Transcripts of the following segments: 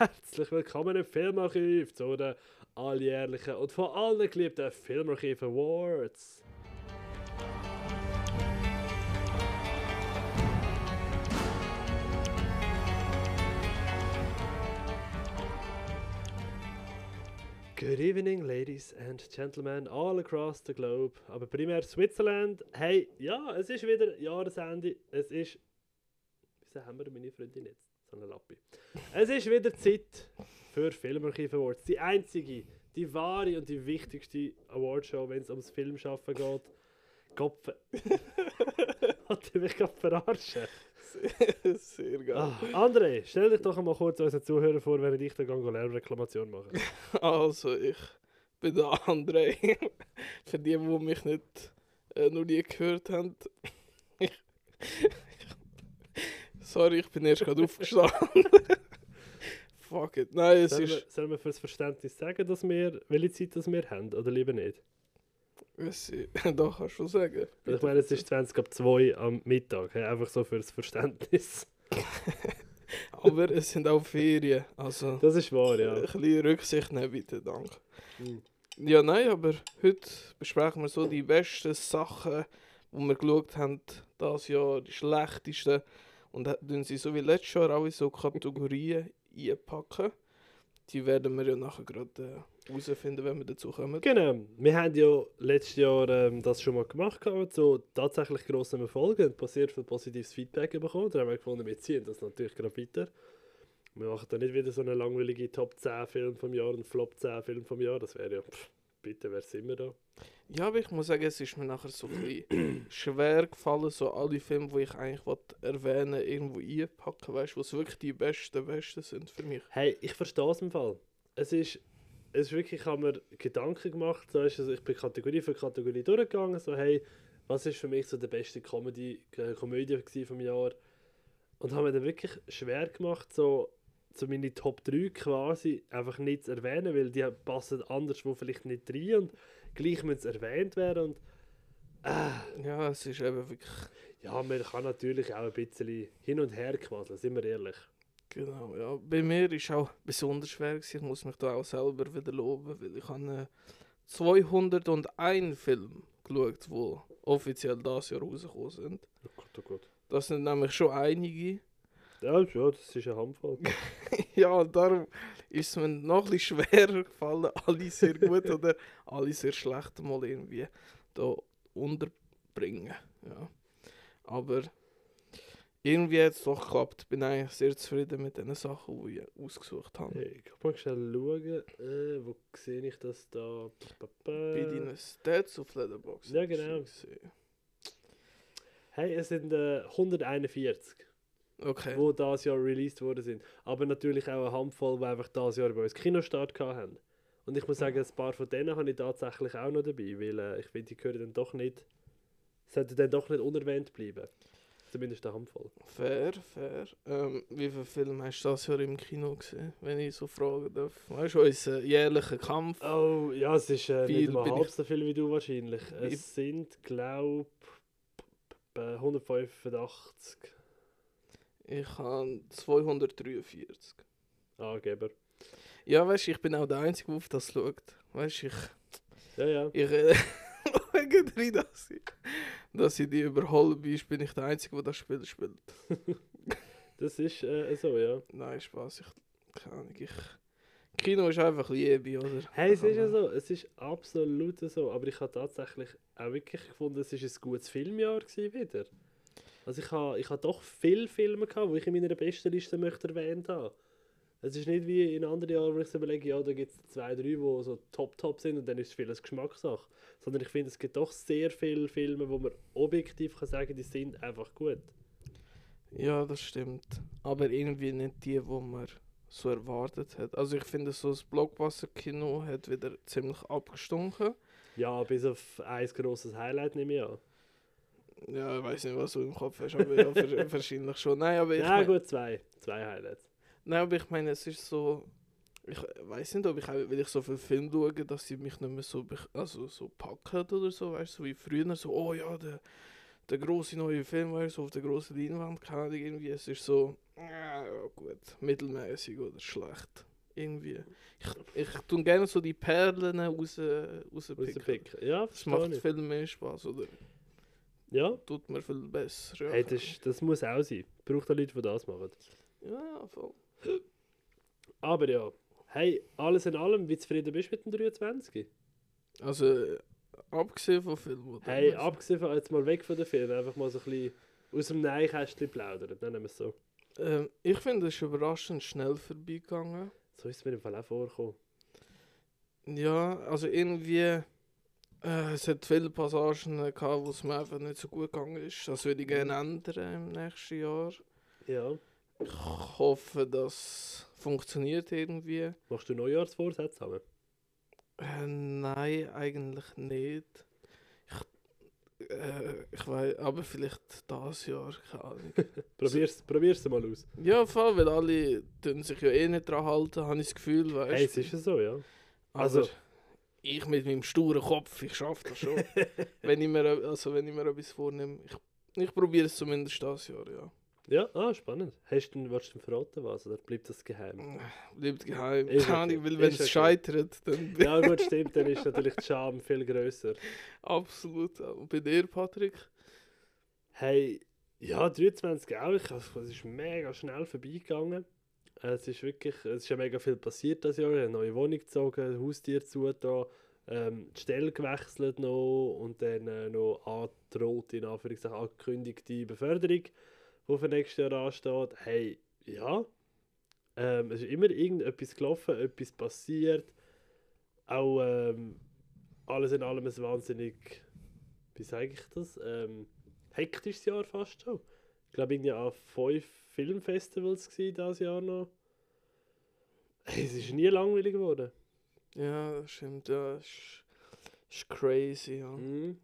Herzlich willkommen im Filmarchiv zu den alljährlichen und von allen geliebten Filmarchiv Awards. Good evening, ladies and gentlemen, all across the globe, aber primär Switzerland. Hey, ja, es ist wieder Jahresende. Es ist. Wieso haben wir meine Freundin jetzt? So eine Lappi. Es ist wieder Zeit für Filmarchiv Awards. Die einzige, die wahre und die wichtigste Awardshow, wenn es ums Filmschaffen geht. Kopf. Hat er mich gerade verarschen? Sehr geil. Ah, André, stell dich doch einmal kurz unseren Zuhörern vor, während ich den Lernreklamation mache. Also, ich bin der André. Für die, die mich nicht äh, noch nie gehört haben. Sorry, ich bin erst gerade aufgestanden. Fuck it. Nein, es Sollen wir, ist. sollen wir fürs Verständnis sagen, dass wir, welche Zeit das wir haben, oder lieber nicht? Es, da kannst du sagen. Also ich meine, es ist 20 ab 2 am Mittag, einfach so fürs Verständnis. Aber es sind auch Ferien. Also, Das ist wahr, ja. ein bisschen Rücksicht nehmen, bitte, danke. Mhm. Ja, nein, aber heute besprechen wir so die besten Sachen, die wir geschaut haben, das Jahr, die schlechtesten. Und da tun sie so wie letztes Jahr in so Kategorien einpacken. Die werden wir ja nachher gerade äh, herausfinden, wenn wir dazu kommen. Genau, wir haben ja letztes Jahr ähm, das schon mal gemacht, gehabt, so tatsächlich grossen Erfolgen und passiert viel positives Feedback bekommen. Da haben wir gefunden, wir ziehen das natürlich gerade weiter. Wir machen dann nicht wieder so eine langweilige Top 10 Film vom Jahr und Flop 10 Film vom Jahr. Das wäre ja, pff, bitte, wer sind wir da? Ja, aber ich muss sagen, es ist mir nachher so ein bisschen schwer gefallen, so alle Filme, die ich eigentlich wollte erwähnen irgendwo einpacken, weißt du, was wirklich die besten, besten sind für mich. Hey, ich verstehe es im Fall. Es ist, es ist wirklich, ich habe mir Gedanken gemacht, so ist, also ich bin Kategorie für Kategorie durchgegangen, so hey, was ist für mich so der beste Comedy, äh, Komödie vom Jahr und habe mir dann wirklich schwer gemacht, so, so meine Top 3 quasi einfach nicht zu erwähnen, weil die passen anders wo vielleicht nicht rein und gleich müssen sie erwähnt werden und äh, Ja, es ist eben wirklich, ja, man kann natürlich auch ein bisschen hin und her quasseln, sind wir ehrlich. genau, ja. Bei mir ist auch besonders schwer gewesen, ich muss mich da auch selber wieder loben, weil ich habe äh, 201 Film geschaut, die offiziell das Jahr rausgekommen sind. Oh Gott, oh Gott. Das sind nämlich schon einige. Ja, ja, das ist eine Handvoll. Ja, und darum ist es mir noch ein bisschen schwerer gefallen, alle sehr gut oder alle sehr schlecht mal irgendwie da unterbringen. Ja. Aber irgendwie hat es doch geklappt. Bin eigentlich sehr zufrieden mit den Sachen, die ich ausgesucht habe. Hey, ich kann mal schnell schauen, äh, wo sehe ich das da? Ba, ba. Bei deinen Stats auf Letterboxd. Ja, genau. Hey, es sind äh, 141, Okay. wo das Jahr released worden sind. Aber natürlich auch eine Handvoll, die einfach das Jahr bei uns Kinostart haben. Und ich muss sagen, ein paar von denen habe ich tatsächlich auch noch dabei, weil äh, ich finde, die gehören dann doch nicht, sollten dann doch nicht unerwähnt bleiben. Zumindest eine Handvoll. Fair, fair. Ähm, wie viele Filme hast du das Jahr im Kino gesehen, wenn ich so fragen darf? Weißt du, unser jährlicher Kampf. Oh, ja, es ist äh, Viel nicht mal halb so viel wie du wahrscheinlich. Es sind, glaube ich, 185 Ich habe 243. Angeber. Ja, weißt du, ich bin auch der Einzige, der auf das schaut. Weißt du, ich. Ja, ja. Ich. Äh, wegen drin, dass ich, dass ich die überholen bin, bin ich der Einzige, der das Spiel spielt. Das ist äh, so, ja. Nein, Spaß. Ich. Keine Ahnung. Ich. Kino ist einfach Liebe, oder? Hey, es ist ja so, es ist absolut so. Aber ich habe tatsächlich auch wirklich gefunden, es ist ein gutes Filmjahr gewesen wieder. Also ich habe ich habe doch viele Filme gehabt, die ich in meiner besten Liste möchte erwähnt haben. Es ist nicht wie in anderen Jahren, wo ich so überlege, ja, da gibt es zwei, drei, die so top-top sind und dann ist es vieles Geschmackssache. Sondern ich finde, es gibt doch sehr viele Filme, wo man objektiv kann sagen, die sind einfach gut. Ja, das stimmt. Aber irgendwie nicht die, wo man so erwartet hat. Also ich finde, so das Blockbuster-Kino hat wieder ziemlich abgestunken. Ja, bis auf ein grosses Highlight nehme ich an. Ja, ich weiß nicht, was du im Kopf hast, aber ja, wahrsch- wahrscheinlich schon. Nein, aber ich Ja, mein- gut, zwei. Zwei Highlights. Nein, aber ich meine, es ist so. Ich weiß nicht, ob ich auch, weil ich so viel Film schaue, dass sie mich nicht mehr so, also so packen oder so, weißt du, so wie früher, so, oh ja, der, der große neue Film, weißt du, so auf der großen Leinwand, keine Ahnung, irgendwie, es ist so, Ja, gut. Mittelmäßig oder schlecht. Irgendwie. Ich, ich tue gerne so die Perlen raus, rauspicken. Rauspicken. Ja, Das macht viel mehr Spaß oder Ja, tut mir viel besser. Ja, hey, das, ist- das muss auch sein. Braucht auch Leute, die das machen. ja voll. Aber ja, hey, alles in allem, wie zufrieden bist du mit dem 23? Also, äh, abgesehen von Filmen. oder Hey, was? abgesehen von jetzt mal weg von den Filmen, einfach mal so ein bisschen aus dem Neinkästchen plaudern, nennen wir es so. Ähm, ich finde, es ist überraschend schnell vorbeigegangen. So ist es mir im Fall auch vorgekommen. Ja, also irgendwie. Äh, es hat viele Passagen gehabt, wo es mir einfach nicht so gut gegangen ist. Das würde ich gerne ändern im nächsten Jahr. Ja. Ich hoffe, das funktioniert irgendwie. Machst du Neujahrsvorsätze haben? Äh, nein, eigentlich nicht. Ich, äh, ich weiß, aber vielleicht das Jahr, keine Ahnung. Probier's, probier's mal aus. ja, voll, weil alle tun sich ja eh nicht dran halten, habe ich das Gefühl, weißt Hey, es ist ja so, ja. Also, also- ich mit meinem sturen Kopf, ich schaffe das schon. wenn, ich mir, also, wenn ich mir etwas vornehme. Ich, ich probiere es zumindest das Jahr, ja. Ja, ah, spannend. Hast du, willst du denn verraten was, oder bleibt das geheim? Bleibt geheim. Ist Keine okay, Ahnung, weil wenn es okay. scheitert, dann Ja gut, stimmt, dann ist natürlich die Scham viel grösser. absolut. Und bei dir, Patrick? Hey, ja, 23 auch. Ich, also, es ist mega schnell vorbeigegangen. Es ist wirklich, es ist ja mega viel passiert das Jahr. Ich habe eine neue Wohnung gezogen, ein Haustier zugetan, ähm, die Stelle gewechselt noch und dann äh, noch angedroht, in Anführungszeichen angekündigte Beförderung, die für nächstes Jahr ansteht. Hey, ja, ähm, es ist immer irgendetwas gelaufen, etwas passiert. Auch ähm, alles in allem ein wahnsinnig, wie sage ich das, ähm, hektisches Jahr fast schon. Ich glaube, irgendwie an fünf Filmfestivals gsi dieses Jahr noch. Es ist nie langweilig geworden. Ja, das stimmt, ja. Ist, ist crazy, ja. Mhm.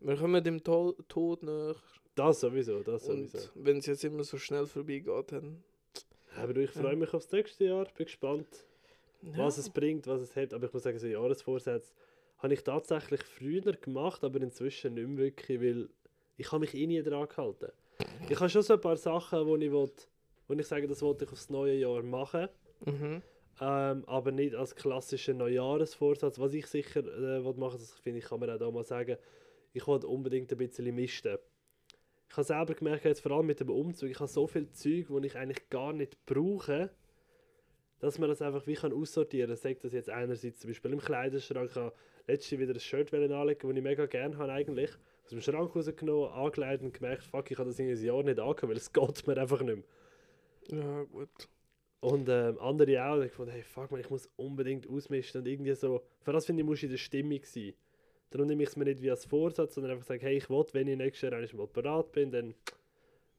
Wir kommen dem to Tod nach. Das sowieso, das sowieso. wenn es jetzt immer so schnell vorbeigeht, dann. Aber ich freue Ja. mich aufs nächste Jahr, bin gespannt, Ja. was es bringt, was es hat. Aber ich muss sagen, so Jahresvorsätze habe ich tatsächlich früher gemacht, aber inzwischen nicht mehr wirklich, weil ich habe mich eh nie dran gehalten. Ich habe schon so ein paar Sachen, wo ich, will, wo ich sage, das wollte ich aufs neue Jahr machen. Mhm. Ähm, aber nicht als klassischen Neujahresvorsatz. Was ich sicher äh, will machen, das finde ich, kann man auch da mal sagen, ich wollte unbedingt ein bisschen misten. Ich habe selber gemerkt, jetzt vor allem mit dem Umzug, ich habe so viel Zeug, die ich eigentlich gar nicht brauche, dass man das einfach wie kann aussortieren kann. Sagt das jetzt einerseits zum Beispiel im Kleiderschrank, ich habe letztens wieder ein Shirt anlegen, das ich mega gerne habe eigentlich. Aus dem Schrank rausgenommen, angelegt und gemerkt, fuck, ich habe das in ein Jahr nicht angehabt, weil es geht mir einfach nicht mehr. Ja, gut. Und ähm, andere auch. Und ich fand, hey, fuck man, ich muss unbedingt ausmischen. Und irgendwie so, für das finde ich, muss ich in der Stimmung sein. Darum nehme ich es mir nicht wie als Vorsatz, sondern einfach sagen, hey, ich will, wenn ich nächstes Jahr einmal mal parat bin, dann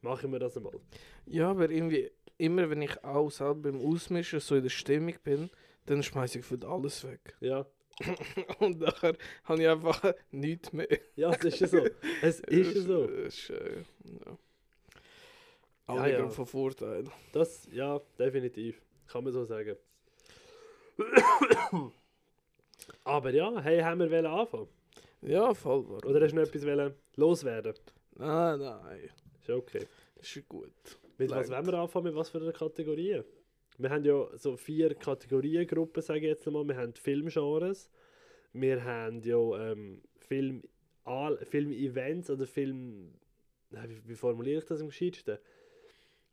mache ich mir das einmal. Ja, aber irgendwie, immer wenn ich auch selber beim Ausmischen so in der Stimmung bin, dann schmeiße ich für alles weg. Ja, Und nachher habe ich einfach nichts mehr. ja es ist ja so. Es ist ja so. Es ist, äh, ja. Ja, Alle ja. von Vorteil. Das, ja, definitiv. Kann man so sagen. Aber ja, hey, haben wir wollen anfangen? Ja, voll. Warum Oder hast du noch etwas wollen loswerden? Nein, nein. Ist ja okay. Das ist gut. Mit was Bleibt. wollen wir anfangen? Mit was für einer Kategorie? Wir haben ja so vier Kategoriengruppen, sage ich jetzt einmal. Wir haben Filmgenres, wir haben ja ähm, Film, Film-Events oder Film... Nein, wie, wie formuliere ich das am gescheitsten?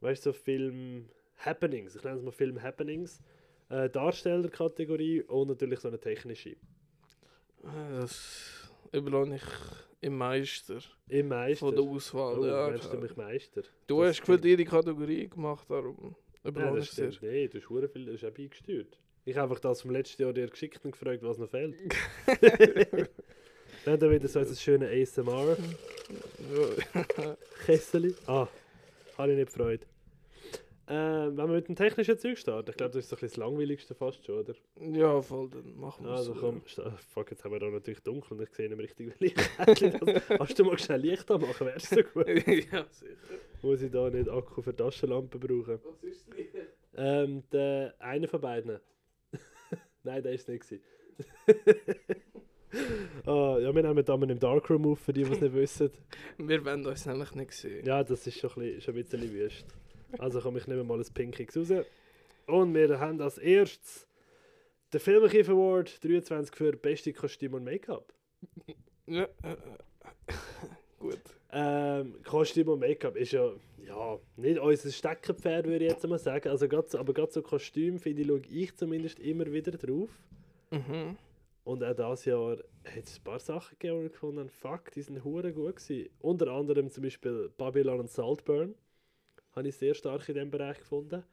Weißt du, so Film-Happenings. Ich nenne es mal Film-Happenings. Äh, Darstellerkategorie und natürlich so eine technische. Das überlasse ich im Meister Im Meister. von der Auswahl. oh, ja, du mich Meister? du Das hast gefühlt jede Kategorie gemacht, darum Nein, überlasse das ich dir. Nee, du hast viel, du hast auch beigesteuert. Ich habe einfach das vom letzten Jahr dir geschickt und gefragt, was noch fehlt. Dann da wieder so ein schönes ASMR. Ja. Kesseli. Ah, habe ich nicht gefreut. Ähm, wenn wir mit dem technischen Zeug starten, ich glaube, das ist so ein bisschen das langweiligste fast schon, oder? ja, voll, dann machen wir Also so. komm, sta- fuck, jetzt haben wir da natürlich dunkel und ich sehe nicht mehr richtig Licht. Hast du mal schnell Licht anmachen, wärst du so gut. ja, sicher. Muss ich da nicht Akku für Taschenlampe brauchen? Was ist das? Ähm, der eine von beiden. Nein, der ist es nicht. ah, ja, wir nehmen da mal im Darkroom auf, für die, die es nicht wissen. Wir wollen uns nämlich nicht sehen. Ja, das ist schon ein bisschen, schon ein bisschen wüst. Also komme ich nehme mal ein Pinkies raus. Und wir haben als erstes den Filmarchiv Award 23 für beste Kostüm und Make-up. Gut. Ähm, Kostüm und Make-up ist ja, ja nicht unser Steckenpferd, würde ich jetzt mal sagen. Also grad aber gerade so Kostüm, finde ich, schaue ich zumindest immer wieder drauf. Mhm. Und auch dieses Jahr hat es ein paar Sachen gegeben, wo ich gefunden fuck, die sind hure gut gewesen. Unter anderem zum Beispiel Babylon und Saltburn. Habe ich sehr stark in diesem Bereich gefunden.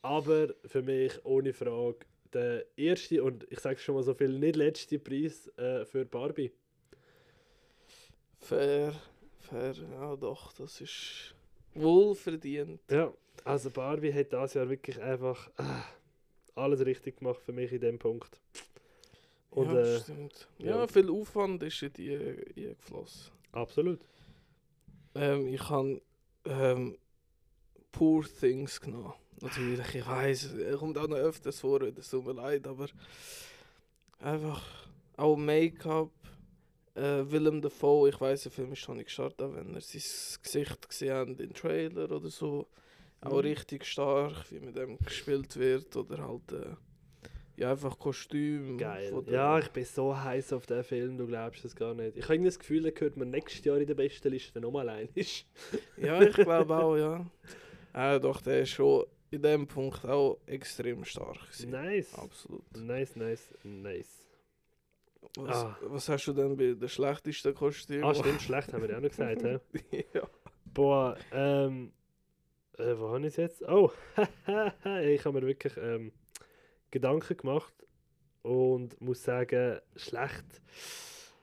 Aber für mich ohne Frage der erste und ich sage schon mal so viel, nicht letzte Preis äh, für Barbie. Fair, fair, ja doch, das ist wohl verdient. Ja, also Barbie hat dieses Jahr wirklich einfach äh, alles richtig gemacht für mich in dem Punkt. Und ja, äh, stimmt. ja. Ja, viel Aufwand ist in die eingeflossen. absolut. Ähm, ich habe ähm, Poor Things genommen. Natürlich, ich weiß, er kommt auch noch öfters vor, das tut mir leid, aber einfach auch Make-up, äh, Willem Dafoe, ich weiß, der Film ist schon nicht gestartet, wenn er sein Gesicht gesehen hat im Trailer oder so. Auch Mhm. richtig stark, wie mit dem gespielt wird oder halt äh, ja, einfach Kostüm. Geil. Ja, ich bin so heiß auf den Film, du glaubst es gar nicht. Ich habe das Gefühl, er gehört mir nächstes Jahr in der besten Liste nochmal ein. ist. Ja, ich glaube auch, ja. Ja, doch, der ist schon in dem Punkt auch extrem stark. gewesen. nice. Absolut. Nice, nice, nice. Was, Ah. was hast du denn bei der schlechtesten Kostüm? Ah, stimmt, schlecht haben wir ja auch noch gesagt. hä? ja. Boah, ähm. Äh, wo habe ich es jetzt? Oh, ich habe mir wirklich ähm, Gedanken gemacht und muss sagen, schlecht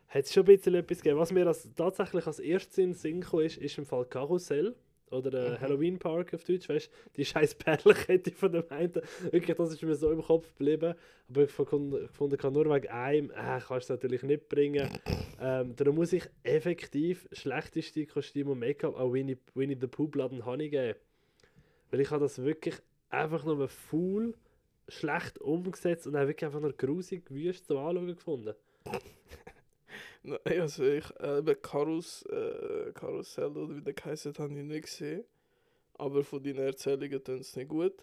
hat es schon ein bisschen etwas gegeben. Was mir als, tatsächlich als erstes in den Sinn kam, ist, ist im Fall Karussell oder äh, Mhm. Halloween Park auf Deutsch, weißt die scheiß Perlenkette von dem einen. Wirklich, das ist mir so im Kopf geblieben. Aber ich gefunden, kann nur wegen einem, äh, kannst du es natürlich nicht bringen. Ähm, darum muss ich effektiv schlechteste Kostüm und Make-up an Winnie, Winnie the Pooh Blood and Honey geben. Weil ich habe das wirklich einfach nur faul, schlecht umgesetzt und auch wirklich einfach nur grusig, wüst zum Anschauen gefunden. Nein, Also ich, äh, eben Karus, äh, Karussell oder wie der geheißen habe ich nicht gesehen. Aber von deinen Erzählungen tun es nicht gut.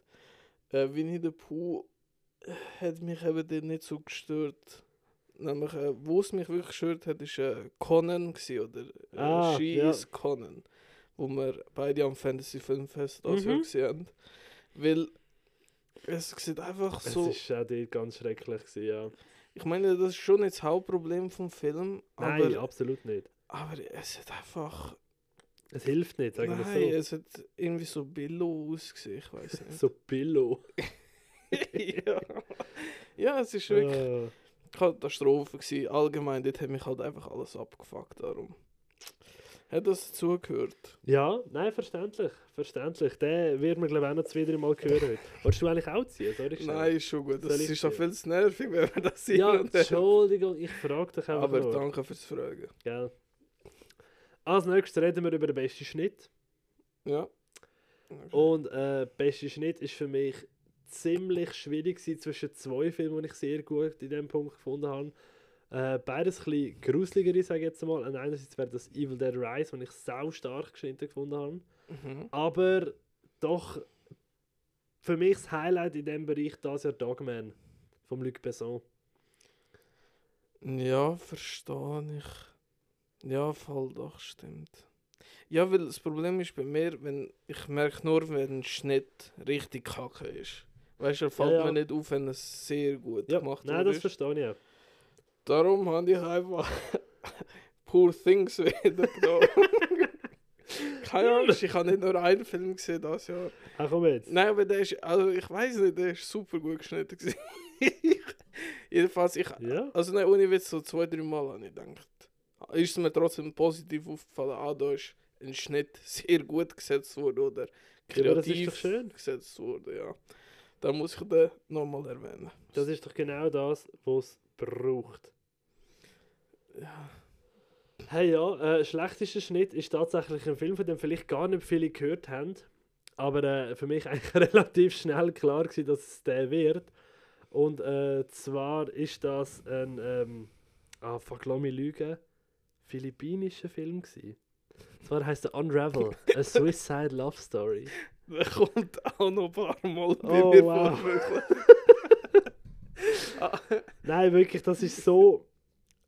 Äh, Winnie the Pooh äh, hat mich eben dort nicht so gestört. Nämlich, äh, wo es mich wirklich gestört hat, ist äh, Conan gewesen, oder äh, Ah, She ja. is Conan. Wo wir beide am Fantasy Filmfest das Mhm. Jahr gesehen haben. Weil es sieht einfach so... Es war auch dort ganz schrecklich. Gewesen, ja. Ich meine, das ist schon nicht das Hauptproblem vom Film. Nein, aber, absolut nicht. aber es hat einfach... Es hilft nicht, sagen wir Nein, so. es hat irgendwie so billo ausgesehen, ich weiß nicht. So Pillow. ja. ja, es ist wirklich Ah. Katastrophe gewesen. Allgemein, dort hat mich halt einfach alles abgefuckt, darum. Hat das dazugehört? Ja, nein, verständlich. Verständlich. Den wird man, glaube ich, auch noch zwei, drei Mal hören heute. Wolltest du eigentlich auch ziehen? Sorry. Nein, ist schon gut. Das Soll ist ziehen? viel zu nervig, wenn man das sieht. Ja, Entschuldigung, ich frage dich einfach Aber nur. danke fürs Fragen. Gell? Als nächstes reden wir über den besten Schnitt. Ja. Und äh, beste Schnitt ist für mich ziemlich schwierig gewesen zwischen zwei Filmen, die ich sehr gut in dem Punkt gefunden habe. Äh, beides ein bisschen gruseligere, sage ich jetzt mal. Und einerseits wäre das Evil Dead Rise, den ich sau stark geschnitten gefunden habe. Mhm. Aber doch für mich das Highlight in dem Bereich das Jahr Dogman vom Luc Besson. Ja, verstehe ich. Ja, voll doch, stimmt. Ja, weil das Problem ist bei mir, wenn ich merke nur, wenn ein Schnitt richtig kacke ist. Weißt du, er fällt Ja, ja. mir nicht auf, wenn es sehr gut Ja, gemacht nein, wurde. das verstehe ich auch. Darum habe ich einfach Poor Things wieder genommen. Keine Angst, ich habe nicht nur einen Film gesehen das Jahr. Ach komm jetzt. Nein, aber der ist, also ich weiß nicht, der ist super gut geschnitten. gewesen. Jedenfalls, ich, Ja? also nein, ohne Witz, so zwei, drei Mal habe ich gedacht. Ist mir trotzdem positiv aufgefallen, ah, da ist ein Schnitt sehr gut gesetzt worden oder Ja, kreativ schön. gesetzt worden, ja. Da muss ich den nochmal erwähnen. Das ist doch genau das, was es braucht. Ja. Hey ja, äh, schlechtester Schnitt ist tatsächlich ein Film, von dem vielleicht gar nicht viele gehört haben. Aber äh, für mich eigentlich relativ schnell klar gewesen, dass es der wird. Und äh, zwar ist das ein, ähm, ah fuck, lass mich lügen, philippinischer Film gewesen. Zwar heißt er Unravel, a Suicide Love Story. Der kommt auch noch ein paar Mal bei Oh, mir wow. vor. Nein, wirklich, das ist so.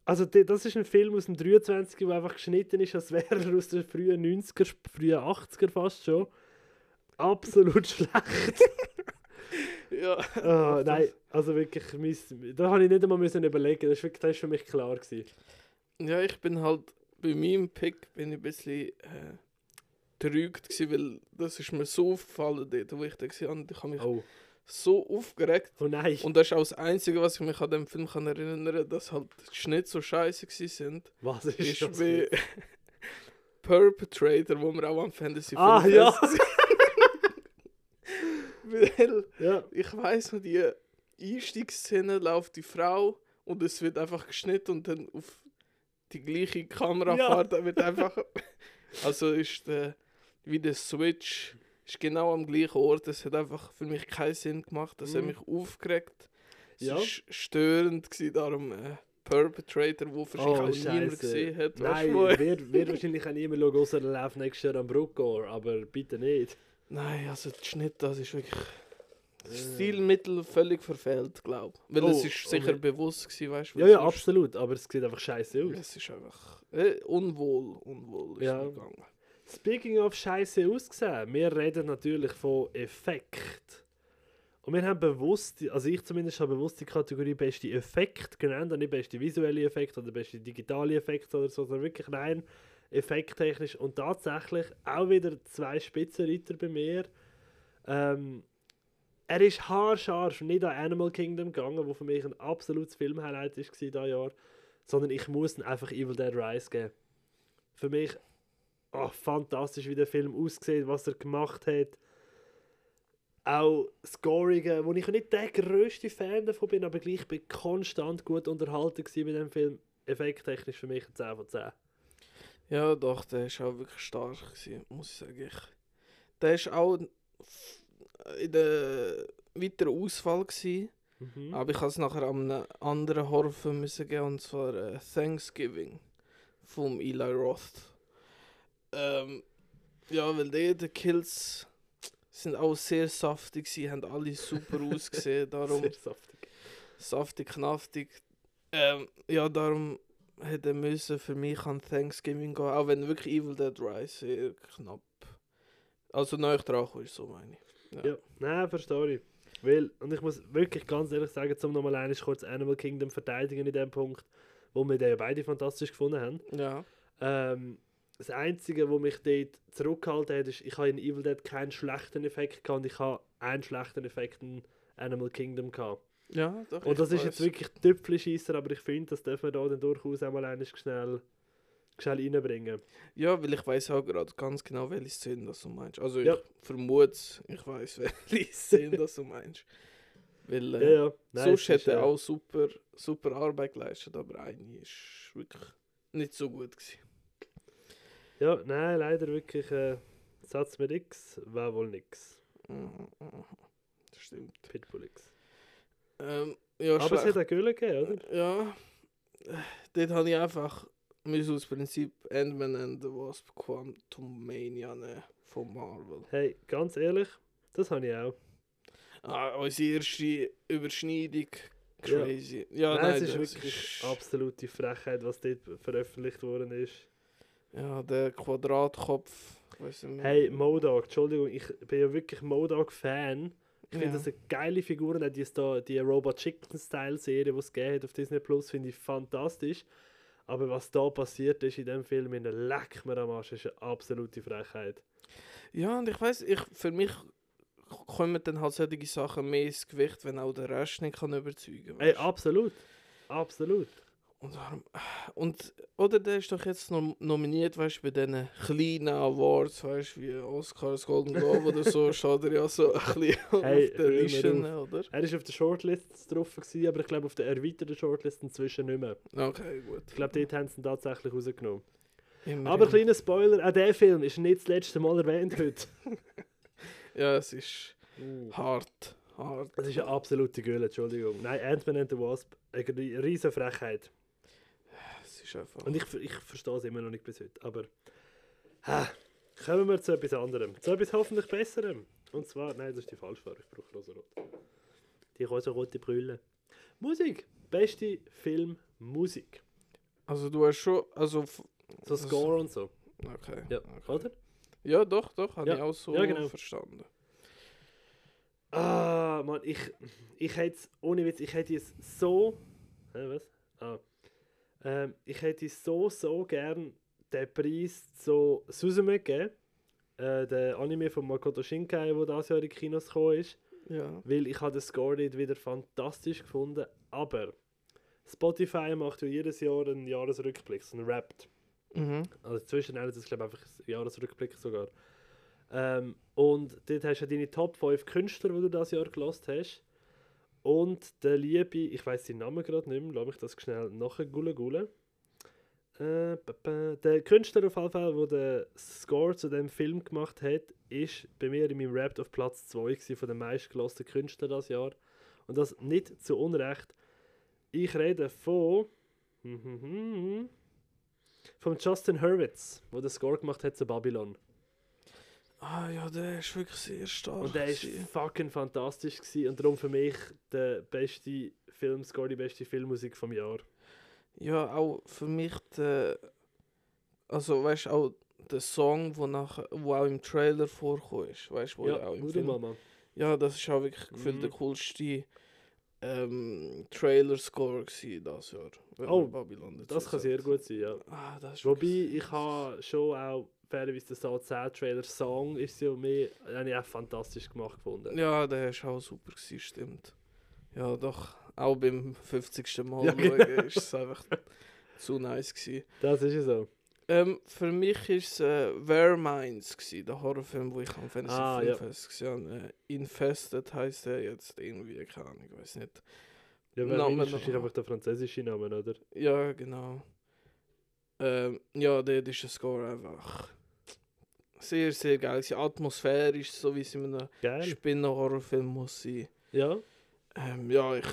Also, das ist ein Film aus dem 23, der einfach geschnitten ist, als wäre er aus den frühen 90er, frühen 80er fast schon. Absolut schlecht. ja. Ah, nein, also wirklich, da habe ich nicht einmal müssen überlegen. Das wirklich, ist für mich klar gewesen. ja, ich bin halt bei meinem Pick bin ich ein bisschen äh, trügt gewesen, weil das ist mir so aufgefallen dort, wo ich da war. Und ich habe mich Oh, so aufgeregt. oh nein. Und das ist auch das Einzige, was ich mich an dem Film kann erinnern kann, dass halt die Schnitte so scheiße sind. Was ist, Ist das? wie Perpetrator, wo wir auch am Fantasy Ah, ja. Weil Ja, ich weiß noch, die Einstiegsszene läuft die Frau und es wird einfach geschnitten und dann auf die gleiche Kamerafahrt wird einfach. Also ist der, wie der Switch ist genau am gleichen Ort. Es hat einfach für mich keinen Sinn gemacht. Das hat Mhm. mich aufgeregt. Es Ja. war störend, gewesen, darum äh, Perpetrator, wo wahrscheinlich Oh, auch niemand gesehen hat. Nein, wird, wird wahrscheinlich auch niemand schauen, außer er läuft nächstes Jahr am Bruckgor, aber bitte nicht. Nein, also der Schnitt, das ist wirklich. Äh. Stilmittel völlig verfehlt, glaube ich. Weil es Oh, ist sicher oh, bewusst gewesen, weißt du? Ja, ja, absolut, aber es sieht einfach scheiße aus. Es ist einfach äh, unwohl, unwohl ist Ja. gegangen. Speaking of scheiße ausgesehen, wir reden natürlich von Effekt. Und wir haben bewusst, also ich zumindest habe bewusst die Kategorie beste Effekt genannt, und nicht beste visuelle Effekt oder beste digitale Effekt oder so, sondern wirklich rein effekttechnisch. Und tatsächlich auch wieder zwei Spitzenreiter bei mir. Ähm, er ist haarscharf nicht an Animal Kingdom gegangen, wo für mich ein absolutes Filmhighlight war dieses Jahr, sondern ich muss ihn einfach Evil Dead Rise geben. Für mich oh, fantastisch, wie der Film aussieht, was er gemacht hat. Auch Scorige, wo ich nicht der grösste Fan davon bin, aber gleich bin ich konstant gut unterhalten bei dem Film. Effekttechnisch für mich ein 10 von 10. Ja, doch, der ist auch wirklich stark gewesen, muss ich sagen. Ich, der ist auch in der weiteren Auswahl gewesen, Mhm. aber ich habe es nachher an einem anderen Horrorfilm müssen geben, und zwar äh, Thanksgiving vom Eli Roth. Ähm, ja, weil die, die Kills sind auch sehr saftig gewesen, haben alle super ausgesehen, darum... Sehr saftig. saftig, knaftig. Ähm, ja, darum hätte müssen für mich an Thanksgiving gehen, auch wenn wirklich Evil Dead Rise sehr knapp. Also neu dran ist so meine ich. Ja, nein, verstehe ich. Weil, und ich muss wirklich ganz ehrlich sagen, zum nochmal einmal kurz Animal Kingdom verteidigen in dem Punkt, wo wir den ja beide fantastisch gefunden haben. Ja. Ähm, das Einzige, was mich dort zurückgehalten hat, ist, ich habe in Evil Dead keinen schlechten Effekt gehabt und ich habe einen schlechten Effekt in Animal Kingdom gehabt. Ja, doch. Und das ist weiss. jetzt wirklich Tüpfelscheisser, aber ich finde, das dürfen wir da dann durchaus einmal eines schnell, schnell reinbringen. Ja, weil ich weiß auch gerade ganz genau, welche Szene das du meinst. Also Ja. ich vermute, ich weiß, welche Szene das du meinst. Weil äh, Ja, ja. Nein, sonst hätte er auch super, super Arbeit geleistet, aber eine ist wirklich nicht so gut gewesen. Ja, nein, leider wirklich äh, Satz mit X, war wohl nix. Das stimmt. Pitbull X. Ähm, ja, Aber es schlecht. hat eine Gülle gegeben, oder? Ja, dort habe ich einfach müssen aus Prinzip Ant-Man and the Wasp Quantum Mania nehmen von Marvel. Hey, ganz ehrlich, das habe ich auch. Ah, unsere erste Überschneidung. Ja. Crazy. Ja, nein, nein, es ist wirklich ist- absolute Frechheit, was dort veröffentlicht worden ist. Ja, der Quadratkopf. Hey, Modok, Entschuldigung, ich bin ja wirklich Modok-Fan. Ich finde Ja. das eine geile Figur. und auch Die, Sto- die Robot Chicken-Style-Serie, die es gegeben hat auf Disney Plus, finde ich fantastisch. Aber was da passiert ist in dem Film, in Leck mir am Arsch, ist eine absolute Frechheit. Ja, und ich weiß, ich, für mich kommen dann halt solche Sachen mehr ins Gewicht, wenn auch der Rest nicht kann überzeugen Ey, weißt? absolut. Absolut. Und, darum, und oder der ist doch jetzt nom nominiert, weißt du, bei diesen kleinen Awards, weißt du, wie Oscars, Golden Globe oder so, steht er ja so ein bisschen Hey, auf hör der mir Liste, auf. oder? Er ist auf der Shortlist drauf, gewesen, aber ich glaube auf der erweiterten Shortlist inzwischen nicht mehr. Okay, gut. Ich glaube, dort haben sie ihn tatsächlich rausgenommen. Immerhin. Aber kleiner Spoiler, auch der Film ist nicht das letzte Mal erwähnt heute. Ja, es ist hart, hart. Das ist eine absolute Gülle, Entschuldigung. Nein, Ant-Man and the Wasp, eine ri- riesen Frechheit. Einfach... Und ich, ich verstehe es immer noch nicht bis heute, aber... Ha, Kommen wir zu etwas anderem. Zu etwas hoffentlich Besserem. Und zwar, nein, das ist die falsche Farbe. Ich brauche rosa-rot. Die rosa-rote Brille. Musik. Beste Film, Musik. Also du hast schon, also... So Das- Score und so. Okay. Ja, okay. oder? Ja, doch, doch, habe Ja, ich auch so ja, genau. verstanden. Ah, Mann, ich, ich hätte es, ohne Witz, ich hätte es so. Hä, was? Ah. Ähm, ich hätte so, so gern den Preis zu Suzume gegeben. Äh, der Anime von Makoto Shinkai, der dieses Jahr in die Kinos gekommen ist. Ja. Weil ich habe den Score dort wieder fantastisch gefunden. Aber Spotify macht ja jedes Jahr einen Jahresrückblick, so einen Wrapped. Mhm. Also zwischen nennen das glaube ich einfach ein Jahresrückblick sogar. Ähm, und dort hast du deine Top 5 Künstler, die du das Jahr gelost hast. Und der liebe, ich weiß den Namen gerade nicht mehr, lass mich das schnell nachher gulen. Äh, der Künstler auf jeden Fall, der den Score zu dem Film gemacht hat, ist bei mir in meinem Rap auf Platz 2 gewesen von den meistgelosten Künstlern das Jahr. Und das nicht zu Unrecht. Ich rede von vom Justin Hurwitz, der den Score gemacht hat zu Babylon. Ah ja, der ist wirklich sehr stark. Und der ist gewesen. fucking fantastisch gewesen und darum für mich der beste Filmscore, die beste Filmmusik vom Jahr. Ja, auch für mich der. Also, weißt du, auch der Song, wo, wo auch im Trailer vorkommt, ist. Weißt du, wo ja, auch im Film. Mama. Ja, das ist auch wirklich gefühlt Mhm. der coolste ähm, Trailer-Score das Jahr. Oh, Babylon Das kann sehr gut sein, ja. Ah, Wobei, ich habe schon auch, fairerweise der Soul Sad Trailer Song ist ja mehr, habe ich auch fantastisch gemacht gefunden. Ja, der ist auch super gewesen, stimmt. Ja, doch. Auch beim 50. Mal Ja, schauen genau. ist es einfach zu nice gewesen. Das ist ja so. Ähm, für mich war es äh, Where Minds, gewesen, der Horrorfilm, wo ich am Fantasy Ah, ja. Filmfest gesehen habe. Äh, Infested heisst er jetzt irgendwie, keine Ahnung, ich weiß nicht. Ja, weil noch. ist einfach der französische Name, oder? Ja, genau. Ähm, ja, dort ist der Score einfach sehr, sehr geil. gewesen. Atmosphärisch, so wie es in einem Geil. Spinnen-Horrorfilm muss sein. Ja, Ähm, ja, ich...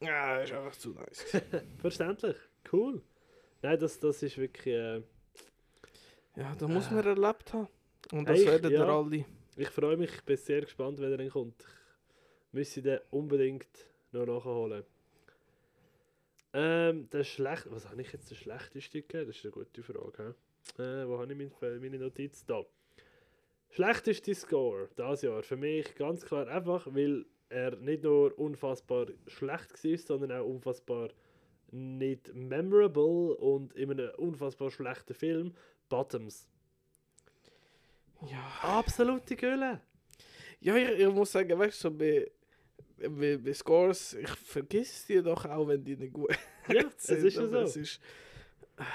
Ja, ist einfach zu nice. verständlich. Cool. Nein, das, das ist wirklich... Äh, ja, da muss man erlebt haben. Und das werden ja. ihr alle. Ich freue mich, ich bin sehr gespannt, wenn er dann kommt. Ich müsse den unbedingt noch nachholen. Ähm, der schlecht, was habe ich jetzt das schlechteste gegeben? Das ist eine gute Frage. Äh, wo habe ich meine, meine Notiz da? Schlechteste Score dieses Jahr für mich ganz klar einfach, weil er nicht nur unfassbar schlecht war, sondern auch unfassbar nicht memorable und in einem unfassbar schlechten Film. Bottoms. Ja, Absolute Gülle. ja ich, ich muss sagen, weißt du, so bei, bei, bei Scores, ich vergiss die doch auch, wenn die nicht gut Ja, es sind. ist ja so. es ist,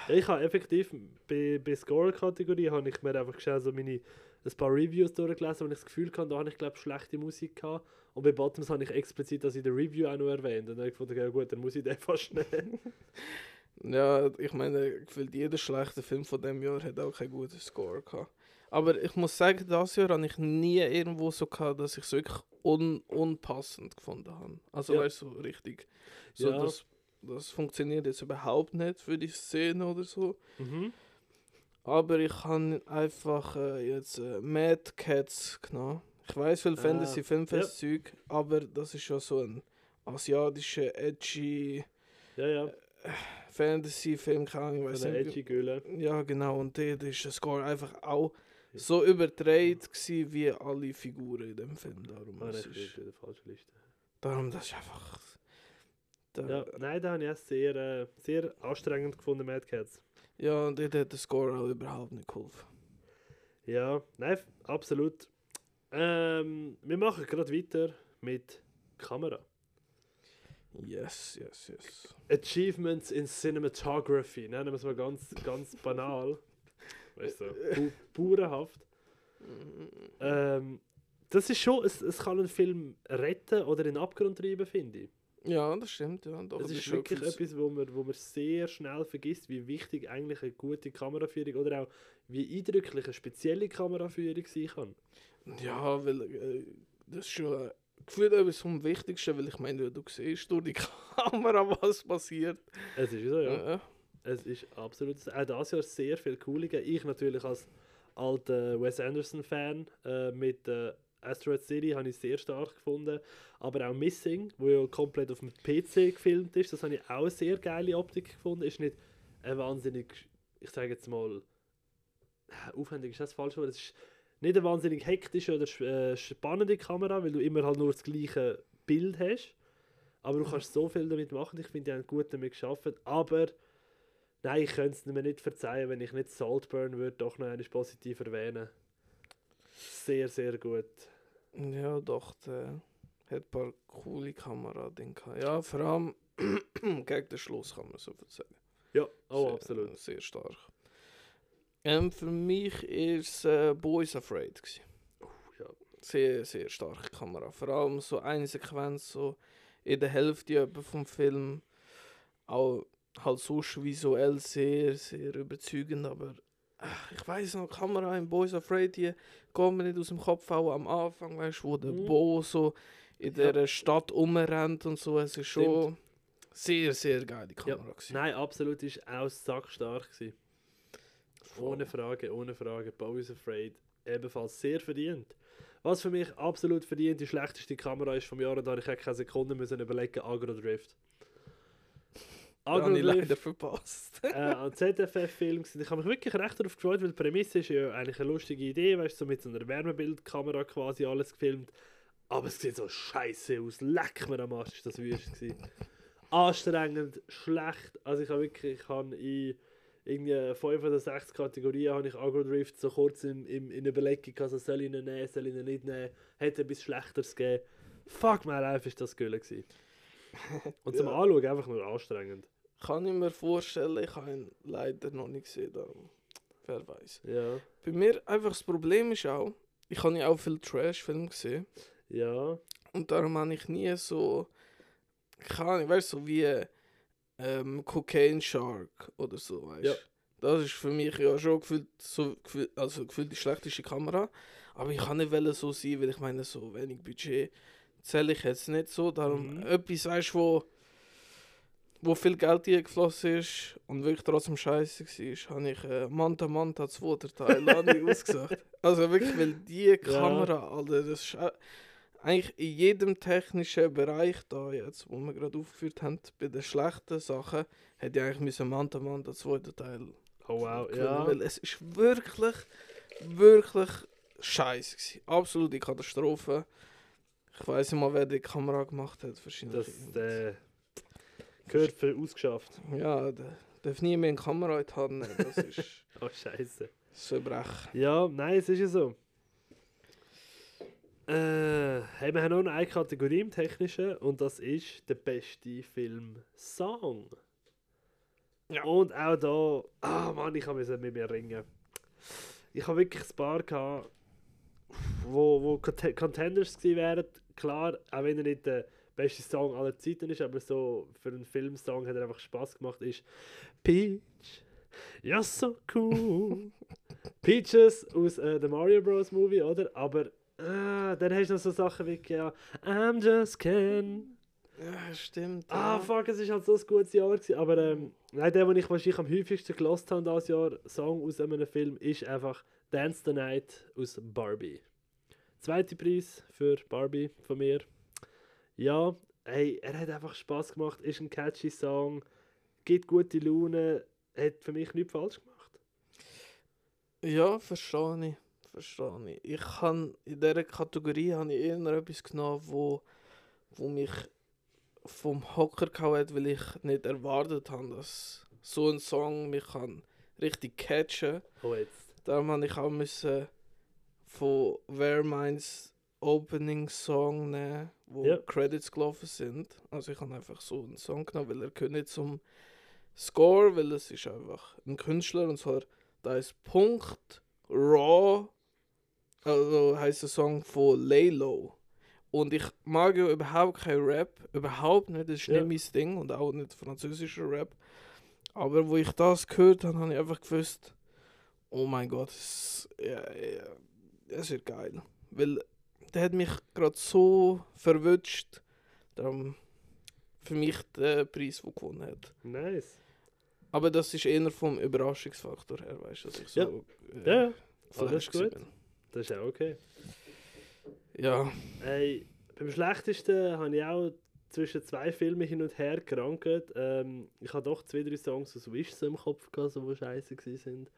ich habe effektiv bei, bei Score-Kategorie habe ich mir einfach schnell so meine, ein paar Reviews durchgelesen, wo ich das Gefühl hatte, da habe ich glaube schlechte Musik gehabt. Und bei Bottoms habe ich explizit das in der Review auch noch erwähnt. Und dann habe ich gefunden, ja gut, dann muss ich den fast nehmen. Ja, ich meine, gefühlt jeder schlechte Film von dem Jahr hat auch keinen guten Score gehabt. Aber ich muss sagen, das Jahr habe ich nie irgendwo so gehabt, dass ich es wirklich un unpassend gefunden habe. Also Ja. weißt du, so richtig. So, Ja. das, das funktioniert jetzt überhaupt nicht für die Szene oder so. Mhm. Aber ich habe einfach äh, jetzt äh, Mad Cats genommen. Ich weiß viel Ah, Fantasy Filmfest Zeug, aber das ist ja so ein asiatischer edgy Ja, ja, Fantasy Film, keine Ahnung, ich weiß nicht. edgy Gülle. Ja, genau. Und dort ist der Score einfach auch so überdreht gewesen, wie alle Figuren in dem Film. Darum, Ah, es bin ist, bei der falschen Liste. darum das ist einfach... Da, Ja, nein, da habe ich auch sehr, äh, sehr anstrengend gefunden, Mad Cats. Ja, und dort hat der Score auch überhaupt nicht geholfen. Ja, nein, absolut. Ähm, wir machen gerade weiter mit Kamera. Yes, yes, yes. Achievements in Cinematography. Nennen wir es mal ganz, ganz banal. Weißt du, bu bauernhaft. Ähm, das ist schon, es, es kann einen Film retten oder in den Abgrund treiben, finde ich. Ja, das stimmt, ja. Doch, Es das ist wirklich etwas, wo man, wo man sehr schnell vergisst, wie wichtig eigentlich eine gute Kameraführung oder auch wie eindrücklich eine spezielle Kameraführung sein kann. Ja, weil äh, das ist schon äh, gefühlt etwas vom Wichtigsten, weil ich meine, du siehst durch die Kamera, was passiert. Es ist so, ja. Ja. Es ist absolut, auch das Jahr sehr viel coole gegeben. Ich natürlich als alter Wes Anderson-Fan äh, mit äh, Asteroid City, habe ich sehr stark gefunden. Aber auch Missing, wo ja komplett auf dem PC gefilmt ist, das habe ich auch eine sehr geile Optik gefunden. Ist nicht ein wahnsinnig, ich sage jetzt mal, aufwendig ist das falsch, aber es ist nicht eine wahnsinnig hektische oder äh, spannende Kamera, weil du immer halt nur das gleiche Bild hast. Aber du kannst so viel damit machen. Ich finde, die haben gut damit geschafft. Aber nein, ich könnte es mir nicht verzeihen, wenn ich nicht Saltburn würde doch noch einmal positiv erwähnen. Sehr, sehr gut. Ja, doch, der hat ein paar coole Kameradinge gehabt. Ja, vor allem gegen den Schluss kann man so viel sagen. Ja, oh, sehr, absolut. Sehr stark. Ähm, für mich ist äh, Boys Afraid. Gewesen. ja. Sehr, sehr starke Kamera. Vor allem so eine Sequenz, so in der Hälfte vom Film. Auch halt sonst visuell sehr, sehr überzeugend, aber ach, ich weiß noch, die Kamera in Boys Afraid, die geht mir nicht aus dem Kopf, auch am Anfang, weißt du, wo der Mhm. Bo so in Ja. der Stadt umrennt und so. Es ist schon sehr, sehr geile Ja. Kamera. gewesen. Nein, absolut ist auch sackstark gewesen. Ohne Frage, ohne Frage. Boys Afraid ebenfalls sehr verdient. Was für mich absolut verdient die schlechteste Kamera ist vom Jahr, und da habe ich keine Sekunde müssen überlegen, Agro Drift. Habe ich leider verpasst. äh, ein ZFF-Film. Ich habe mich wirklich recht darauf gefreut, weil die Prämisse ist ja eigentlich eine lustige Idee, weißt du, so mit so einer Wärmebildkamera quasi alles gefilmt. Aber es sieht so scheiße aus. Leck mir am Arsch, ist das wüst gewesen. Anstrengend, schlecht. Also ich habe wirklich, ich habe in irgendwie 5 oder 6 Kategorien habe ich Agro Drift so kurz im, im, in Überlegung gehabt, so soll ich ihn nehmen, soll ich ihn nicht nehmen, hätte etwas Schlechteres gegeben. Fuck my life, ist das Gülle gewesen. Und zum Ja. Anschauen einfach nur anstrengend. Kann ich mir vorstellen, ich habe ihn leider noch nicht gesehen. Darum. Wer weiß. Ja, Bei mir einfach das Problem ist auch, ich habe ja auch viele Trash-Filme gesehen. ja, Und darum habe ich nie so, keine weißt du, so wie ähm, Cocaine Shark oder so, weißt du. Ja. Das ist für mich ja schon gefühlt, so, gefühlt, also gefühlt die schlechteste Kamera. Aber ich kann nicht so sein, weil ich meine, so wenig Budget zähle ich jetzt nicht so. Darum Mhm. etwas, weißt du, wo, wo viel Geld geflossen ist und wirklich trotzdem scheiße war, habe ich äh, Manta Manta 2 der Teil ausgesagt. Also wirklich, weil die Kamera, Alter, das ist äh, eigentlich in jedem technischen Bereich da jetzt, wo wir gerade aufgeführt haben, bei den schlechten Sachen, hätte ich eigentlich müssen Manta Manta 2 der Teil Oh wow, können, ja. Weil es ist wirklich, wirklich scheiße gewesen. Absolute Katastrophe. Ich weiß nicht mal, wer die Kamera gemacht hat. Wahrscheinlich. Das äh, gehört für ausgeschafft. Ja, der darf nie mehr eine Kamera in die Hand nehmen. Das ist Oh Scheiße. das Verbrechen. Ja, nein, es ist ja so. Äh, hey, wir haben noch eine Kategorie im Technischen und das ist der beste Film Song. Ja. Und auch da, ah Mann, ich habe mit mir ringen. Ich habe wirklich ein paar gehabt, wo, wo Cont- Contenders gewesen wären. Klar, auch wenn er nicht der beste Song aller Zeiten ist, aber so für einen Filmsong hat er einfach Spaß gemacht, ist Peach, you're so cool. Peaches aus äh, der Mario Bros. Movie, oder? Aber ah, dann hast du noch so Sachen wie ja, I'm just Ken. Ja, stimmt. Ah, ja. fuck, es ist halt so ein gutes Jahr gewesen. Aber ähm, nein, der, den ich wahrscheinlich am häufigsten gelost habe dieses Jahr, Song aus einem Film, ist einfach Dance the Night aus Barbie. Zweiter Preis für Barbie von mir. Ja, hey, er hat einfach Spaß gemacht, ist ein catchy Song, gibt gute Laune, hat für mich nichts falsch gemacht. Ja, verstehe ich. Verstehe ich. Ich kann in dieser Kategorie habe ich eher etwas genommen, wo, wo mich vom Hocker gehauen hat, weil ich nicht erwartet habe, dass so ein Song mich kann richtig catchen Oh, jetzt. Darum habe ich auch müssen von Where Minds Opening Song nehmen, wo Ja. Credits gelaufen sind. Also ich habe einfach so einen Song genommen, weil er gehört nicht zum Score, weil es ist einfach ein Künstler und zwar da ist Punkt Raw, also heißt der Song von Laylo. Und ich mag ja überhaupt kein Rap, überhaupt nicht, das ist Ja. nicht mein Ding und auch nicht französischer Rap. Aber wo ich das gehört habe, habe ich einfach gewusst, oh mein Gott, es, ja, ja, es wird geil. Weil der hat mich gerade so verwünscht, darum für mich der Preis, der gewonnen hat. Nice. Aber das ist eher vom Überraschungsfaktor her, weißt du, dass ich so... Ja. äh, Ja, ja. Oh, das ist gut. gewesen Das ist auch okay. bin. Ja, Hey, beim schlechtesten habe ich auch zwischen zwei Filmen hin und her gerankt. Ähm, ich habe doch zwei, drei Songs aus Wish im Kopf gehabt, die scheiße sind.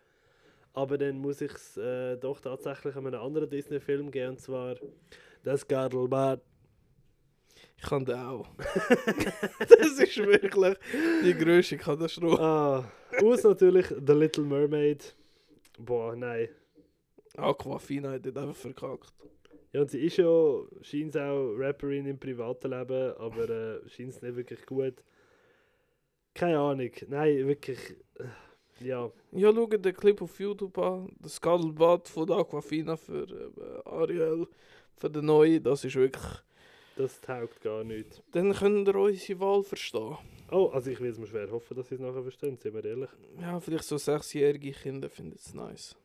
Aber dann muss ich es äh, doch tatsächlich an einen anderen Disney-Film geben, und zwar Das Gardelbad. ich kann den auch. das ist wirklich die grösste Katastrophe. Ah, aus natürlich The Little Mermaid. Boah, nein. Aquafina hat dort einfach verkackt. Ja, und sie ist ja, scheint auch Rapperin im privaten Leben, aber äh, scheint es nicht wirklich gut. Keine Ahnung. Nein, wirklich. Ja. Ja, schau den Clip auf YouTube an. Das Scuttlebutt von Aquafina für äh, Ariel, für den Neuen, das ist wirklich... Das taugt gar nicht. Dann könnt ihr unsere Wahl verstehen. Oh, also ich will es mir schwer hoffen, dass sie es nachher verstehen, sind wir ehrlich. Ja, vielleicht so sechsjährige Kinder finden es nice.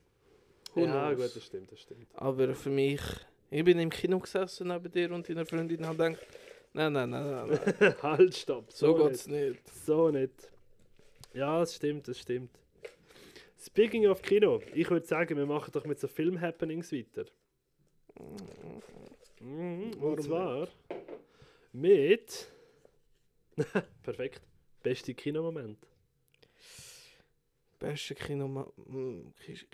Who ja, knows? gut, das stimmt, das stimmt. Aber für mich, ich bin im Kino gesessen neben dir und deiner Freundin und habe gedacht, nein, nein, nein, nein, nein. halt, stopp. so So, geht's nicht. nicht. So nicht. Ja, das stimmt, das stimmt. Speaking of Kino, ich würde sagen, wir machen doch mit so Film-Happenings weiter. Mhm, Warum und zwar mit. Perfekt. Beste Kinomoment. Beste Kinomoment. Ich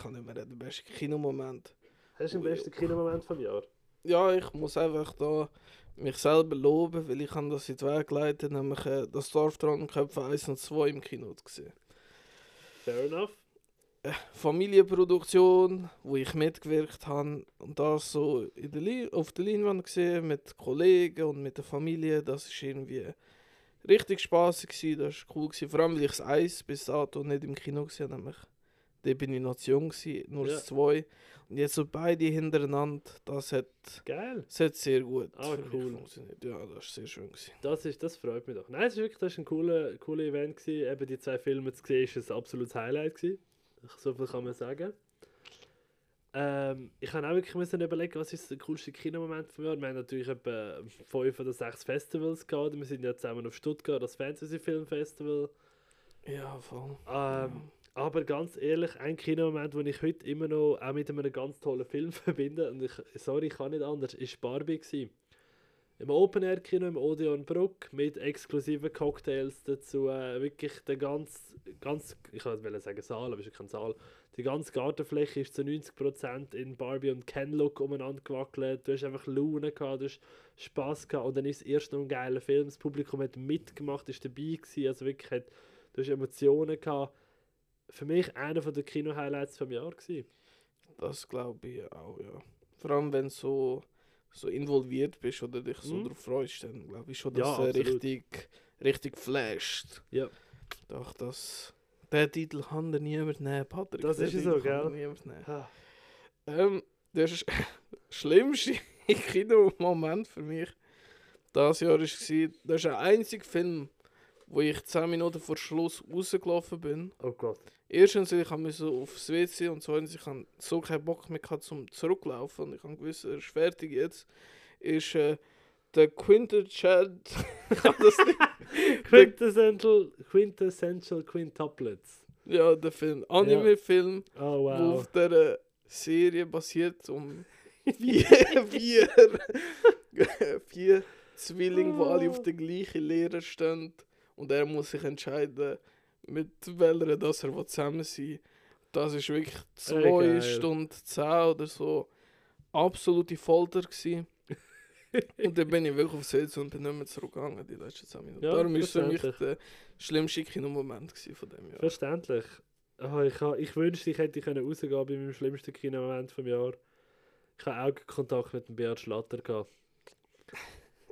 kann nicht mehr reden. Beste Kinomoment. Hast du den besten Kinomoment vom Jahr? Ja, ich muss einfach da mich selber loben, weil ich habe das in die Wege geleitet, nämlich äh, das Dorftronnenköpfe 1 und 2 im Kino gesehen. Fair enough. Familienproduktion, wo ich mitgewirkt habe und das so in der Li auf der Leinwand gesehen mit Kollegen und mit der Familie, das ist irgendwie richtig spaßig gewesen, das ist cool gewesen. Vor allem, weil ich das Eis bis dato nicht im Kino gesehen habe, nämlich da bin ich noch zu jung gewesen, nur Ja. zwei und jetzt so beide hintereinander, das hat, Geil. das hat sehr gut Ah, cool. funktioniert. Ja, das ist sehr schön gewesen. Das, ist, das freut mich doch. Nein, es ist wirklich das ist ein cooler, cooler Event. Gewesen. Eben die zwei Filme zu sehen, ist ein absolutes Highlight. Gewesen. So viel kann man sagen. Ähm, ich habe auch wirklich müssen überlegen, was ist der coolste Kinomoment von mir. Wir haben natürlich etwa fünf oder sechs Festivals gehabt. Wir sind ja zusammen auf Stuttgart, das Fantasy Film Festival. Ja, voll. Ähm, aber ganz ehrlich, ein Kinomoment, den ich heute immer noch auch mit einem ganz tollen Film verbinde, und ich, sorry, ich kann nicht anders, ist Barbie gewesen. Im Open-Air-Kino im Odeon Bruck mit exklusiven Cocktails dazu. Äh, wirklich der ganz, ganz, ich wollte sagen Saal, aber es ist kein Saal. Die ganze Gartenfläche ist zu 90% in Barbie und Ken-Look umeinander gewackelt. Du hast einfach Laune gehabt, du hast Spass gehabt und dann ist es erst noch ein geiler Film. Das Publikum hat mitgemacht, ist dabei gewesen, also wirklich hat, du hast Emotionen gehabt. Für mich einer der Kino-Highlights vom Jahr gewesen. Das glaube ich auch, ja. Vor allem, wenn du so, so involviert bist oder dich so Mhm. darauf freust, dann glaube ich schon, dass Ja, er richtig, richtig flasht. Ja. Doch, das... Den Titel kann dir niemand nehmen, Patrick. Das ist so, gell? niemand nehmen. Ah, Ähm, der sch schlimmste Kinomoment für mich das Jahr war, das ist der einzige Film, wo ich 10 Minuten vor Schluss rausgelaufen bin. Oh Gott. Erstens, ich habe so aufs WC und zweitens, ich habe so keinen Bock mehr gehabt zum zurücklaufen und ich habe gewusst, er ist fertig jetzt. Ist äh, der Quintessential. Quintessential, Quintessential Quintuplets. Ja, der Film. Anime-Film, Oh wo wow. auf der Serie basiert um vier, vier, vier Zwillinge, die alle auf der gleichen Lehre stehen. Und er muss sich entscheiden, mit welcher dass er zusammen sein. Das ist wirklich zwei geil. Stunden zehn oder so. Absolute Folter gewesen. und dann bin ich wirklich aufs Sitz und bin nicht mehr zurückgegangen die letzten 10 Minuten. Ja, Darum ist für mich der schlimmste Kinomoment von dem Jahr. Verständlich. Oh, ich, ha- ich wünschte, ich hätte können rausgehen bei meinem schlimmsten Kinomoment vom Jahr. Ich habe Augenkontakt mit dem Beat Schlatter gehabt.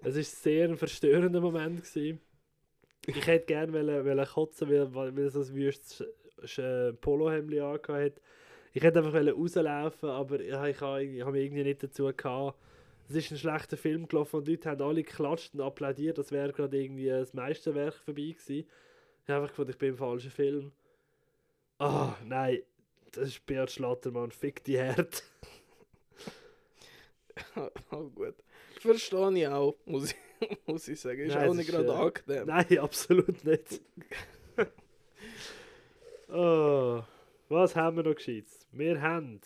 Es war sehr ein verstörender Moment. Gewesen. Ich hätte gerne wollen, wollen kotzen, weil, weil so ein wüstes Sch- Sch- Polohemd angehabt hat. Ich hätte einfach rauslaufen, aber ich habe ich habe mich irgendwie nicht dazu gehabt. Es ist ein schlechter Film gelaufen und die Leute haben alle geklatscht und applaudiert, das wäre gerade irgendwie das Meisterwerk vorbei gewesen. Ich habe einfach gefunden, ich bin im falschen Film. Ah, nein. Das ist Beat Schlattermann, fick die Herd. oh, gut. Verstehe ich auch, muss ich, muss ich sagen. Ist Nein, auch nicht gerade äh, angenehm. Nein, absolut nicht. oh. Was haben wir noch Gescheites? Wir haben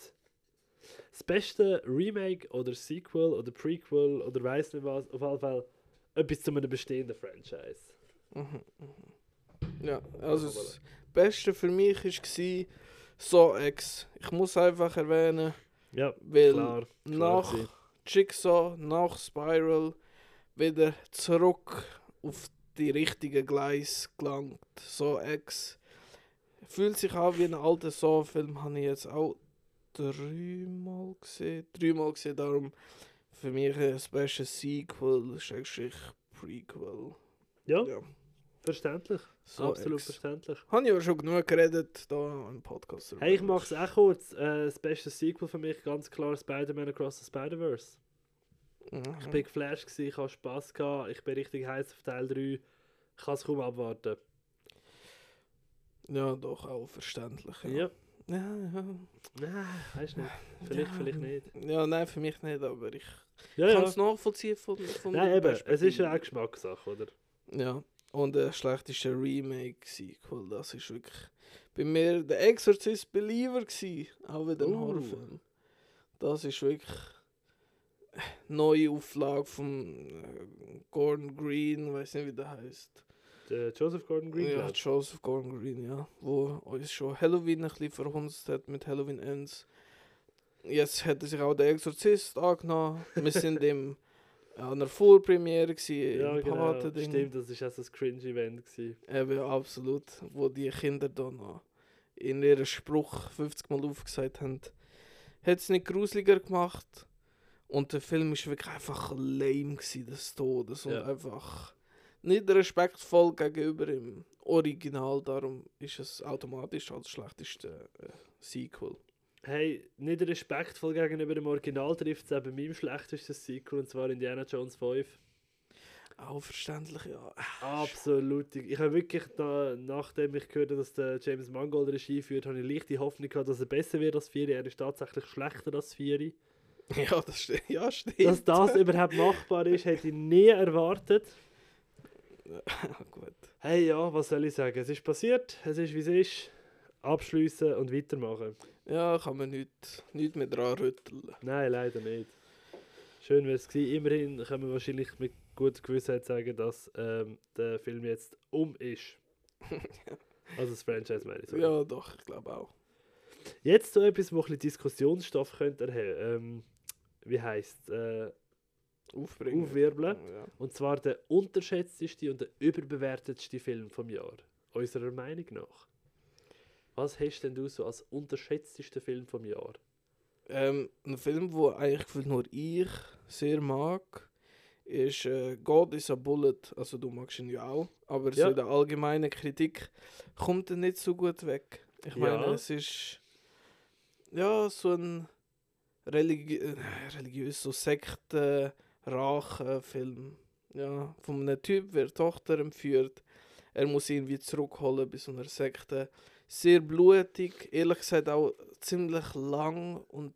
das beste Remake oder Sequel oder Prequel oder weiss nicht was, auf jeden Fall etwas zu einem bestehenden Franchise. Mhm, mhm. Ja, also das Beste für mich war So X. Ich muss einfach erwähnen, Ja, weil klar. klar nach. Jigsaw, nach Spiral wieder zurück auf die richtigen Gleis gelangt. So X. Fühlt sich an wie ein alter Saw-Film, habe ich jetzt auch dreimal gesehen. Dreimal gesehen, darum für mich ein Special Sequel, Schrägstrich Prequel. Ja, Ja, verständlich. so Absolut X. verständlich. Habe ich ja schon genug geredet da im Podcast. Hey, ich mache es auch kurz. Äh, das beste Sequel für mich ganz klar Spider-Man Across the Spider-Verse. Mhm. Ich bin geflasht, gewesen, ich hatte Spass, gehabt, ich bin richtig heiß auf Teil 3. Ich kann es kaum abwarten. Ja, doch, auch verständlich. Ja, Ja. ja. ja. Nein, weißt nicht. Vielleicht, Ja. vielleicht nicht. Ja, nein, für mich nicht, aber ich Ja, kann ja. es nachvollziehen von, von Nein, eben. Es ist ja auch Geschmackssache, oder? Ja, und der schlechteste Remake-Sequel, das ist wirklich bei mir der Exorcist Believer gsi, auch wieder ein Uh. Horrorfilm. Das ist wirklich neue Auflage von äh, Gordon Green, weiß nicht wie der heißt. Der Joseph Gordon-Green, Ja, glaub ich. Joseph Gordon Green, ja. Wo uns schon Halloween ein bisschen verhunzt hat mit Halloween Ends. Jetzt hat er sich auch der Exorzist angenommen. Wir sind im, an einer Vorpremiere gewesen, Ja, im genau. Patending. Stimmt, das war auch so ein Cringe-Event. gewesen. Eben, absolut. Wo die Kinder da noch in ihren Spruch 50 Mal aufgesagt haben. Hat es nicht gruseliger gemacht. Und der Film ist wirklich einfach lame des Todes. Und Ja. einfach nicht respektvoll gegenüber im Original. Darum ist es automatisch als schlechteste äh, Sequel. Hey, nicht respektvoll gegenüber dem Original trifft es eben meinem schlechtesten Sequel, und zwar Indiana Jones 5. Auch verständlich, ja. Absolut. Ich habe wirklich, da, nachdem ich gehört habe, dass der James Mangold Regie führt, habe ich leichte Hoffnung gehabt, dass er besser wird als Vieri. Er ist tatsächlich schlechter als Vieri. Ja, das stimmt. Ja, stimmt. Dass das überhaupt machbar ist, hätte ich nie erwartet. Gut. Hey, ja, was soll ich sagen? Es ist passiert, es ist wie es ist. Abschliessen und weitermachen. Ja, kann man nicht, nicht mehr dran rütteln. Nein, leider nicht. Schön wäre es gewesen. Immerhin können wir wahrscheinlich mit guter Gewissheit sagen, dass ähm, der Film jetzt um ist. Also das Franchise meine ich. sorry. Ja, doch, ich glaube auch. Jetzt so etwas, wo ein bisschen Diskussionsstoff könnte erheben. Ähm, wie heisst äh, Aufbringen. Aufwirbeln. Ja. Und zwar der unterschätzteste und der überbewertetste Film vom Jahr. Unserer Meinung nach. Was hast denn du so als unterschätztesten Film vom Jahr? Ähm, ein Film, wo eigentlich gefühlt nur ich sehr mag, ist äh, God is a Bullet. Also du magst ihn ja auch, aber Ja. so in der allgemeinen Kritik kommt er nicht so gut weg. Ich meine, Ja. es ist ja so ein religi äh, religiös, so Sekten, Rachenfilm. Ja, von einem Typ wird Tochter entführt. Er muss ihn irgendwie zurückholen bei so einer Sekte. Sehr blutig, ehrlich gesagt auch ziemlich lang und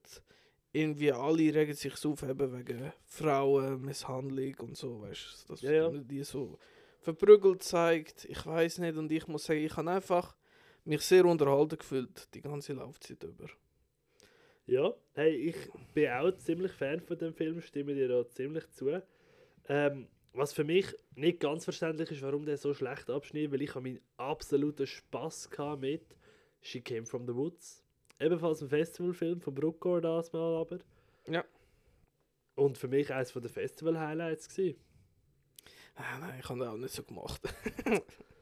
irgendwie alle regen sich auf eben wegen Frauenmisshandlung und so, weißt du, dass Ja, ja. man die so verprügelt zeigt. Ich weiß nicht und ich muss sagen, ich habe einfach mich sehr unterhalten gefühlt die ganze Laufzeit über. Ja, hey, ich bin auch ziemlich Fan von dem Film, stimme dir da ziemlich zu. Ähm, was für mich nicht ganz verständlich ist, warum der so schlecht abschneidet, weil ich habe meinen absoluten Spass mit She Came From The Woods. Ebenfalls ein Festivalfilm von Bruckgård das mal aber. Ja. Und für mich eines der Festival-Highlights. Ah, nein, ich habe das auch nicht so gemacht.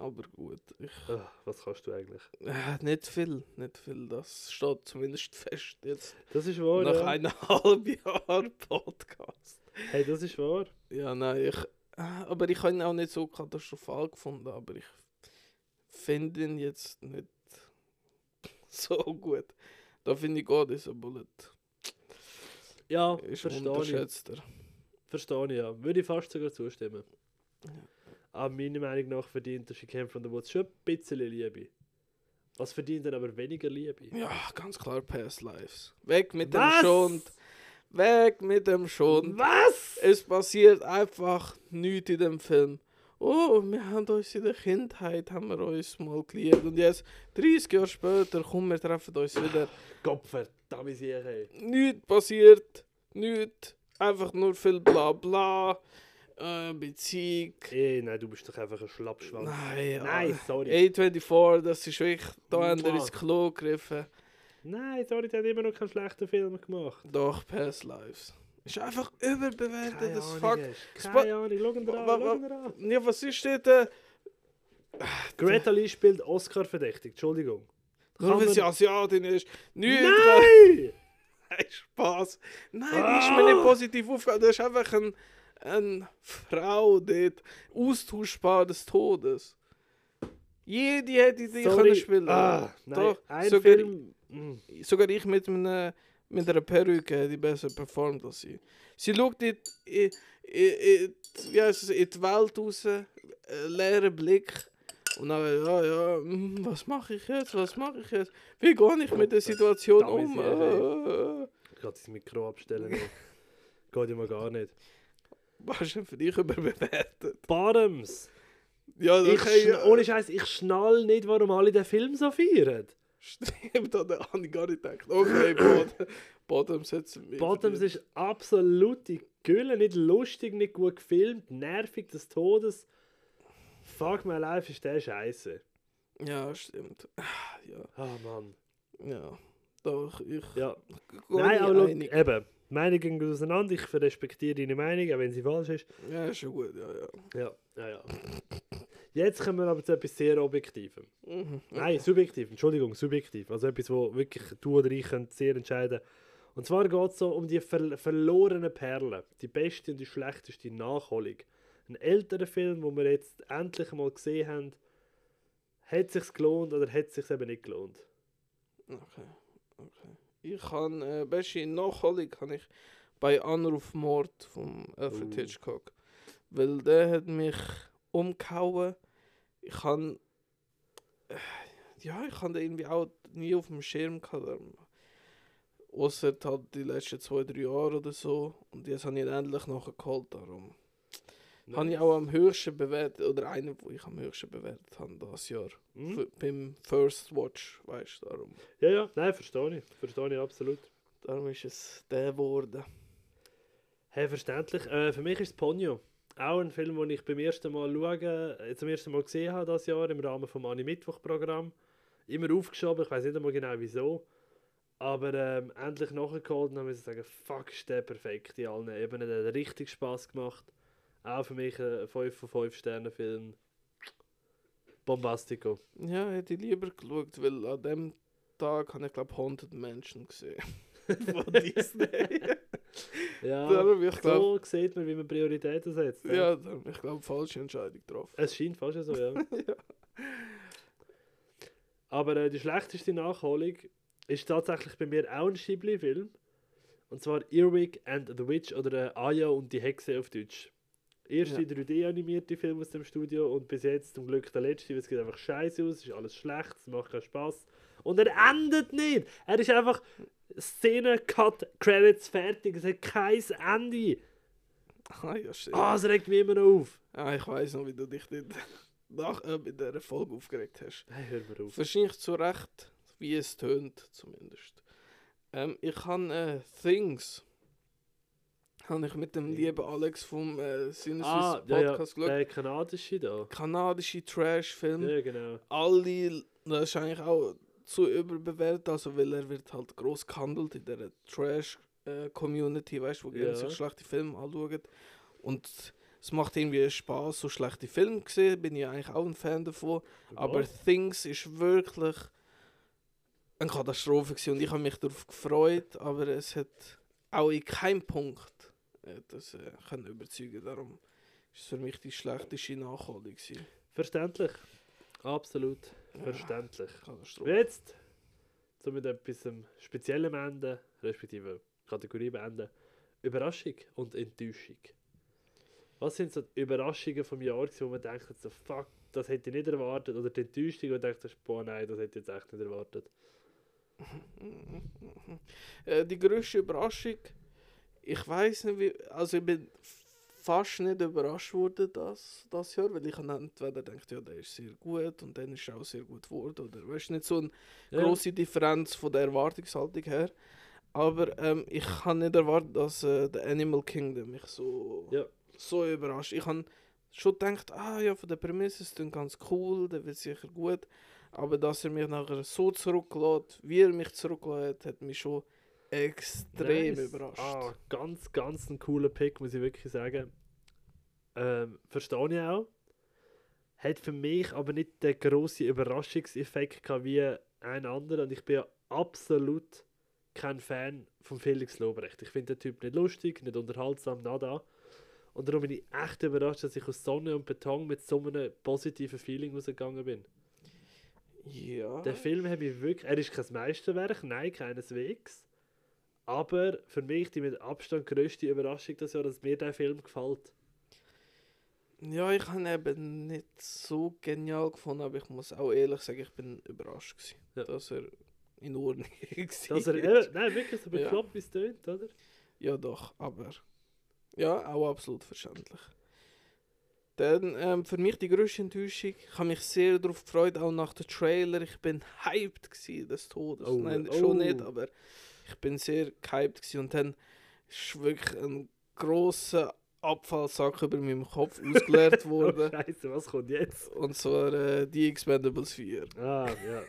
Aber gut, ich, Ah, was kannst du eigentlich? äh, nicht viel, nicht viel. Das steht zumindest fest jetzt. Das ist wahr. Nach ja. eineinhalb Jahren Podcast. Hey, das ist wahr. Ja, nein, ich, äh, aber ich habe ihn auch nicht so katastrophal gefunden, aber ich finde ihn jetzt nicht so gut. Da finde ich God is a Bullet. Ja, Ist verstehe ich. Verstehe ich, ja. Würde ich fast sogar zustimmen. Ja. Aber meiner Meinung nach verdient der Came From The Woods schon ein bisschen Liebe. Was verdient dann aber weniger Liebe? Ja, ganz klar Past Lives. Weg mit Was? dem Schund. Weg mit dem Schund. Was? Es passiert einfach nichts in dem Film. oh, wir haben uns in der Kindheit, haben wir uns mal geliebt und jetzt, 30 Jahre später, komm, wir treffen uns wieder. Gott verdammt, ich. Nichts passiert, nichts, einfach nur viel bla bla, äh, Beziehung. Ey, nein, du bist doch einfach ein Schlappschwanz. Nein, Nein, ah, sorry. A24, das ist wirklich, da haben wir ins Klo gegriffen. Nein, sorry, die haben immer noch keinen schlechten Film gemacht. Doch, Past Lives. Ist einfach überbewertet, das Fuck. Keine Ahnung, schau ihn dir Wa- an. Ja, was ist dort? Äh, Greta Lee spielt Oscar verdächtig, Entschuldigung. nur weil sie Asiatin ist. Nichts. Nein! Hey, Spaß. Nein, die ist mir nicht Ah! positiv aufgefallen. Das ist einfach ein, eine Frau dort. Austauschbar des Todes. Jede hätte die Sorry. können spielen. Ah, nein, Doch, sogar, Film... Mm. sogar ich mit, einer, mit einer Perücke hätte besser performt als sie. Sie schaut in, in, in, in, wie heisst es, in die Welt raus, äh, leeren Blick. Und dann, ja, ja, hm, was mache ich jetzt? Was mache ich jetzt? Wie gehe ich mit der Situation um? Ich kann das Mikro abstellen. Geht immer gar nicht. Was ist denn für dich überbewertet? Bottoms! Ja, Ich schn- ja. Ohne Scheiß, ich schnall nicht, warum alle den Film so feiern. Stimmt, da habe ich gar nicht gedacht. Okay, Bottom, Bottoms hat mir Bottoms ist absolute Gülle, nicht lustig, nicht gut gefilmt, nervig des Todes. Fuck my life ist der Scheiße. Ja, stimmt. Ah, Ja, Ah Mann. ja. Doch, ich... Ja. Nein, aber einig. eben, Meinungen gehen auseinander. Ich respektiere deine Meinung, auch wenn sie falsch ist. Ja, ist schon gut, ja, ja. Ja, ja, ja. Jetzt kommen wir aber zu etwas sehr Objektivem. Mhm. Nein, subjektiv, Entschuldigung, subjektiv. Also etwas, wo wirklich du oder ich könnt sehr entscheiden Und zwar geht es so um die ver verlorenen Perlen. Die beste und die schlechteste Nachholung. Ein älterer Film, wo wir jetzt endlich mal gesehen haben, hat es sich gelohnt oder hat es sich eben nicht gelohnt? Okay, okay. Ich kann, äh, beste Nachholung kann ich bei Anrufmord von Alfred Uh. Hitchcock. Weil der hat mich umgehauen. Ich kann, äh, ja, ich kann den irgendwie auch nie auf dem Schirm gehabt. Ausser halt die letzten zwei, drei Jahre oder so. Und jetzt habe ich ihn endlich nachgeholt, darum. Habe ich auch am höchsten bewertet, oder einen, wo ich am höchsten bewertet habe, das Jahr. Hm? F- Beim First Watch, weißt du, darum. Ja, ja, nein, verstehe ich. Verstehe ich absolut. Darum ist es der geworden. Hey, verständlich. Äh, für mich ist es Ponyo. Auch ein Film, den ich beim ersten Mal schauen, äh, zum ersten Mal gesehen habe das Jahr im Rahmen vom Anime-Mittwoch-Programm. Immer aufgeschoben, ich weiß nicht einmal genau wieso. Aber ähm, endlich nachgeholt und dann muss ich sagen, fuck, ist der perfekt in allen Ebenen. Der hat richtig Spass gemacht. Auch für mich ein 5 von 5 Sternen Film. Bombastico. Ja, hätte ich lieber geschaut, weil an dem Tag habe ich glaube 100 Menschen gesehen. Von Disney. Ja, darum, ich glaube, so sieht man, wie man Prioritäten setzt. ja. ja, darum, ich glaube, falsche Entscheidung getroffen. Es scheint fast so, ja. Ja. Aber äh, die schlechteste Nachholung ist tatsächlich bei mir auch ein Ghibli-Film. Und zwar Earwig and the Witch oder äh, Aya und die Hexe auf Deutsch. Erste Ja. 3D-animierte Film aus dem Studio und bis jetzt zum Glück der letzte, weil es geht einfach scheiße aus, es ist alles schlecht, es macht keinen Spaß. Und er endet nicht! Er ist einfach Szene, Cut, Credits, fertig, es hat kein Ende. Ah, ja, stimmt. Ah, es regt mich immer noch auf. Ah, ich weiß noch, wie du dich dort nach, äh, bei dieser Folge aufgeregt hast. Hey, hör mir auf. Wahrscheinlich zu Recht, wie es tönt, zumindest. Ähm, ich habe äh, Things. Habe ich mit dem lieben Alex vom äh, Sinneswiss Ah, ja, ja, Podcast geschaut. der kanadische da. Kanadische Trash-Film. Ja, genau. alle, das ist eigentlich auch zu überbewertet, also weil er wird halt gross gehandelt in der Trash-Community, weißt du, wo gerne Ja. sich schlechte Filme anschauen. Und es macht irgendwie Spaß, so schlechte Filme zu sehen, bin ich eigentlich auch ein Fan davon. Aber Was? Things ist wirklich eine Katastrophe gewesen und ich habe mich darauf gefreut, aber es hat auch in keinem Punkt das äh, können überzeugen. Darum ist es für mich die schlechteste Nachholung gewesen. Verständlich. Absolut Ja. verständlich. Katastrophe. Jetzt, um mit etwas Speziellem enden, respektive Kategorie beenden, Überraschung und Enttäuschung. Was sind so die Überraschungen vom Jahr, wo man denkt, so, fuck, das hätte ich nicht erwartet, oder die Enttäuschung, wo man denkt, boah, nein, das hätte ich jetzt echt nicht erwartet. Äh, die größte Überraschung, ich weiß nicht wie, also ich bin fast nicht überrascht worden das, das Jahr, weil ich habe entweder gedacht, ja, der ist sehr gut und dann ist er auch sehr gut geworden. Oder weißt nicht so eine Ja. große Differenz von der Erwartungshaltung her. Aber ähm, ich habe nicht erwartet, dass äh, der Animal Kingdom mich so, Ja. so überrascht. Ich habe schon gedacht, ah ja, von der Prämisse ist das ganz cool, der wird sicher gut. Aber dass er mich nachher so zurücklässt, wie er mich zurücklässt, hat mich schon extrem Nice. überrascht. Ah, ganz, ganz ein cooler Pick, muss ich wirklich sagen. Ähm, verstehe ich auch. Hat für mich aber nicht den grossen Überraschungseffekt gehabt wie ein anderer. Und ich bin ja absolut kein Fan von Felix Lobrecht. Ich finde den Typ nicht lustig, nicht unterhaltsam, nada. Und darum bin ich echt überrascht, dass ich aus Sonne und Beton mit so einem positiven Feeling rausgegangen bin. Ja. Der Film hat mich wirklich. Er ist kein Meisterwerk, nein, keineswegs. Aber für mich die mit Abstand größte Überraschung das Jahr, dass mir der Film gefällt. Ja, ich habe ihn eben nicht so genial gefunden, aber ich muss auch ehrlich sagen, ich bin überrascht gewesen, Ja. dass er in Ordnung war. Dass er, nein, wirklich so Ja. wie es tönt, oder? Ja, doch, aber ja, auch absolut verständlich. Dann ähm, für mich die größte Enttäuschung. Ich habe mich sehr darauf gefreut, auch nach dem Trailer. Ich bin hyped gewesen, des Todes. Oh, Nein, oh. schon nicht, aber ich bin sehr gewesen. Und dann ist wirklich ein großer Abfallsack über meinem Kopf ausgeleert Oh, worden. Scheiße, was kommt jetzt? Und zwar äh, die Expendables 4. Ah, ja.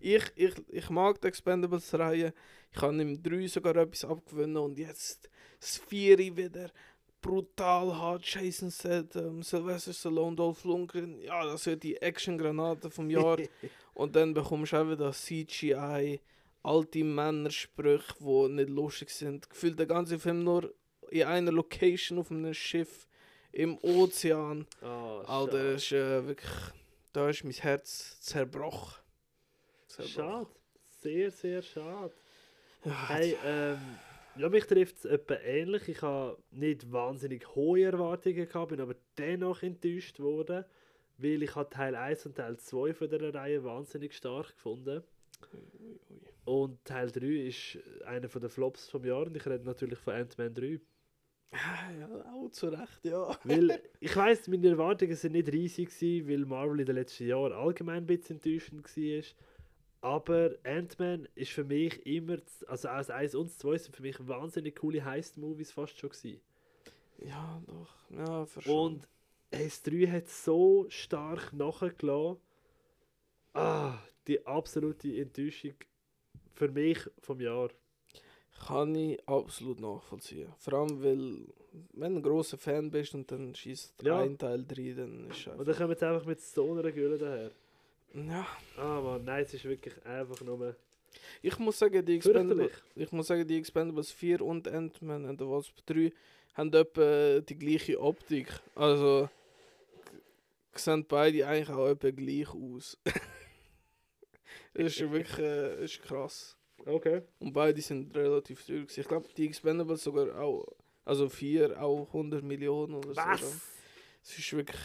Ich, ich, ich mag die Expendables-Reihe. Ich habe im 3 sogar etwas abgewinnen und jetzt das 4 wieder brutal hart. Jason Statham, Sylvester Stallone, Dolph Lundgren. Ja, das wird die Action-Granate vom Jahr. und dann bekommst du auch wieder CGI, alte Männersprüche, die nicht lustig sind. Gefühlt der ganze Film nur in einer Location auf einem Schiff im Ozean. Ah, Alter, ist äh, wirklich. Da ist mein Herz zerbrochen. Schade. Sehr, sehr schade. Ja, Hey, ähm, ja, mich trifft es etwa ähnlich. Ich habe nicht wahnsinnig hohe Erwartungen gehabt, bin aber dennoch enttäuscht worden, weil ich habe Teil 1 und Teil 2 von dieser Reihe wahnsinnig stark gefunden. Ui. Und Teil 3 ist einer der Flops vom Jahr und ich rede natürlich von Ant-Man 3. Ah, Ja, auch zu Recht, ja. Weil ich weiß, meine Erwartungen sind nicht riesig gewesen, weil Marvel in den letzten Jahren allgemein ein bisschen enttäuschend war. Aber Ant-Man ist für mich immer, also aus 1 und 2 sind für mich wahnsinnig coole Heist-Movies fast schon gewesen. Ja, doch. Ja, verstehe. Und S3 hat so stark nachgelassen. Ah, die absolute Enttäuschung für mich vom Jahr. Kann ich absolut nachvollziehen. Vor allem, weil, wenn du ein grosser Fan bist und dann schießt Ja. ein Teil drin, dann ist Und einfach... dann kommen jetzt einfach mit so einer Gülle daher. Ja, Ah man, nein, es ist wirklich einfach nur ich muss sagen, die Expendables, ich muss sagen, die Expendables 4 und Ant-Man and the Wasp 3 haben etwa die gleiche Optik. Also, sehen beide eigentlich auch etwa gleich aus. das ist wirklich äh, ist krass. Okay. Und beide sind relativ teuer. gewesen. Ich glaube, die Expendables sogar auch, also vier auch 100 Millionen oder so. Was? Es ist wirklich.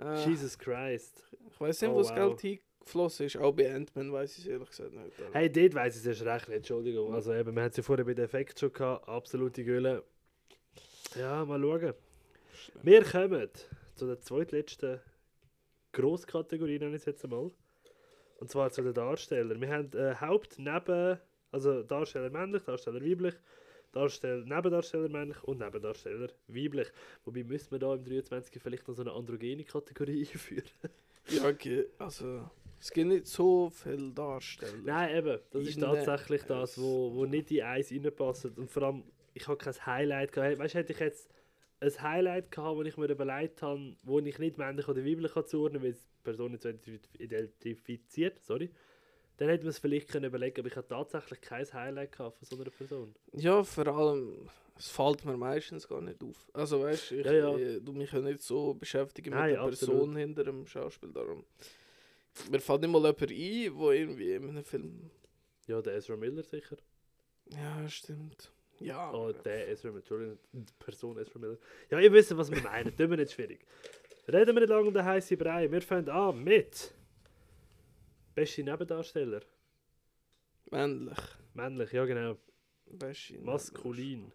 Äh, Jesus Christ. ich weiß nicht, Oh, wo das wow. Geld hingeflossen ist. Auch bei Ant-Man weiß ich es ehrlich gesagt nicht. aber- Hey, dort weiss ich es erst recht nicht, Entschuldigung. Also eben, wir haben es ja vorher bei den Effekt schon gehabt, absolute Gülle. Ja, mal schauen. Wir kommen zu der zweitletzten Grosskategorie, nenne ich es jetzt einmal. Und zwar zu den Darstellern. Wir haben äh, Haupt-, Neben-, also Darsteller männlich, Darsteller weiblich, Darsteller, Nebendarsteller männlich und Nebendarsteller weiblich. Wobei müssen wir da im 23 vielleicht noch so eine androgene Kategorie einführen. Ja, okay. Also, es gibt nicht so viele Darsteller. Nein, eben. Das ist tatsächlich das, wo, wo nicht in eins reinpasst. Und vor allem, ich habe kein Highlight gehabt. Weißt du, hätte ich jetzt ein Highlight gehabt, wo ich mir überlegt habe, wo ich nicht männlich oder weiblich kann zuordnen kann, weil es die Person nicht so identif- identifiziert, sorry. Dann hätte man es vielleicht können überlegen, aber ich habe tatsächlich kein Highlight gehabt von so einer Person. Ja, vor allem, es fällt mir meistens gar nicht auf. Also, weißt du, ich Ja, ja. äh, du mich ja nicht so beschäftigen mit Nein, der absolut. Person hinter dem Schauspiel. Darum. Mir fällt nicht mal jemand ein, der irgendwie in einem Film. Ja, der Ezra Miller sicher. Ja, stimmt. Ja. Oh, der Ezra Miller, Entschuldigung, die Person Ezra Miller. Ja, ihr wisst, was wir meinen. Tun wir nicht schwierig. Reden wir nicht lange um den heißen Brei. Wir fangen an mit Beste Nebendarsteller. Männlich. Männlich, ja genau. Beste Maskulin.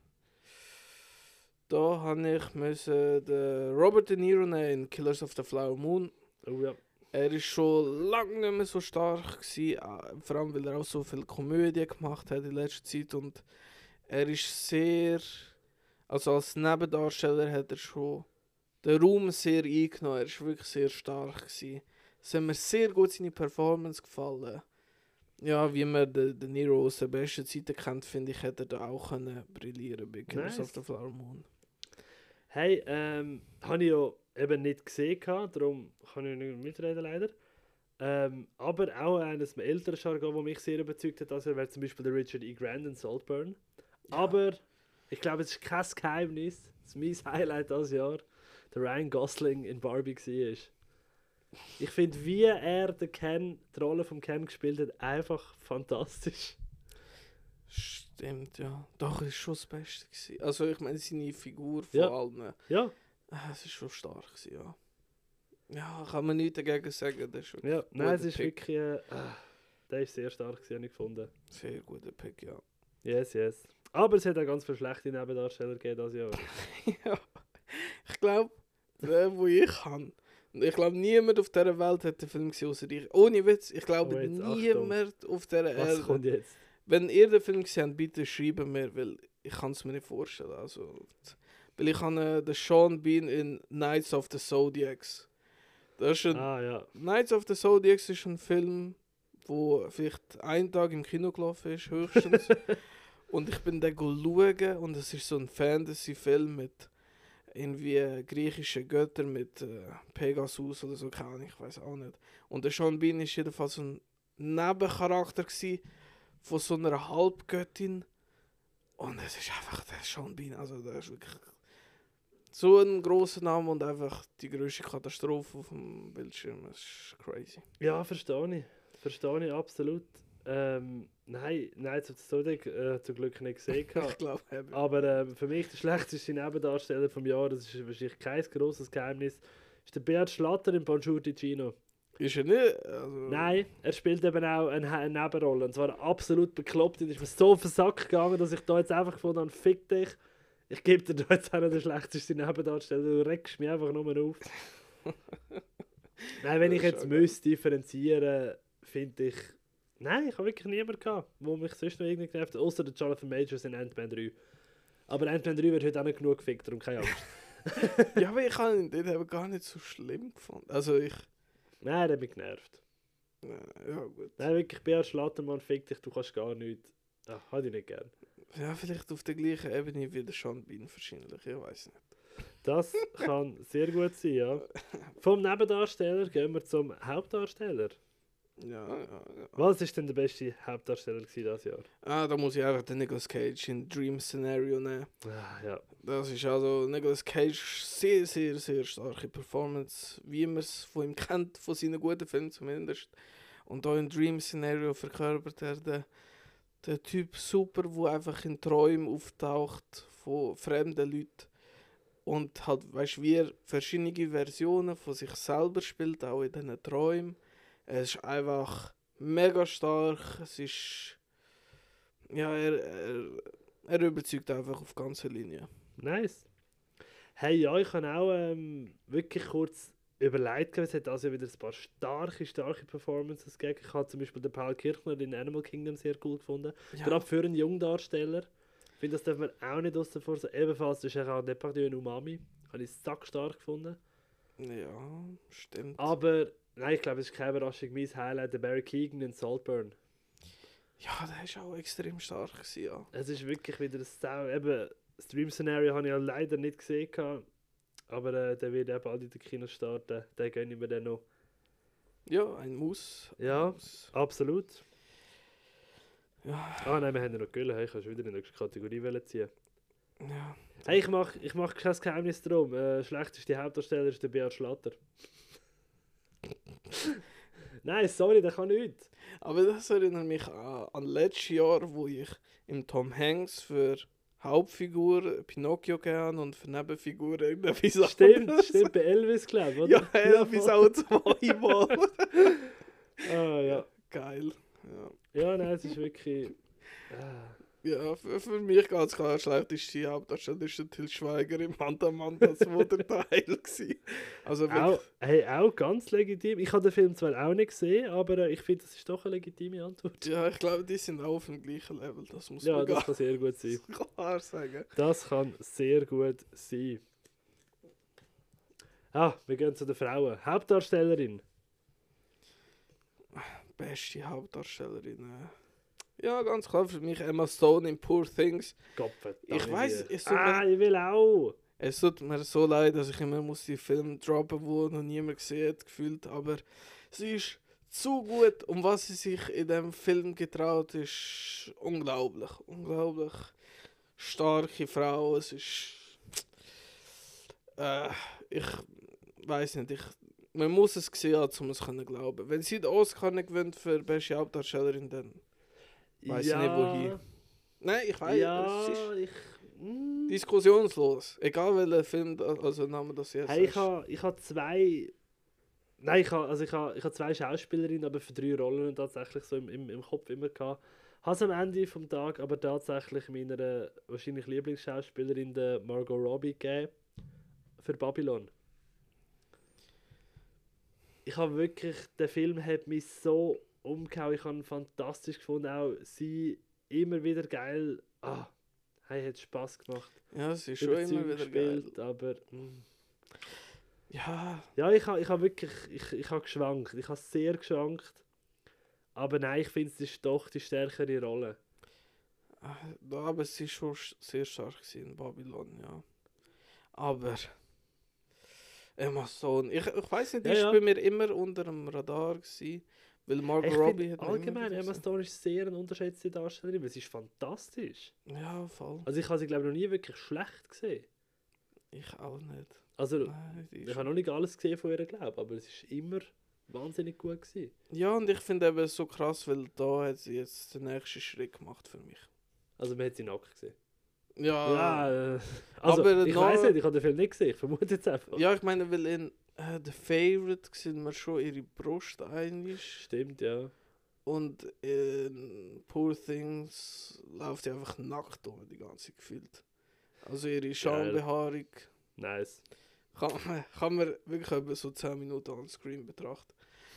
Da habe ich müssen den Robert De Niro nehmen in Killers of the Flower Moon. Oh ja. Er ist schon lange nicht mehr so stark gewesen, äh, vor allem weil er auch so viel Komödie gemacht hat in letzter Zeit und er ist sehr, also als Nebendarsteller hat er schon den Raum sehr eingenommen. Er ist wirklich sehr stark gewesen. Es hat mir sehr gut seine Performance gefallen. Ja, wie man den, den Nero aus der besten Zeiten kennt, finde ich, hätte er da auch können brillieren bei Killers Nice. of the Flower Moon. Hey, ähm, habe ich ja eben nicht gesehen, darum kann ich nicht mitreden leider. Ähm, aber auch eines älteren Jargon, das mich sehr überzeugt hat, also wäre zum Beispiel der Richard E. Grant in Saltburn. Aber ich glaube, es ist kein Geheimnis, dass mein Highlight dieses Jahr der Ryan Gosling in Barbie war. Ich finde, wie er den Ken, die Rolle von Ken gespielt hat, einfach fantastisch. Stimmt, ja. Doch, ist schon das Beste gewesen. Also ich meine, seine Figur von Ja. allen. Ja, Ah, Es ist schon stark gewesen, ja. Ja, kann man nichts dagegen sagen. Das ist ja. ein Nein, es ist Pick. wirklich. Äh, der ist sehr stark, gewesen, habe ich gefunden. Sehr guter Pick, ja. Yes, yes. Aber es hat auch ganz viele schlechte Nebendarsteller gegeben dieses Jahr. ja. Ich glaube, der, wo ich kann. Und ich glaube, niemand auf dieser Welt hat den Film gesehen, außer ich. Ohne Witz, ich glaube, Oh, jetzt Achtung. niemand auf dieser Was Erde. kommt jetzt? Wenn ihr den Film gesehen habt, bitte schreiben mir, weil ich kann es mir nicht vorstellen. Also, weil ich habe äh, den Sean Bean in Knights of the Zodiacs. Das ist ein Ah ja. Knights of the Zodiacs ist ein Film, wo vielleicht einen Tag im Kino gelaufen ist, höchstens. und ich bin den schauen und es ist so ein Fantasy-Film mit irgendwie griechischen Göttern mit äh, Pegasus oder so, keine Ahnung, ich weiß auch nicht. Und der Sean Bean ist jedenfalls so ein Nebencharakter von so einer Halbgöttin. Und es ist einfach der Sean Bean, also der ist wirklich so ein großer Name und einfach die größte Katastrophe auf dem Bildschirm. Das ist crazy. Ja, verstehe ich. Verstehe ich absolut. Ähm, nein, nein, zu Zodiac äh, zum Glück nicht gesehen. Ich glaube, Aber ähm, für mich der schlechteste Nebendarsteller vom Jahr, das ist wahrscheinlich kein grosses Geheimnis, ist der Beat Schlatter in Bonjour Ticino. ist er nicht. Also, Nein, er spielt eben auch eine, eine Nebenrolle. Und zwar absolut bekloppt. Und ist mir so auf den Sack gegangen, dass ich da jetzt einfach gefunden habe, fick dich. Ich gebe dir da jetzt einen der schlechtesten Nebendarsteller. Du regst mich einfach nur auf. Nein, wenn ich jetzt müsste differenzieren, finde ich. Nein, ich habe wirklich niemanden gehabt, der mich sonst noch irgendwie genervt hat, außer der Jonathan Majors in Ant-Man 3. Aber Ant-Man 3 wird heute auch nicht genug gefickt, darum keine Angst. ja, aber ich habe ihn dort eben gar nicht so schlimm gefunden. Also ich. Nein, der hat mich genervt. äh, Ja, gut. Nein, wirklich, Beat Schlattermann, fick dich, du kannst gar nichts. Ach, hatte ich nicht gern. Ja, vielleicht auf der gleichen Ebene wie der Sean Bean wahrscheinlich. Ich weiß nicht. Das kann sehr gut sein, ja. Vom Nebendarsteller gehen wir zum Hauptdarsteller. Ja, ja, ja. Was ist denn der beste Hauptdarsteller dieses Jahr? Ah, da muss ich einfach den Nicolas Cage in Dream Scenario nehmen. Ah, ja. Das ist also Nicolas Cage sehr, sehr, sehr starke Performance, wie man es von ihm kennt, von seinen guten Filmen zumindest. Und da in Dream Scenario verkörpert er den, den Typ super, wo einfach in Träumen auftaucht von fremden Leuten. Und halt, weißt du, wie er verschiedene Versionen von sich selber spielt, auch in diesen Träumen. Es ist einfach mega stark. Es ist. Ja, er, er, er überzeugt einfach auf ganzer Linie. Nice. Hey, ja, ich habe auch ähm, wirklich kurz überlegt, es hat also wieder ein paar starke, starke Performances gegeben. Ich habe zum Beispiel den Paul Kirchner in Animal Kingdom sehr cool gefunden. Gerade für einen Jungdarsteller. Ich finde, das darf man auch nicht außen vor. So, ebenfalls ist auch Depardieu in Umami. Habe ich sackstark gefunden. Ja, stimmt. Aber, nein, ich glaube, es ist keine Überraschung. Mein Highlight, der Barry Keegan in Saltburn. Ja, der ist auch extrem stark gewesen, ja. Es ist wirklich wieder ein Sau. Eben, das Dream-Szenario habe ich ja leider nicht gesehen. gehabt. Aber äh, der wird auch bald in den Kinos starten. Den gönne ich mir dann noch. Ja, ein Muss. ein Ja. Muss. Absolut. Ja, Ah nein, wir haben ja noch Gülle. Hey, ich kann schon wieder in die nächste Kategorie ziehen. ja. Hey, ich mache ich mach kein Geheimnis darum. Äh, schlechteste Hauptdarsteller ist der Beat Schlatter. nein, sorry, der kann nichts. Aber das erinnert mich an, an letztes Jahr, wo ich im Tom Hanks für Hauptfigur Pinocchio gegeben und für Nebenfigur irgendetwas Stimmt, anderes. stimmt, bei Elvis, glaube ich, oder? Ja, Elvis voll. auch zweimal. Ah, ja. Geil. Ja. ja, nein, es ist wirklich. Ah. Ja, für, für mich ganz klar schlechteste Hauptdarsteller ist der Til Schweiger im Manta Manta zweiter Teil gewesen. Also wirklich, Auch, hey, auch ganz legitim. Ich habe den Film zwar auch nicht gesehen, aber äh, ich finde, das ist doch eine legitime Antwort. ja, ich glaube, die sind auch auf dem gleichen Level. Das muss Ja, man das kann sehr gut sein. klar sagen. Das kann sehr gut sein. Ah, wir gehen zu den Frauen. Hauptdarstellerin. Beste Hauptdarstellerin. äh. Ja, ganz klar für mich Emma Stone in Poor Things. Gopfert. Ich weiss, es tut Ah, mir- ich will auch. Es tut mir so leid, dass ich immer muss die Film droppen, wo noch niemand gesehen hat, gefühlt. Aber sie ist zu gut. Um was sie sich in dem Film getraut, ist unglaublich. Unglaublich starke Frau. Es ist. Äh, ich weiß nicht. Ich, man muss es gesehen haben, um es zu glauben. Wenn sie den Oscar nicht gewinnt für beste Hauptdarstellerin, dann. Weiss ich nicht, wohin. Nein, ich weiß. Ja, Es ist ich. Mm. diskussionslos. Egal welcher Film, also Name das jetzt Hey, ich habe ich ha zwei. Nein, ich habe also ich ha, ich ha zwei Schauspielerinnen, aber für drei Rollen tatsächlich so im, im, im Kopf immer gehabt. Habe es am Ende vom Tag aber tatsächlich meiner wahrscheinlich Lieblingsschauspielerin, der Margot Robbie, gegeben. Für Babylon. Ich habe wirklich, der Film hat mich so umgehauen. Ich habe ihn fantastisch gefunden. Auch sie immer wieder geil. Ah, hey, hat Spaß gemacht. Ja, es ist schon immer wieder geil. gespielt, aber. mm. Ja, Ja, ich habe ich ha wirklich, ich, ich habe geschwankt. Ich habe sehr geschwankt. Aber nein, ich finde, es ist doch die stärkere Rolle. äh, aber es ist schon sch- sehr stark in Babylon, ja. Aber Emma Stone, ich, ich weiß nicht, Ja, ist ja. bei mir immer unter dem Radar gewesen, weil Margot Robbie hat allgemein, Emma Stone ist sehr eine unterschätzte Darstellerin, weil sie ist fantastisch. Ja, voll. Also ich habe sie, glaube ich, noch nie wirklich schlecht gesehen. Ich auch nicht. Also, Nein, ich habe noch nicht alles gesehen von ihr, glaube aber es ist immer wahnsinnig gut gewesen. ja, und ich finde eben so krass, weil da hat sie jetzt den nächsten Schritt gemacht für mich. Also man hat sie nackt gesehen. Ja, Ja, äh, also Aber ich noch- weiß nicht, ich habe den Film nicht gesehen, ich vermute jetzt einfach. Ja, ich meine, weil in äh, The Favorite sieht man schon ihre Brust einig Stimmt, ja. und in Poor Things läuft sie einfach nackt um die ganze gefühlt. Also ihre Schambehaarung Nice. kann, man- kann man wirklich über so 10 Minuten on Screen betrachten.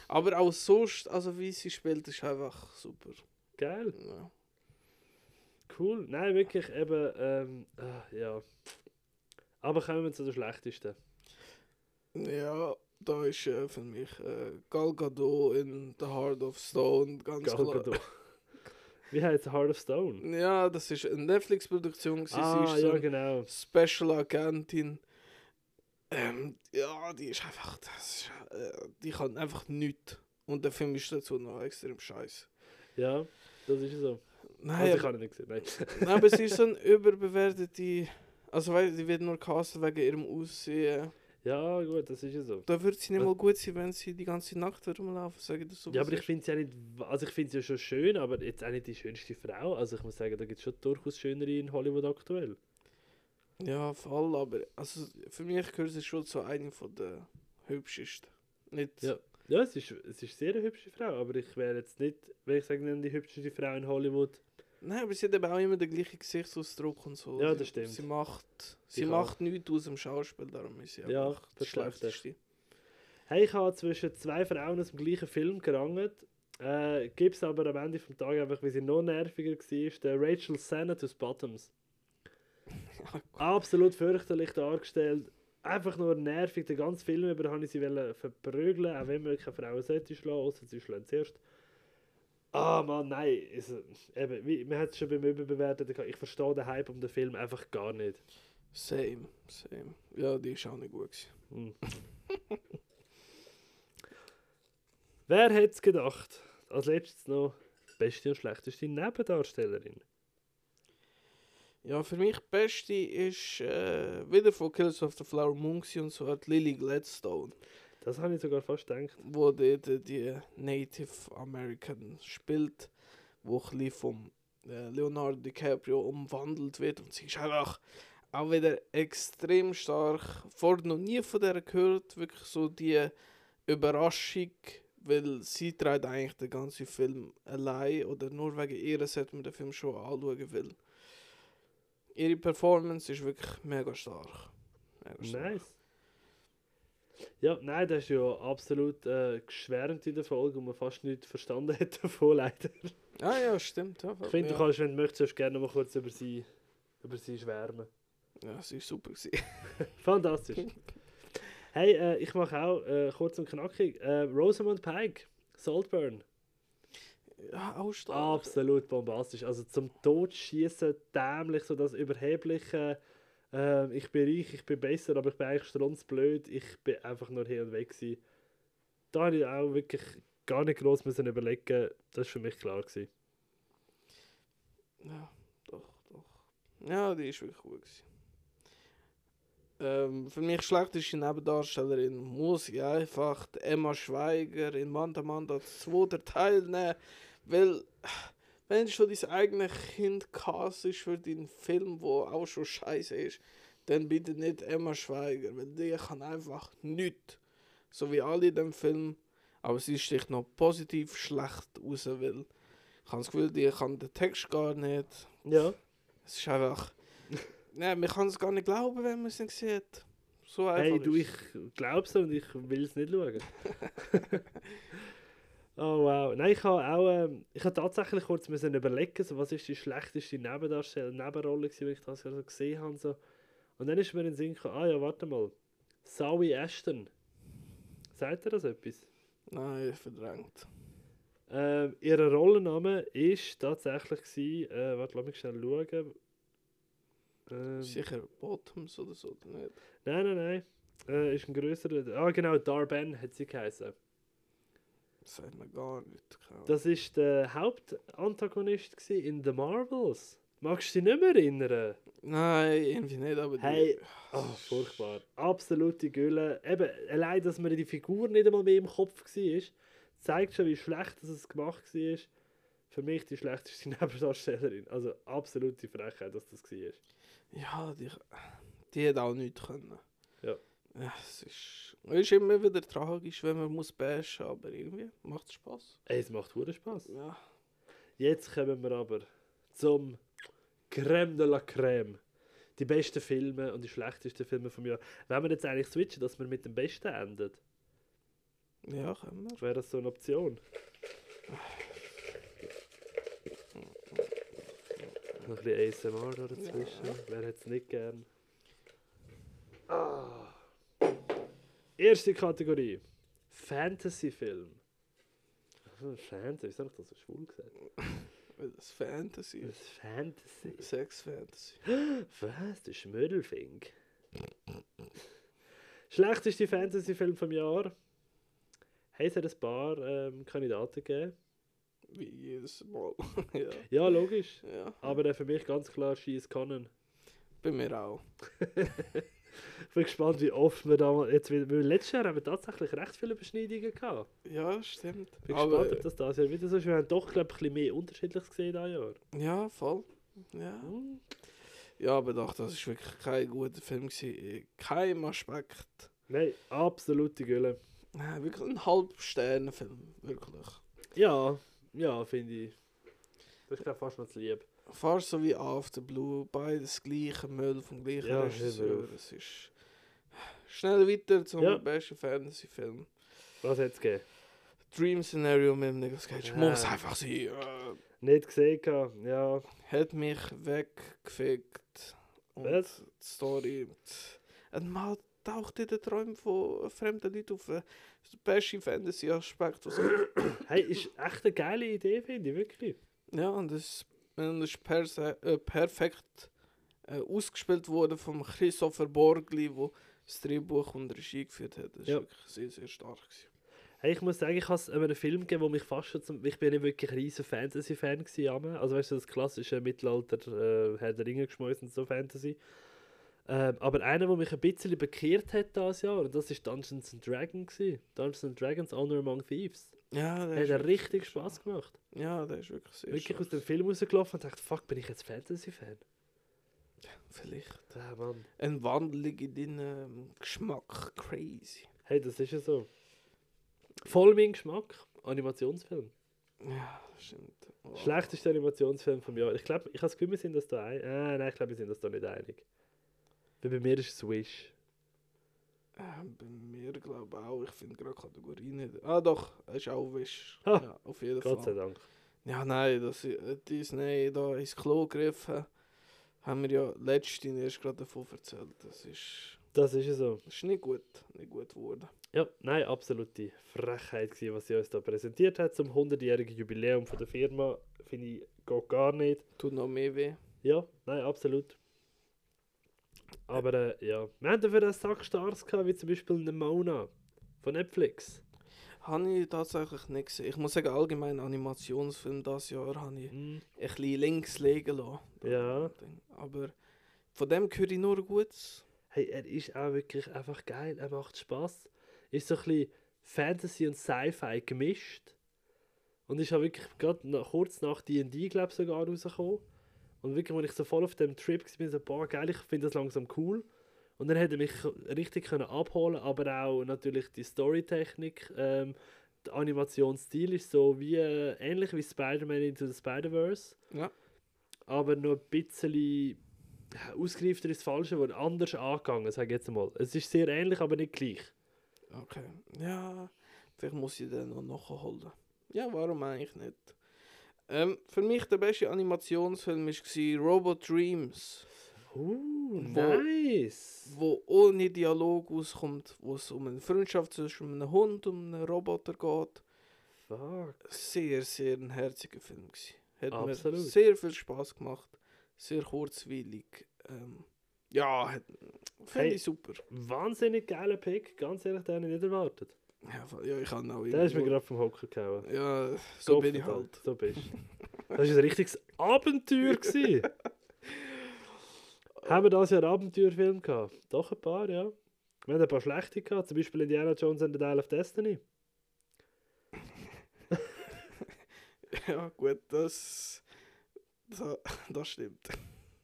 Aber auch sonst, also wie sie spielt, ist einfach super. Geil. Ja. Cool. Nein, wirklich eben, ähm, ah, ja. Aber kommen wir zu der schlechtesten. Ja, da ist äh, für mich äh, Gal Gadot in The Heart of Stone ganz Gal klar. Gadot. Wie heißt Heart of Stone? Ja, das ist eine Netflix-Produktion. ah, sie ist so ja, eine genau. Special Agentin. Ähm, ja, die ist einfach. Das ist, äh, die kann einfach nichts. Und der Film ist dazu noch extrem scheiße. Ja, das ist so. Nein, also, ich habe nicht gesehen. Nein. nein, aber sie ist so eine überbewertete. Also, weil sie wird nur castet wegen ihrem Aussehen. Ja, gut, das ist ja so. Da würde sie nicht mal gut sein, wenn sie die ganze Nacht rumlaufen, sagen das so. Ja, aber ich finde sie ja nicht. Also, ich finde sie ja schon schön, aber jetzt auch nicht die schönste Frau. Also, ich muss sagen, da gibt es schon durchaus schönere in Hollywood aktuell. Ja, voll, aber also, für mich gehört sie schon zu einer von der hübschesten. Nicht. Ja. Ja, es ist, es ist sehr eine hübsche Frau, aber ich wäre jetzt nicht, wenn ich sage, die hübscheste Frau in Hollywood. Nein, aber sie hat eben auch immer den gleichen Gesichtsausdruck und so. Ja, das stimmt. Sie macht, sie Ich macht nichts aus dem Schauspiel, darum ist sie Ja, das. Schlechteste. Hey, ich habe zwischen zwei Frauen aus dem gleichen Film gerannt. Äh, Gibt es aber am Ende vom Tag einfach, wie sie noch nerviger war, der Rachel Sennett aus Bottoms. Absolut fürchterlich dargestellt. Einfach nur nervig. Den ganzen Film über habe ich sie verprügeln, auch wenn man keine Frauen sollte schlagen, außer sie schlagen zuerst. Ah, Mann, nein. Also, eben, wie, man hat es schon beim Überbewerten gehabt. Ich verstehe den Hype um den Film einfach gar nicht. Same, same. Ja, die ist auch nicht gut. Hm. Wer hätte es gedacht? Als letztes noch beste und schlechteste Nebendarstellerin. Ja, für mich die beste ist äh, wieder von Killers of the Flower Moon und zwar die Lily Gladstone, Das habe ich sogar fast gedacht. wo dort äh, die Native American spielt, wo ein bisschen vom äh, Leonardo DiCaprio umwandelt wird und sie ist einfach auch wieder extrem stark. Vorher noch nie von der gehört, wirklich so die Überraschung, weil sie trägt eigentlich den ganzen Film allein oder nur wegen ihr sollte man den Film schon anschauen, weil ihre Performance ist wirklich mega stark. Mega stark. Nice. Ja, nein, das ist ja absolut äh, geschwärmt in der Folge und man fast nichts verstanden hat davon, leider. Ah ja, stimmt. Ja, Ich finde, ja. du kannst, wenn du möchtest, gerne noch mal kurz über sie, über sie schwärmen. Ja, es war super. Fantastisch. hey, äh, ich mache auch äh, kurz und knackig. Äh, Rosamund Pike, Saltburn. Ja, auch stark. Absolut bombastisch. Also zum Totschießen dämlich, so das überhebliche. Ähm, ich bin reich, ich bin besser, aber ich bin eigentlich strunzblöd. Ich bin einfach nur hin und weg. Gewesen. Da habe ich auch wirklich gar nicht groß müssen überlegen. Das war für mich klar. Gewesen. Ja, doch, doch. Ja, die ist wirklich gut. Gewesen. Ähm, für mich schlechteste Nebendarstellerin muss ich einfach Emma Schweiger in Manda Manda 2 der Teil nehmen, weil wenn schon dein eigenes Kind Cast ist für deinen Film, wo auch schon scheiße ist, dann bitte nicht Emma Schweiger, weil die kann einfach nichts. So wie alle in dem Film, aber sie sticht noch positiv schlecht raus, weil ich habe das Gefühl, die kann den Text gar nicht. Ja. Es ist einfach. Nein, man kann es gar nicht glauben, wenn man es nicht sieht. So einfach. Hey, du, ist ich glaub's und ich will es nicht schauen. oh wow. Nein, ich habe auch, ähm, ich habe tatsächlich kurz müssen überlegen, so, was ist die schlechteste Nebendarstellung, Nebenrolle gewesen, wenn ich das so gesehen habe. So. Und dann ist mir in den Sinn gekommen, ah ja, warte mal, Zoe Ashton. Sagt ihr das etwas? Nein, verdrängt. Ähm, ihr Rollenname ist tatsächlich gewesen, äh, warte, lass mich schnell schauen. Ähm, Sicher Bottoms oder so, oder nicht? nein, nein, nein. Äh, ist ein größerer. Ah, genau, Darben hat sie geheißen. Das sagt mir gar nicht. Das ist der Hauptantagonist in The Marvels. Magst du dich nicht mehr erinnern? Nein, irgendwie nicht, aber die- Hey, Ah, furchtbar. Absolute Gülle. Eben, allein, dass mir die Figur nicht einmal mehr im Kopf war, zeigt schon, wie schlecht dass es gemacht war. Für mich die schlechteste Nebendarstellerin. Also absolute Frechheit, dass das war. Ja, die, die hat auch nichts können. Es, ist, ist immer wieder tragisch, wenn man muss bashen, aber irgendwie macht es Spaß. Ey, es macht hure Spaß. Ja. Jetzt kommen wir aber zum Crème de la Crème. Die besten Filme und die schlechtesten Filme vom Jahr. Wenn wir jetzt eigentlich switchen, dass wir mit dem Besten enden, Ja, können wir. wäre das so eine Option. Noch ein bisschen ASMR da dazwischen. Ja. Wer hätte es nicht gern? Ah. Erste Kategorie. Fantasy-Film. Also, Fantasy, wieso habe ich das so schwul gesagt? Das Fantasy Das ist. ist Fantasy. Sex Fantasy. Was? Der Schmödelfink. Schlechteste Fantasy-Film vom Jahr. Hey, es hat ein paar ähm, Kandidaten gegeben. Wie jedes Mal. ja. Ja, logisch. ja. Aber äh, für mich ganz klar Schieß Conan. Bei mir auch. Ich bin gespannt, wie oft wir da jetzt wieder. Weil letztes Jahr haben wir tatsächlich recht viele Überschneidungen gehabt. Ja, stimmt. Ich bin Aber, gespannt, ob das das Jahr wieder so ist. Wir haben doch, glaube ich, ein bisschen mehr Unterschiedliches gesehen dieses Jahr. Ja, voll. Ja. Hm. Ja, aber doch, das ist wirklich kein guter Film gewesen. In keinem Aspekt. Nein, absolute Gülle. Nein, wirklich ein Halbsternenfilm. Wirklich. Ja, ja, finde ich. Das ist fast noch zu lieb. Fast so wie After Blue, beides gleiche Müll vom gleichen Ja, Regisseur. Es ist schnell weiter zum Ja. besten Fantasy-Film. Was hat es gegeben? Dream Scenario mit dem Nicolas Cage. Ja. Muss einfach sein. Äh, Nicht gesehen, ja. hat mich weggefickt. Und Was? die Story. t- Ein Mann taucht in den Träumen von fremden Leuten auf. äh, Das beste Fantasy-Aspekt. Hey, ist echt eine geile Idee, finde ich, wirklich. Ja, und das, se, äh, perfekt äh, ausgespielt worden von Christopher Borgli, der das Drehbuch und Regie geführt hat. Das Ja. war wirklich sehr, sehr stark. Gewesen. Hey, ich muss sagen, ich habe es einen Film gegeben, wo mich fast schon zum... Ich bin nicht wirklich ein riesen Fantasy-Fan gewesen, also weißt du, das klassische Mittelalter, äh, Herr der Ringe geschmeißt und so Fantasy. Ähm, aber einer, der mich ein bisschen bekehrt hat dieses Jahr, und das ist Dungeons and Dragons gewesen. Dungeons and Dragons Honor Among Thieves. Ja, der Hat er richtig Spaß gemacht. ja, der ist wirklich sehr Wirklich aus dem Film rausgelaufen und dachte, fuck, bin ich jetzt Fantasy-Fan? Vielleicht. Ah, Mann. Eine Wandlung in deinen Geschmack. Crazy. Hey, das ist ja so. Voll mein Geschmack. Animationsfilm. Ja, das stimmt. Oh. Schlechtester Animationsfilm vom Jahr. Ich glaube, ich habe das Gefühl, wir sind das da einig. Äh, nein, ich glaube, wir sind das da nicht einig. Weil bei mir ist es Wish. Ähm, bei mir glaube ich auch. Ich finde gerade Kategorie nicht. Ah doch, es ist auch Wish. Ha, Ja, auf jeden Gott sei Fall. Dank. Ja, nein, dass äh, Disney da ins Klo gegriffen haben wir ja letztens erst gerade davon erzählt. Das ist, Das ist so. das ist nicht gut, nicht gut geworden. Ja, nein, absolute Frechheit gewesen, was sie uns da präsentiert hat zum 100-jährigen Jubiläum von der Firma. Finde ich, geht gar nicht. Tut noch mehr weh. Ja, nein, absolut. Aber äh, ja, wir haben dafür einen Sack Stars gehabt, wie zum Beispiel eine Mona von Netflix. Habe ich tatsächlich nicht gesehen. Ich muss sagen, allgemein Animationsfilm das Jahr habe ich Mm, ein bisschen links liegen lassen. Ja. Aber von dem höre ich nur Gutes. Hey, er ist auch wirklich einfach geil, er macht Spaß. Ist so ein bisschen Fantasy und Sci-Fi gemischt. Und ist auch wirklich gerade kurz nach D&D, glaube ich, sogar rausgekommen. Und wirklich, als ich so voll auf dem Trip war, so, boah, geil, ich finde das langsam cool. Und dann hätte mich richtig können abholen aber auch natürlich die Storytechnik, ähm, der Animationsstil ist so wie, äh, ähnlich wie Spider-Man Into the Spider-Verse. Ja. Aber noch ein bisschen ja, ausgereifter ist das Falsche, aber anders angegangen, sage ich jetzt mal. Es ist sehr ähnlich, aber nicht gleich. Okay. Ja, vielleicht muss ich den noch nachholen. Ja, warum eigentlich nicht? Ähm, für mich der beste Animationsfilm war Robot Dreams, Uh, Wo- nice! wo ohne Dialog auskommt, wo es um eine Freundschaft zwischen einem Hund und einem Roboter geht. Fuck. Sehr, sehr ein herziger Film. Gewesen. Hat Absolut. mir sehr viel Spaß gemacht. Sehr kurzweilig. Ähm, ja, finde Hey. ich super. Wahnsinnig geiler Pick, ganz ehrlich, den habe ich nicht erwartet. Ja, ja ich kann auch Der ist mir gerade vom Hocker gehauen. Ja, so bin ich halt. So bist. Das war ein richtiges Abenteuer. Gewesen. Haben wir das Jahr einen Abenteuerfilm gehabt? Doch ein paar, ja. Wir haben ein paar schlechte gehabt, zum Beispiel Indiana Jones and the Dial of Destiny. Ja, gut, das, das, das stimmt.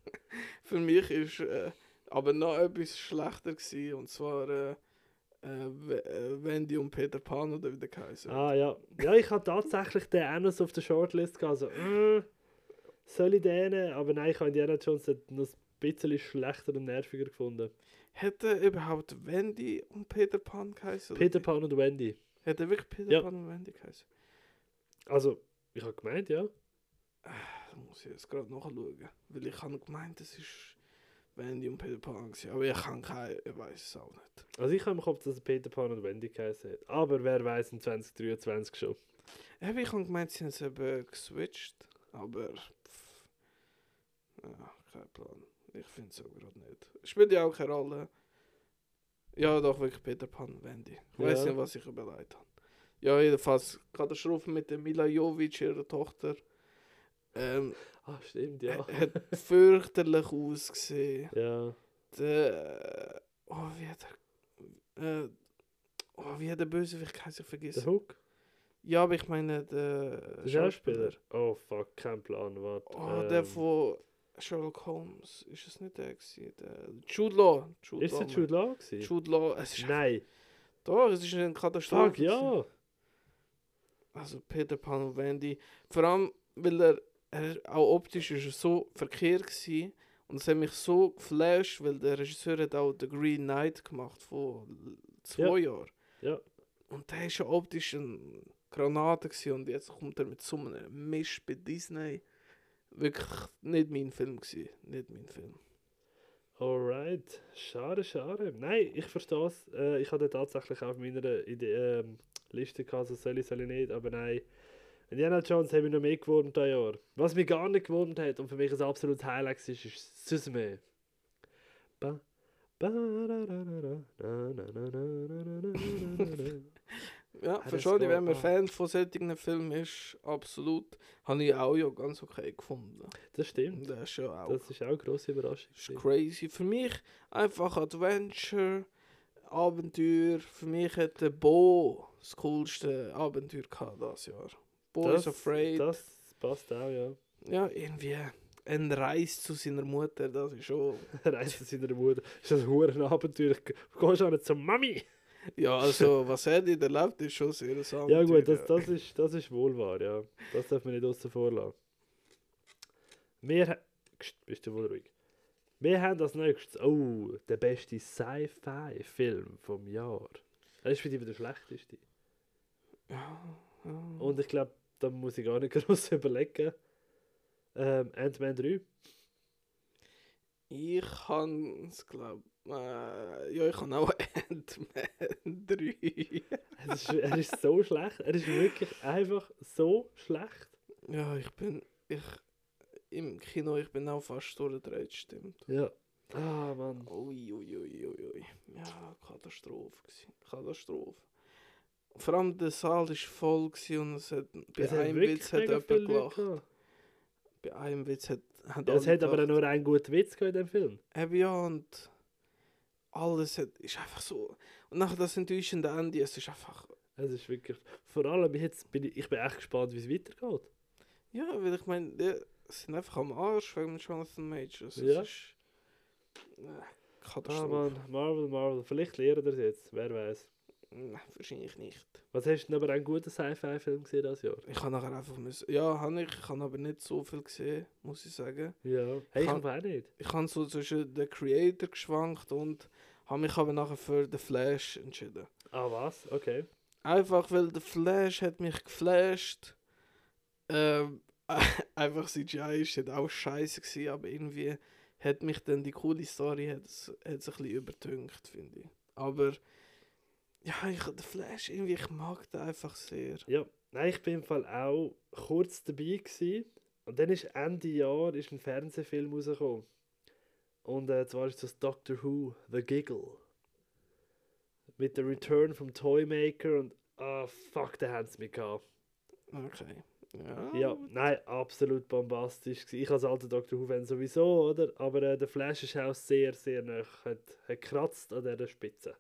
Für mich ist äh, aber noch etwas schlechter gewesen, und zwar äh, äh, äh, Wendy und Peter Pan oder wie der Kaiser. Ah ja. Ja, ich hatte tatsächlich den so auf der Shortlist gehabt. Also, äh, soll ich den? Aber nein, ich habe Indiana Jones noch ein bisschen schlechter und nerviger gefunden. Hätte überhaupt Wendy und Peter Pan geheißen? Peter? Pan und Wendy. Hätte wirklich Peter Ja. Pan und Wendy geheißen? Also, ich habe gemeint, ja. Da muss ich jetzt gerade nachschauen. Weil ich habe gemeint, es ist Wendy und Peter Pan gewesen. Aber ich kann keine, ich weiß es auch nicht. Also ich habe im Kopf, dass er Peter Pan und Wendy geheißen hat. Aber wer weiß in 2023 schon. Eben, ich habe gemeint, sie haben es eben geswitcht. Aber. Pff, ja, kein Plan. Ich finde es auch gerade nicht. Spielt ja auch keine Rolle. Ja, doch wirklich Peter Pan und Wendy. Ich weiß Ja. nicht, was ich überlegt habe. Ja, jedenfalls Katastrophe mit der Mila Jovic, ihrer Tochter. Ähm, Ah, stimmt, ja. Hat fürchterlich ausgesehen. Ja. Der. Oh, wie hat er. Äh, oh, wie hat der Bösewicht geheißen? Ich vergesse. Der Hook? Ja, aber ich meine der. Der Schauspieler? Oh fuck, kein Plan, warte. Oh, der Ähm, von Sherlock Holmes. Ist es nicht der gewesen? Der Jude Law. Jude Ist Law, es Jude Law gewesen? Jude Law. Es ist Nein. Doch, es ist eine Katastrophe. Fuck, ja. Also Peter Pan und Wendy. Vor allem, weil er auch optisch ist er so verkehrt gewesen. Und es hat mich so geflasht, weil der Regisseur hat auch The Green Knight gemacht vor zwei Jahren. Ja. Und der ist ja optisch eine Granate gewesen. und jetzt kommt er mit so einem Misch bei Disney. Wirklich nicht mein Film gewesen. Nicht mein Film. Alright. Schade, schade. Nein, ich verstehe es. Äh, ich hatte tatsächlich auf meiner Idee, ähm, Liste gehabt, so soll ich, soll ich nicht, aber nein. Indiana Jones habe ich noch mehr gewonnen dieses Jahr. Was mich gar nicht gewonnen hat und für mich ein absolutes Highlight ist, ist Suzume. Ba, ba, da, da, da, da, na, na, na, na, na, na, na, na, na, na. Ja, verstehe ich, wenn man. Fan von solchen Filmen ist, absolut. Habe ich auch ja ganz okay gefunden. Das stimmt. Das ist ja auch Das ist auch eine grosse Überraschung. Das ist crazy. Für mich einfach Adventure, Abenteuer. Für mich hat der Bo das coolste Abenteuer gehabt das Jahr. Bo is Afraid. Das passt auch, ja. Ja, irgendwie ein Reis zu seiner Mutter, das ist schon... Reise zu seiner Mutter. Das ist ein hohes Abenteuer. Du gehst auch nicht zur Mami. Ja, also, was er dort erlebt, ist schon sehr ein Ja gut, das, das, ist, das ist wohl wahr, ja. Das darf man nicht außen vor lassen. Wir bist du wohl ruhig. Wir haben als nächstes, oh, der beste Sci-Fi-Film vom Jahr. Das ist für dich der schlechteste. Ja, ja. Und ich glaube, da muss ich gar nicht groß überlegen. Ähm, Ant-Man 3. Ich kann es, glaube äh, ja, ich kann auch Ant-Man 3. Es ist, er ist so schlecht. Er ist wirklich einfach so schlecht. ja, ich bin, ich, im Kino, ich bin auch fast durchgedreht, stimmt. Ja. Ah, Mann. Ui, ui, ui, ui, ui. Ja, Katastrophe. Gewesen. Katastrophe. Vor allem der Saal war voll und es hat, bei Es einem Witz hat jemand gelacht. gehabt. Bei einem Witz hat, hat Ja, es hat aber nur einen guten Witz gehabt in dem Film. Eben ja, und alles hat, ist einfach so. Und nachher das enttäuschende Ende, es ist einfach. Es ist wirklich. Vor allem jetzt bin ich, ich bin echt gespannt, wie es weitergeht. Ja, weil ich meine, die sind einfach am Arsch wegen Jonathan Majors. Ja. Es ist. Äh, Ah, Katastrophe. Mann, Marvel, Marvel. Vielleicht lernen es jetzt, wer weiß. Nein, wahrscheinlich nicht. Was hast du denn aber einen guten Sci-Fi-Film gesehen das Jahr? Ich habe nachher einfach müssen. Ja, habe ich. Ich habe aber nicht so viel gesehen, muss ich sagen. Ja. Hey, ich habe auch nicht. Ich habe so zwischen den Creator geschwankt und habe mich aber nachher für The Flash entschieden. Ah, was? Okay. Einfach weil The Flash hat mich geflasht. Ähm, einfach CGI ist halt auch scheiße gewesen, aber irgendwie hat mich dann die coole Story hat hat es ein bisschen übertünkt, finde ich. Aber ja, ich The Flash irgendwie, ich mag den einfach sehr. Ja. Nein, ich bin im Fall auch kurz dabei gewesen. Und dann ist Ende Jahr ist ein Fernsehfilm rausgekommen. Und äh, zwar ist das Doctor Who, The Giggle. Mit der Return vom Toymaker und ah fuck, da haben sie mich gehabt. Okay. Ja. Ja, nein, absolut bombastisch. Ich als alter Doctor Who-Fan sowieso, oder? Aber äh, der Flash ist auch sehr, sehr nah. Hat, hat kratzt an dieser Spitze.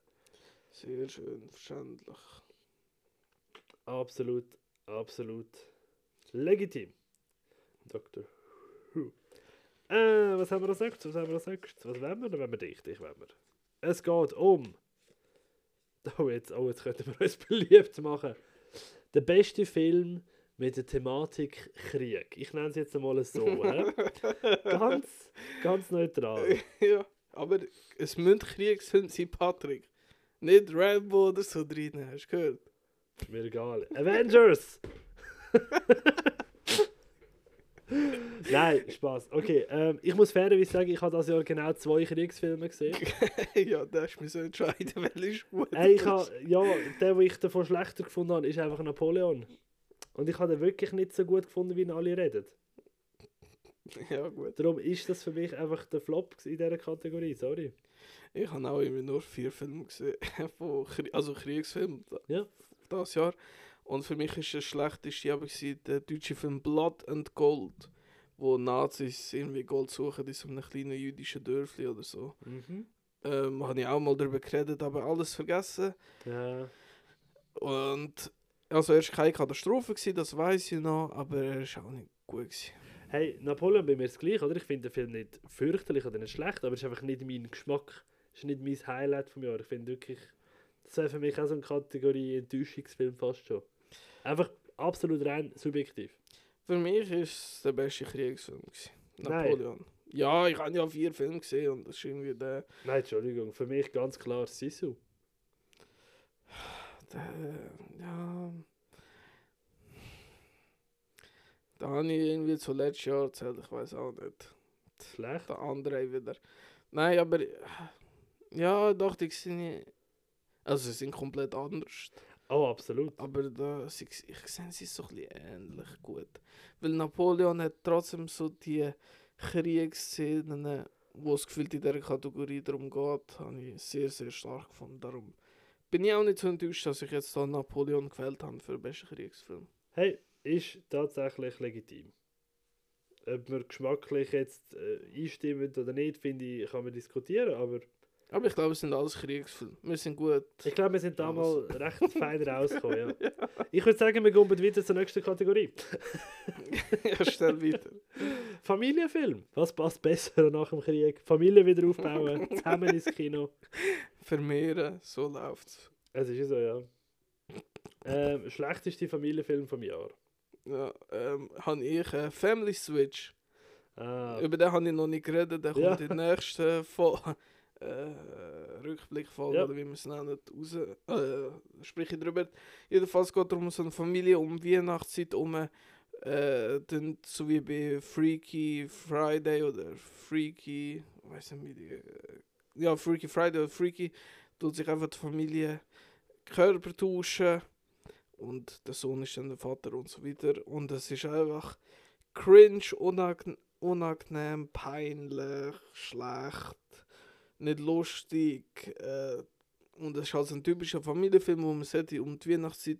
Sehr schön, verständlich. Absolut, absolut legitim. Doctor Who. Äh, was haben wir als nächstes? Was haben wir als nächstes? Was wollen wir? Dann wollen wir dich, dich wollen wir. Es geht um. Oh, jetzt, oh, jetzt könnten wir uns beliebt machen. Der beste Film mit der Thematik Krieg. Ich nenne es jetzt einmal so. ganz, ganz neutral. ja, aber es müssen Kriegsfilme sein, Patrick. Nicht Rambo oder so drin, hast du gehört? Ist mir egal. Avengers! Nein, Spaß. Okay, ähm, ich muss fairerweise sagen, ich habe das Jahr genau zwei Kriegsfilme gesehen. ja, da hast du mich so entscheiden, welcher ist gut. Ich habe, ja, der, den ich davon schlechter gefunden habe, ist einfach Napoleon. Und ich habe den wirklich nicht so gut gefunden, wie ihn alle reden. ja, gut. Darum ist das für mich einfach der Flop in dieser Kategorie, sorry. Ich habe auch immer nur vier Filme gesehen, von Krie also Kriegsfilme Ja. das Jahr. Und für mich ist der schlechteste aber der deutsche Film Blood and Gold, wo Nazis irgendwie Gold suchen in so einem kleinen jüdischen Dörfli oder so. Mhm. Ähm, habe ich auch mal darüber geredet, aber alles vergessen. Ja. Und also er war keine Katastrophe, gewesen, das weiß ich noch, aber er ist auch nicht gut. Gewesen. Hey, Napoleon bei mir ist gleich, oder? Ich finde den Film nicht fürchterlich oder nicht schlecht, aber es ist einfach nicht mein Geschmack. Es ist nicht mein Highlight vom Jahr. Ich finde wirklich, das wäre für mich auch so eine Kategorie Enttäuschungsfilm fast schon. Einfach absolut rein subjektiv. Für mich ist es der beste Kriegsfilm. Gewesen. Nein. Napoleon. Ja, ich habe ja vier Filme gesehen und das ist irgendwie der. Nein, Entschuldigung, für mich ganz klar Sisu. der ja. Da habe ich irgendwie zuletzt Jahr erzählt, ich weiß auch nicht. Schlecht? Der andere wieder. Nein, aber. Ja, doch, die sind. Also, sie sind komplett anders. Oh, absolut. Aber da, sie, ich sehe sie so ein bisschen ähnlich gut. Weil Napoleon hat trotzdem so die Kriegsszenen, wo es gefühlt in dieser Kategorie darum geht, habe ich sehr, sehr stark gefunden. Darum bin ich auch nicht so enttäuscht, dass ich jetzt da Napoleon gewählt habe für den besten Kriegsfilm. Hey, ist tatsächlich legitim. Ob wir geschmacklich jetzt äh, einstimmen oder nicht, finde ich, kann man diskutieren, aber Aber ich glaube, es sind alles Kriegsfilme. Wir sind gut. ich glaube, wir sind da mal recht fein rausgekommen. Ja. Ich würde sagen, wir gehen weiter zur nächsten Kategorie. ja, stell weiter. Familienfilm. Was passt besser nach dem Krieg? Familie wieder aufbauen, zusammen ins Kino. Vermehren, so läuft's. Es ist ja so, ja. Ähm, schlechteste Familienfilm vom Jahr. Ja, ähm, habe ich äh, Family Switch. Ah, Über den habe ich noch nicht geredet, der Ja. kommt in der nächsten Fo äh, Rückblickfolge, Ja. oder wie man es nennt, raus. Äh, sprich ich darüber. Jedenfalls geht es um so eine Familie um Weihnachtszeit um. Äh, dann, so wie bei Freaky Friday oder Freaky, weiß nicht wie. Äh, ja, Freaky Friday oder Freaky, tut sich einfach die Familie Körper tauschen. Und der Sohn ist dann der Vater und so weiter. Und es ist einfach cringe, unangenehm unangenehm, peinlich, schlecht, nicht lustig. Äh, und es ist also ein typischer Familienfilm, wo man sollte um die Weihnachtszeit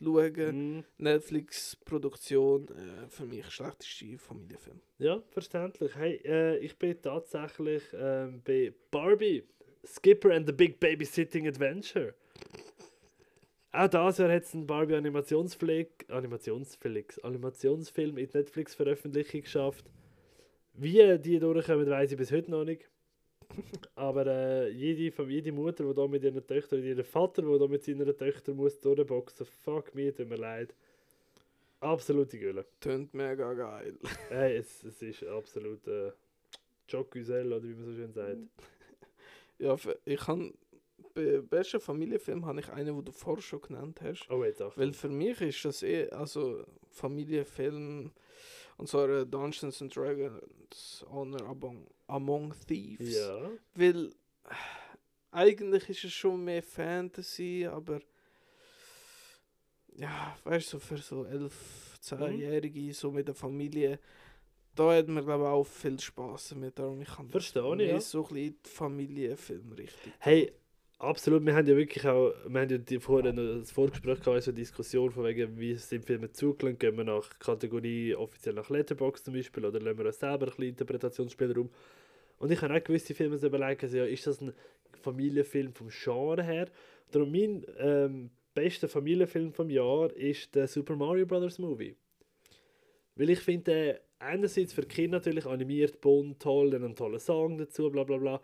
schauen. mm, Netflix-Produktion, äh, für mich schlechteste Familienfilm. ja, verständlich. Hey, äh, ich bin tatsächlich ähm, bei Barbie, Skipper and the Big Babysitting Adventure. Auch dieses Jahr hat es einen Barbie Animationsflick, Animationsflix, Animationsfilm in die Netflix-Veröffentlichung geschafft. Wie die durchkommen, weiß ich bis heute noch nicht. Aber äh, jede, jede Mutter, die da mit ihren Töchtern, jeder Vater, der da mit seiner Töchter muss durchboxen, fuck mir, tut mir leid. Absolute Gülle. Tönt mega geil. Hey, es, es ist absolut äh, Jocusel, oder wie man so schön sagt. Ja, ich bei besten Familienfilm habe ich einen, den du vorher schon genannt hast. Oh, jetzt auch. Weil für mich ist das eh, also Familienfilm, und zwar äh, Dungeons and Dragons Honor Among, Among Thieves. Ja. Weil eigentlich ist es schon mehr Fantasy, aber ja, weißt du, so für so 11, 10-Jährige, so mit der Familie, da hat man glaube ich auch viel Spaß mit. Darum ich kann Verstehe ich, ja. so ein bisschen Familienfilm richtig. Hey, absolut. Wir haben ja wirklich auch, wir haben ja die, vorher noch das Vorgespräch gehabt, also eine Diskussion von wegen, wie sind Filme zugelassen, gehen wir nach Kategorie offiziell nach Letterboxd zum Beispiel oder lassen wir uns selber ein bisschen Interpretationsspielraum. Und ich habe auch gewisse Filme überlegt, also, ja, ist das ein Familienfilm vom Genre her? Darum mein ähm, bester Familienfilm vom Jahr ist der Super Mario Bros. Movie. Weil ich finde, einerseits für Kinder natürlich animiert, bunt, toll, dann einen tollen Song dazu, bla bla bla.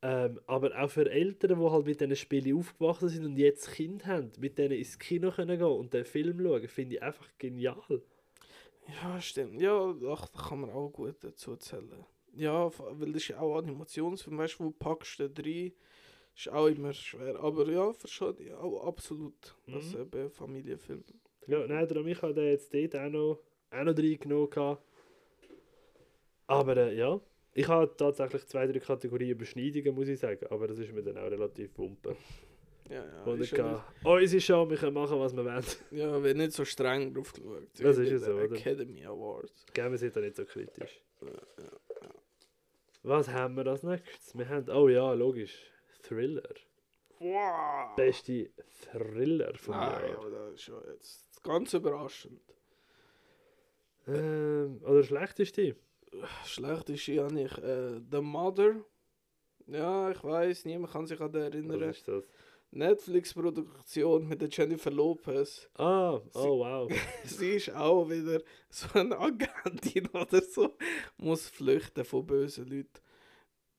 Ähm, aber auch für Eltern, die halt mit diesen Spielen aufgewachsen sind und jetzt Kind haben, mit denen ins Kino können gehen und den Film schauen, finde ich einfach genial. Ja, stimmt. Ja, ach, da kann man auch gut dazu zählen. Ja, weil das ist ja auch Animationsfilm, weißt du, wo packst du den rein? Ist auch immer schwer. Aber ja, verstehe ich auch absolut. Das Mhm. eben Familienfilm. Ja, nein, darum ich habe den jetzt dort auch noch, auch noch reingenommen. Aber äh, ja, ich habe tatsächlich zwei, drei Kategorien Überschneidungen, muss ich sagen. Aber das ist mir dann auch relativ wumpe. Ja, ja. Und ist ich ja, gehe, uns ist schon, wir können machen, was wir wollen. ja, wird nicht so streng drauf geschaut. Das ist ja so, oder? Academy Awards. Gell, wir sind da nicht so kritisch. Ja, ja, ja. Was haben wir als nächstes? Wir haben, oh ja, logisch, Thriller. Wow! Beste Thriller vom Nein, Jahr. aber das ist schon jetzt ganz überraschend. Ähm, oder schlechteste? Schlecht ist ja nicht. Äh, The Mother. Ja, ich weiß, niemand kann sich an den erinnern. Was ist das? Netflix-Produktion mit der Jennifer Lopez. Ah, oh wow. Sie ist auch wieder so eine Agentin oder so. Muss flüchten von bösen Leuten.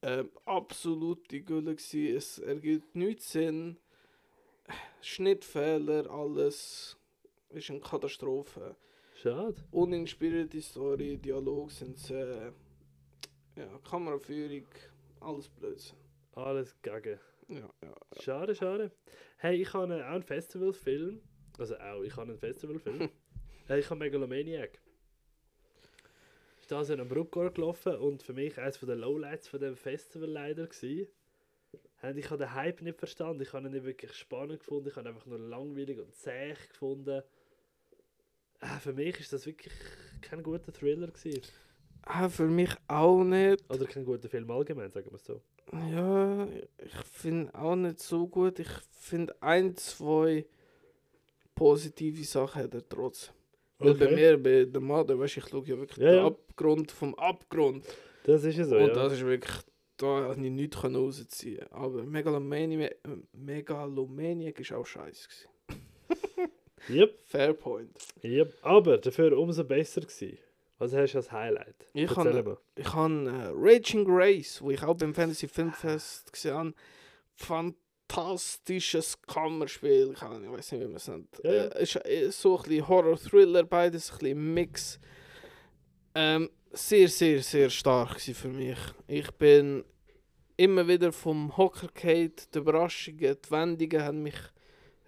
Ähm, absolute Gülle gsi. Es ergibt nichts Sinn. Schnittfehler, alles. Ist eine Katastrophe. Schade. Uninspirierte Story, Dialog sind sehr. Ja, Kameraführung, alles Blödsinn. Alles gegen. Ja, ja. Schade, schade. Hey, ich habe auch einen Festivalfilm. Also auch, ich habe einen Festivalfilm. hey, ich habe Megalomaniac. Ist da so an Bruckgor gelaufen und für mich eines der Lowlights von dem Festival leider gewesen. Ich habe den Hype nicht verstanden. Ich habe ihn nicht wirklich spannend gefunden. Ich habe ihn einfach nur langweilig und zäh gefunden. Äh, für mich ist das wirklich kein guter Thriller gewesen. Ah, für mich auch nicht. Oder kein guter Film allgemein, sagen wir es so. Ja, ich finde auch nicht so gut. Ich finde ein, zwei positive Sachen hat er trotzdem. Weil bei mir, bei der Mother, weißt du, ich schaue ja wirklich Ja, den ja. Abgrund vom Abgrund. Das ist ja so, Und ja. das ist wirklich, da habe ich nichts rausziehen Aber Megalomaniac, Megalomaniac ist auch scheiße. Yep, Fair point. yep. Aber dafür umso besser gewesen. Was hast du als Highlight? Ich habe ich äh, Raging Grace, wo ich auch beim Fantasy Filmfest gesehen habe, fantastisches Kammerspiel. Ich kann- ich weiß nicht, wie man es nennt. Ja, ja. Äh, ist äh, so ein bisschen Horror-Thriller, beides ein bisschen Mix. Ähm, sehr, sehr, sehr stark für mich. Ich bin immer wieder vom Hocker gefallen. Die Überraschungen, die Wendungen haben mich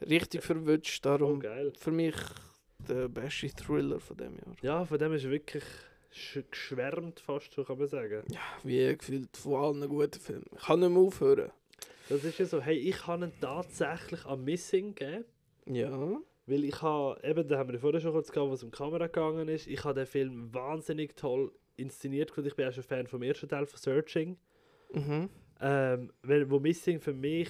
richtig verwünscht. Oh, Darum geil. für mich der beste Thriller von dem Jahr. Ja, von dem ist wirklich sch- geschwärmt fast, so kann man sagen. Wie gefühlt von allen guten Filmen. Ich kann nicht mehr aufhören. Das ist ja so, hey, ich habe ihn tatsächlich am Missing gegeben. Ja. Weil ich habe, eben, da haben wir ja vorher schon kurz gehabt, was um die Kamera gegangen ist. Ich habe den Film wahnsinnig toll inszeniert gefunden. Ich bin auch schon Fan vom ersten Teil von Searching. Mhm. Ähm, weil, wo Missing für mich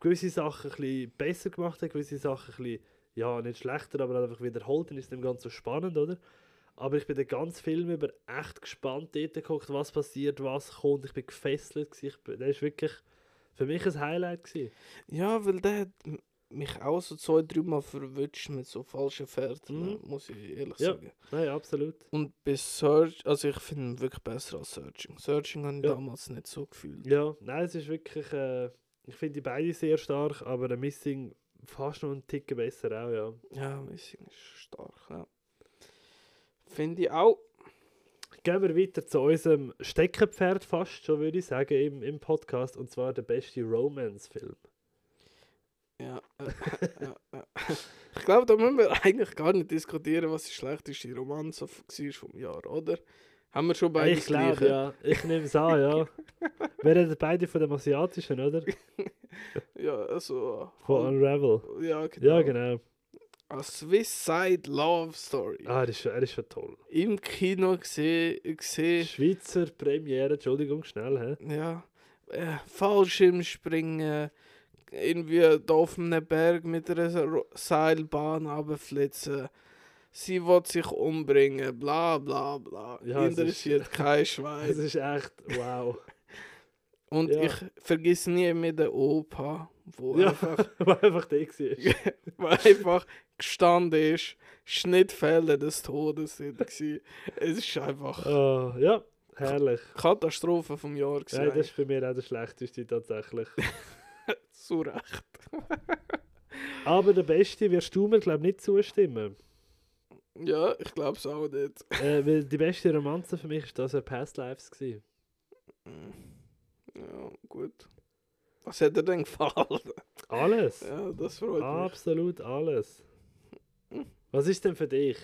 gewisse Sachen ein bisschen besser gemacht hat, gewisse Sachen ein bisschen, ja, nicht schlechter, aber einfach wiederholt, dann ist es nicht ganz so spannend, oder? Aber ich bin den ganzen Film über echt gespannt dort geguckt, was passiert, was kommt. Ich bin gefesselt. gewesen. Ich bin, der ist wirklich für mich ein Highlight. Gewesen. Ja, weil der hat mich auch so zwei, dreimal verwünscht mit so falschen Pferden, Mhm. muss ich ehrlich Ja. sagen. Nein, absolut. Und bei Search, also ich finde ihn wirklich besser als Searching. Searching habe ich Ja. damals nicht so gefühlt. Ja, nein, es ist wirklich, äh, ich finde die beide sehr stark, aber der Missing fast noch einen Ticken besser auch, ja. Ja, Missing ist stark, ja. Finde ich auch. Gehen wir weiter zu unserem Steckenpferd fast, schon würde ich sagen, im, im Podcast, und zwar der beste Romance-Film. Ja, äh, ja, ja. Ich glaube, da müssen wir eigentlich gar nicht diskutieren, was die schlechteste Romanze war vom Jahr, oder? Haben wir schon beide ich glaube, ja. Ich nehme es an, ja. Wir reden beide von dem Asiatischen, oder? Ja, also. Von halt- Unravel. ja, genau. Ja, genau. A Swiss Side Love Story. Ah, er ist, schon- er ist schon toll. Im Kino gesehen, gesehen Schweizer Premiere, Entschuldigung, schnell, hä? ja, äh, Fallschirmspringen, irgendwie da auf einem Berg mit einer Seilbahn runterflitzen. Sie will sich umbringen, bla bla bla. Ja, es ist- Interessiert kein Es Schwein. ist echt, wow. Und ja. ich vergiss nie mehr den Opa, wo Ja. einfach, War einfach der war. wo einfach gestanden ist. Schnittfälle des Todes sind. Es ist einfach Oh, ja, herrlich. Katastrophe vom Jahr Ja, gewesen. das ist für mich auch der schlechteste tatsächlich. Zu Recht. Aber der Beste wirst du mir, glaube ich, nicht zustimmen. Ja, ich glaube es auch nicht. äh, weil die beste Romanze für mich ist das ja Past Lives. Gewesen. Ja, gut. Was hat dir denn gefallen? Alles. Ja, das freut mich. Absolut alles. Was ist denn für dich?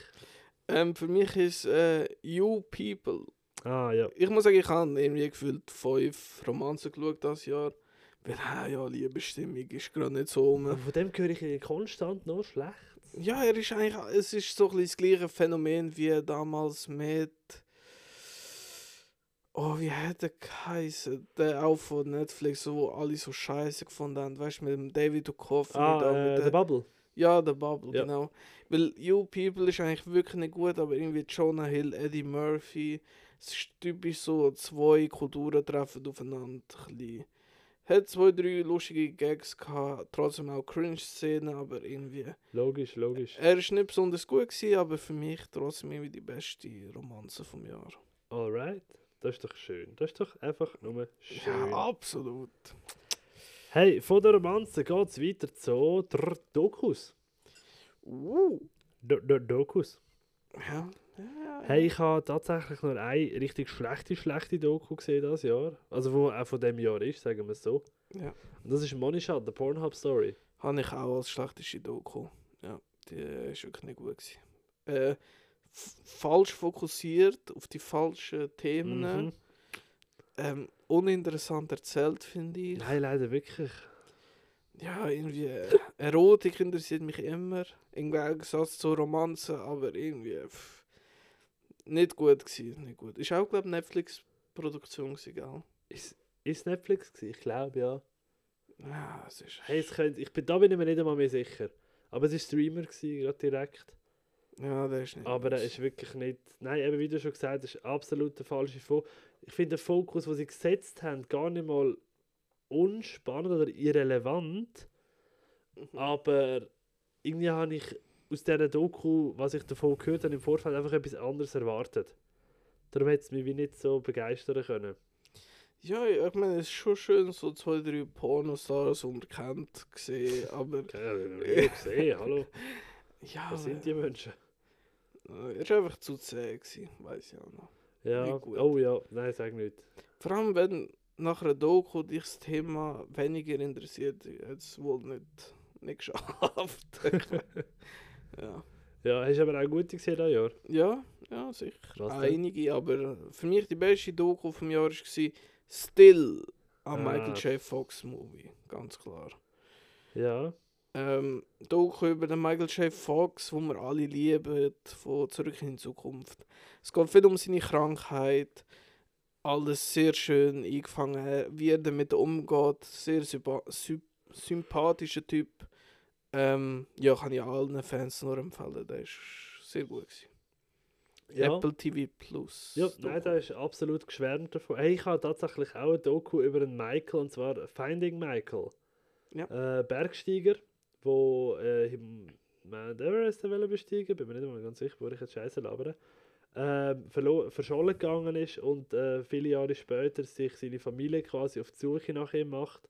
Ähm, für mich ist äh, You People. Ah, ja. Ich muss sagen, ich habe irgendwie gefühlt fünf Romanzen geschaut das Jahr. Weil, äh, ja, Liebesstimmung ist gerade nicht so um. Aber von dem höre ich konstant noch schlecht. Ja, er ist eigentlich, es ist so ein das gleiche Phänomen wie damals mit. Oh, wie hat er geheißen? Der auch von Netflix, wo alle so scheiße gefunden haben. Weißt du, mit dem David Duchovny Ah, da. äh, mit der der, Bubble. ja, der Bubble, Ja. genau. Weil You People ist eigentlich wirklich nicht gut, aber irgendwie Jonah Hill, Eddie Murphy. Es ist typisch so, zwei Kulturen treffen aufeinander. Ein bisschen. Hat zwei, drei lustige Gags gehabt, trotzdem auch Cringe-Szenen, aber irgendwie. Logisch, logisch. Er ist nicht besonders gut gewesen, aber für mich trotzdem irgendwie die beste Romanze vom Jahr. Alright. Das ist doch schön. Das ist doch einfach nur schön. Ja, absolut. Hey, von der Romanze geht es weiter zu der Dokus. Uh. Do Dokus. Ja. Hey, ich habe tatsächlich nur eine richtig schlechte, schlechte Doku gesehen das Jahr. Also, wo auch von dem Jahr ist, sagen wir es so. Ja. Und das ist Monisha, der Pornhub-Story. Habe ich auch als schlechteste Doku. Ja, die ist wirklich nicht gut gewesen. Äh, falsch fokussiert auf die falschen Themen. Mhm. Ähm, uninteressant erzählt, finde ich. Nein, leider wirklich. Ja, irgendwie. Äh, Erotik interessiert mich immer. Im Gegensatz zu Romanzen, aber irgendwie. Pff, nicht gut gewesen. Nicht gut. Ist auch, glaube ich, Netflix-Produktion gewesen, gell? Ist, ist Netflix gewesen? Ich glaube, ja. Ja, es ist. Hey, es könnte, ich bin, da bin ich mir nicht einmal mehr sicher. Aber es war Streamer, gewesen, gerade direkt. Ja, der ist nicht. Aber er ist wirklich nicht. Nein, eben wie du schon gesagt hast, absolut der falsche Fokus. Ich finde den Fokus, den sie gesetzt haben, gar nicht mal unspannend oder irrelevant. Mhm. Aber irgendwie habe ich aus dieser Doku, was ich davon gehört habe, im Vorfeld einfach etwas anderes erwartet. Darum hätte es mich wie nicht so begeistern können. Ja, ich meine, es ist schon schön, so zwei, drei Pornostars unbekannt gesehen, aber Ja, gesehen, hallo. ja, Was sind die Menschen? äh, er war einfach zu zäh, weiß ich auch noch. Ja, oh ja, nein, sag nicht. Vor allem, wenn nach einer Doku dich das Thema weniger interessiert, hat es wohl nicht, nicht geschafft. ja. Ja, hast du aber auch gute gesehen dieses Jahr? ja, ja, sicher. Denn? Einige, aber für mich die beste Doku vom Jahr war Still, ein Ah. Michael J. Fox Movie, ganz klar. Ja. ähm, Doku über den Michael J. Fox, wo wir alle lieben, von Zurück in die Zukunft. Es geht viel um seine Krankheit, alles sehr schön eingefangen, wie er damit umgeht, sehr sympa sy sympathischer Typ. Ähm, ja, kann ich allen Fans nur empfehlen, der ist sehr gut. Gewesen. Ja. Apple TV Plus. Ja, Doku. nein, da ist absolut geschwärmt davon. Hey, ich habe tatsächlich auch ein Doku über einen Michael, und zwar Finding Michael. Ja. Äh, Bergsteiger, wo äh, im Mount Everest besteigen, bin mir nicht mal ganz sicher, wo ich jetzt Scheiße labere, verlo- verschollen gegangen ist und äh, viele Jahre später sich seine Familie quasi auf die Suche nach ihm macht.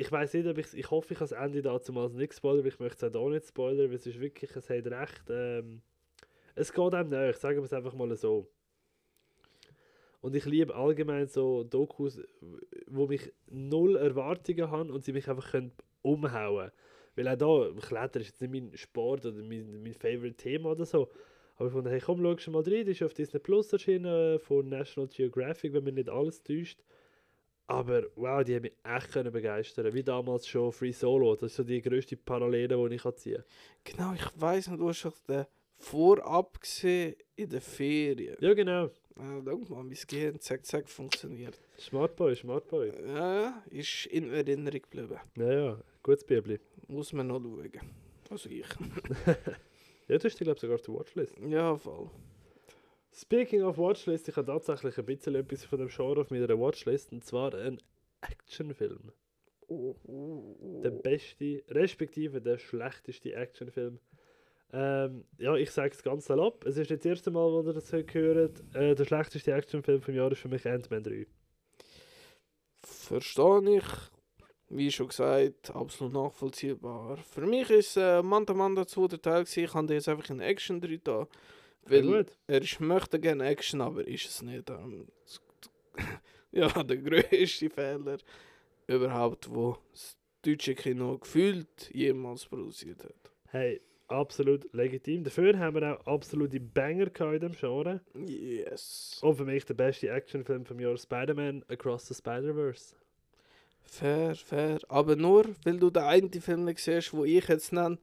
Ich weiß nicht, ob ich ich hoffe, ich habe das Ende dazu mal nicht spoilern, aber ich möchte es auch hier nicht spoilern, weil es ist wirklich, es hat recht, ähm, es geht einem nach, sagen wir es einfach mal so. Und ich liebe allgemein so Dokus, wo mich null Erwartungen haben und sie mich einfach können umhauen Weil auch da, Klettern ist jetzt nicht mein Sport oder mein, mein Favorite Thema oder so. Aber ich fand, hey komm, schau schon mal rein, die ist auf Disney Plus erschienen äh, von National Geographic, wenn mich nicht alles täuscht. Aber wow, die haben mich echt können begeistern Wie damals schon Free Solo. Das ist so die grösste Parallele, die ich kann ziehen Genau, ich weiß nicht, du hast doch den vorab gesehen in der Ferien. Ja, genau. Ah, schau mal, mein Gehirn zack, zack funktioniert. Smart Boy, Smart Boy. Ja, ist in Erinnerung geblieben. Ja, ja, gutes Bibli. Muss man noch schauen. Also ich. Ja, du hast die, glaube ich, sogar auf der Watchlist. Ja, voll. Speaking of Watchlist, ich habe tatsächlich ein bisschen etwas von dem Genre auf meiner Watchlist, und zwar ein Actionfilm. Oh, oh, oh. Der beste, respektive der schlechteste Actionfilm. Ähm, ja, ich sage es ganz salopp. Es ist nicht das erste Mal, wo ihr das hört. Äh, der schlechteste Actionfilm vom Jahr ist für mich Ant-Man 3. Verstehe ich. Wie schon gesagt, absolut nachvollziehbar. Für mich ist äh, Manta Manta 2 der Teil gewesen. Ich habe jetzt einfach in Action drin da. Weil er ist, möchte gerne Action, aber ist es nicht. Ähm, ja, der größte Fehler überhaupt, wo das deutsche Kino gefühlt jemals produziert hat. Hey, absolut legitim. Dafür haben wir auch absolute Banger in dem Genre. Yes. Und für mich der beste Actionfilm vom Jahr Spider-Man Across the Spider-Verse. Fair, fair. Aber nur, weil du den einen Film nicht siehst, wo ich jetzt nenne.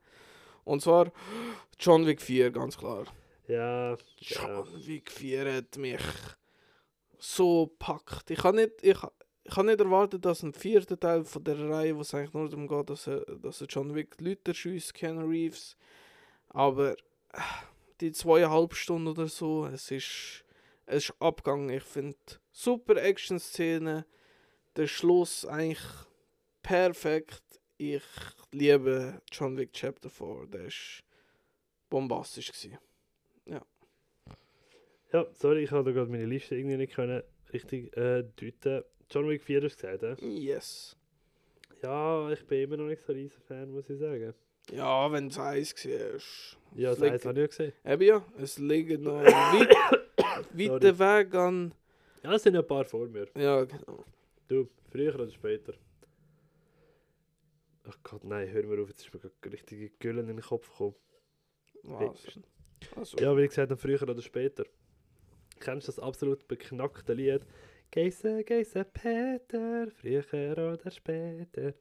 Und zwar John Wick 4, ganz klar. Ja, ja. John Wick 4 hat mich so packt. Ich habe nicht, ich, ich habe nicht erwartet, dass ein vierter Teil von der Reihe, wo es eigentlich nur darum geht, dass er, dass er John Wick Leute schießt, Keanu Reeves. Aber äh, die zweieinhalb Stunden oder so, es ist, es ist abgegangen. Ich finde super Action-Szene, der Schluss eigentlich perfekt. Ich liebe John Wick Chapter 4, der ist bombastisch gewesen. Ja, sorry, ich habe gerade meine Liste irgendwie nicht können richtig äh, deuten. John Wick 4 hast du gesagt, äh? Yes. Ja, ich bin immer noch nicht so ein riesen Fan, muss ich sagen. Ja, wenn du eins siehst. Ja, das eins habe ich ja gesehen. Eben ja, es liegt noch weit, weiter Weg an. Ja, es sind ja ein paar vor mir. Ja, genau. Du, früher oder später. Ach Gott, nein, hör mir auf, jetzt ist mir gerade richtige Güllen in den Kopf gekommen. Was? Also, Ja, wie gesagt, dann früher oder später. Kennst du das absolut beknackte Lied? Geisse, Geisse, Peter, früher oder später.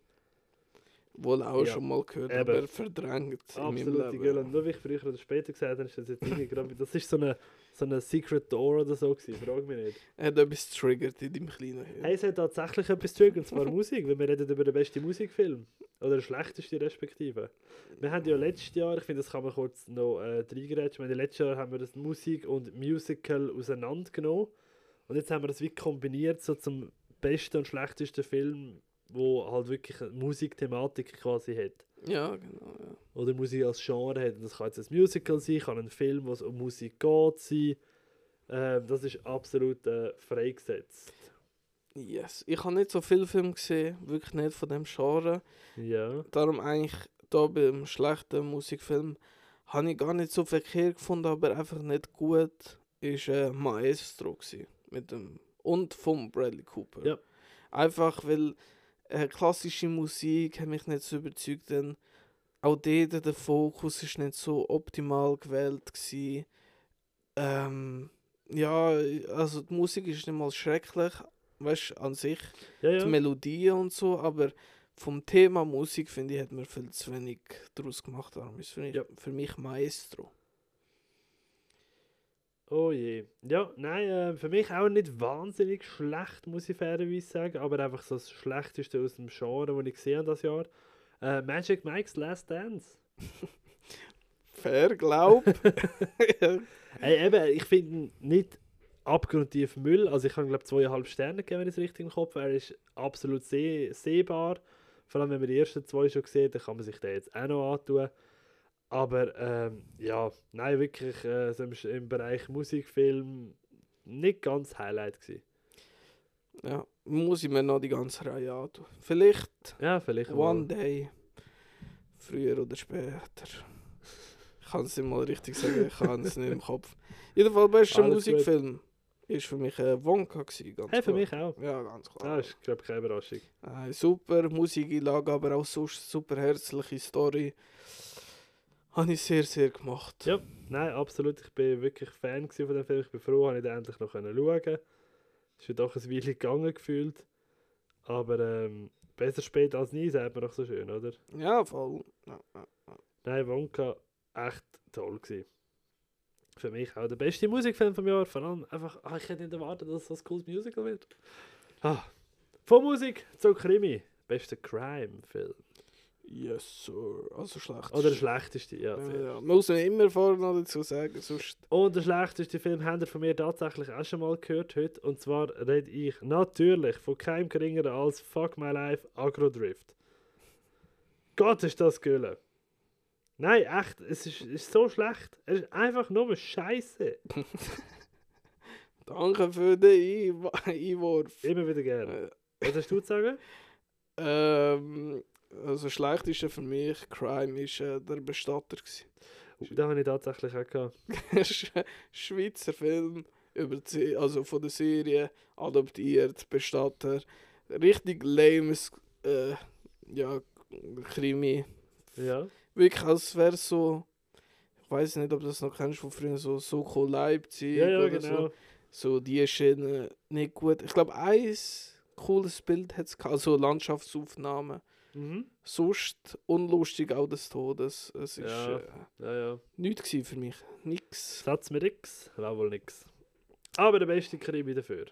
wohl auch Ja. schon mal gehört, Eben. aber verdrängt in meinem Leben. Güllen. Nur wie ich früher oder später gesagt habe, ist das jetzt irgendwie gerade, das ist so eine, so eine Secret Door oder so gewesen, frag mich nicht. Er hat etwas triggert in deinem kleinen Hirn. Hey, es hat tatsächlich etwas zurück, und zwar Musik, weil wir reden über den besten Musikfilm. Oder den schlechtesten respektive. Wir haben ja letztes Jahr, ich finde, das kann man kurz noch äh, reingerätschen, wir letztes Jahr haben wir das Musik und Musical auseinandergenommen. Und jetzt haben wir das wie kombiniert so zum besten und schlechtesten Film, wo halt wirklich eine Musikthematik quasi hat. Ja, genau. Oder Musik als Genre hat. Und Das kann jetzt ein Musical sein, kann ein Film, wo es um Musik geht sein. Ähm, das ist absolut äh, freigesetzt. Yes. Ich habe nicht so viele Filme gesehen, wirklich nicht von dem Genre. Ja. Darum eigentlich da beim schlechten Musikfilm habe ich gar nicht so verkehrt gefunden, aber einfach nicht gut. Ist äh, Maestro gewesen, mit dem und vom Bradley Cooper. Ja. Einfach weil äh, klassische Musik hat mich nicht so überzeugt, denn auch dort der Fokus ist nicht so optimal gewählt gewesen. Ähm, ja, also die Musik ist nicht mal schrecklich, weißt an sich Ja, die ja. Melodie und so, aber vom Thema Musik finde ich, hat man viel zu wenig daraus gemacht. Darum ist für mich, Ja. für mich Maestro. Oh je. Ja, nein, äh, für mich auch nicht wahnsinnig schlecht, muss ich fairerweise sagen, aber einfach so das Schlechteste aus dem Genre, das ich gesehen habe das Jahr. Äh, Magic Mike's Last Dance. Fair, glaub. Hey, eben, ich finde ihn nicht abgrundtief Müll. Also ich habe glaube zweieinhalb Sterne gegeben, wenn ich es richtig im Kopf habe. Er ist absolut seh sehbar. Vor allem, wenn man die ersten zwei schon sieht, dann kann man sich den jetzt auch noch antun. Aber ähm, ja, nein, wirklich äh, so im, Bereich Musikfilm nicht ganz Highlight gewesen. ja, muss ich mir noch die ganze Reihe antun. Vielleicht Ja, vielleicht one mal. day. Früher oder später. Ich kann es nicht mal richtig sagen, ich habe es nicht im Kopf. Jedenfalls, bester Alles gut. Musikfilm ist für mich äh, Wonka gewesen, ganz Hey, für klar. mich auch. Ja, ganz klar. Das ist, glaube ich, keine Überraschung. Äh, super Musikeinlage, aber auch so super herzliche Story. Habe ich sehr, sehr gemacht. Ja. Nein, absolut. Ich bin wirklich Fan von dem Film. Ich bin froh, dass ich den endlich noch schauen konnte. Es ist ja doch ein Weile gegangen gefühlt. Aber ähm, besser spät als nie, sagt man doch so schön, oder? Ja, voll. Ja, ja. Nein, Wonka, echt toll gewesen. Für mich auch der beste Musikfilm vom Jahr. Vor allem einfach, ah, ich hätte nicht erwartet, dass es so ein cooles Musical wird. Ah. Von Musik zu Krimi. Bester Crime-Film. Yes, sir. Also schlecht. Oder der schlechteste, ja. ja, ja. Man muss mir immer vorher noch dazu sagen, sonst... Und der schlechteste Film habt ihr von mir tatsächlich auch schon mal gehört heute. Und zwar rede ich natürlich von keinem geringeren als Fuck My Life Agrodrift. Gott, ist das Gülle. Nein, echt, es ist, ist so schlecht. Es ist einfach nur Scheiße. Danke für den Einw- Einwurf. Immer wieder gerne. Was hast du zu sagen? Ähm, also das Schlechteste für mich, Crime, ist äh, der Bestatter. gewesen. Uh, Da habe ich tatsächlich auch gehabt. Schweizer Film, über die, also von der Serie, adoptiert, Bestatter. Richtig lames äh, ja, Krimi. Ja. Wirklich, als wäre so. Ich weiß nicht, ob du das noch kennst von früher, so Soko Leipzig Ja, ja, oder genau. so. So die Schiene nicht gut. Ich glaube, ein cooles Bild hat es gehabt, also Landschaftsaufnahmen. Mhm. Sonst unlustig auch des Todes. Es ist Ja. äh, Ja, ja. nichts für mich. Nix. Satz mit X, war wohl nix. Aber der beste Krimi dafür.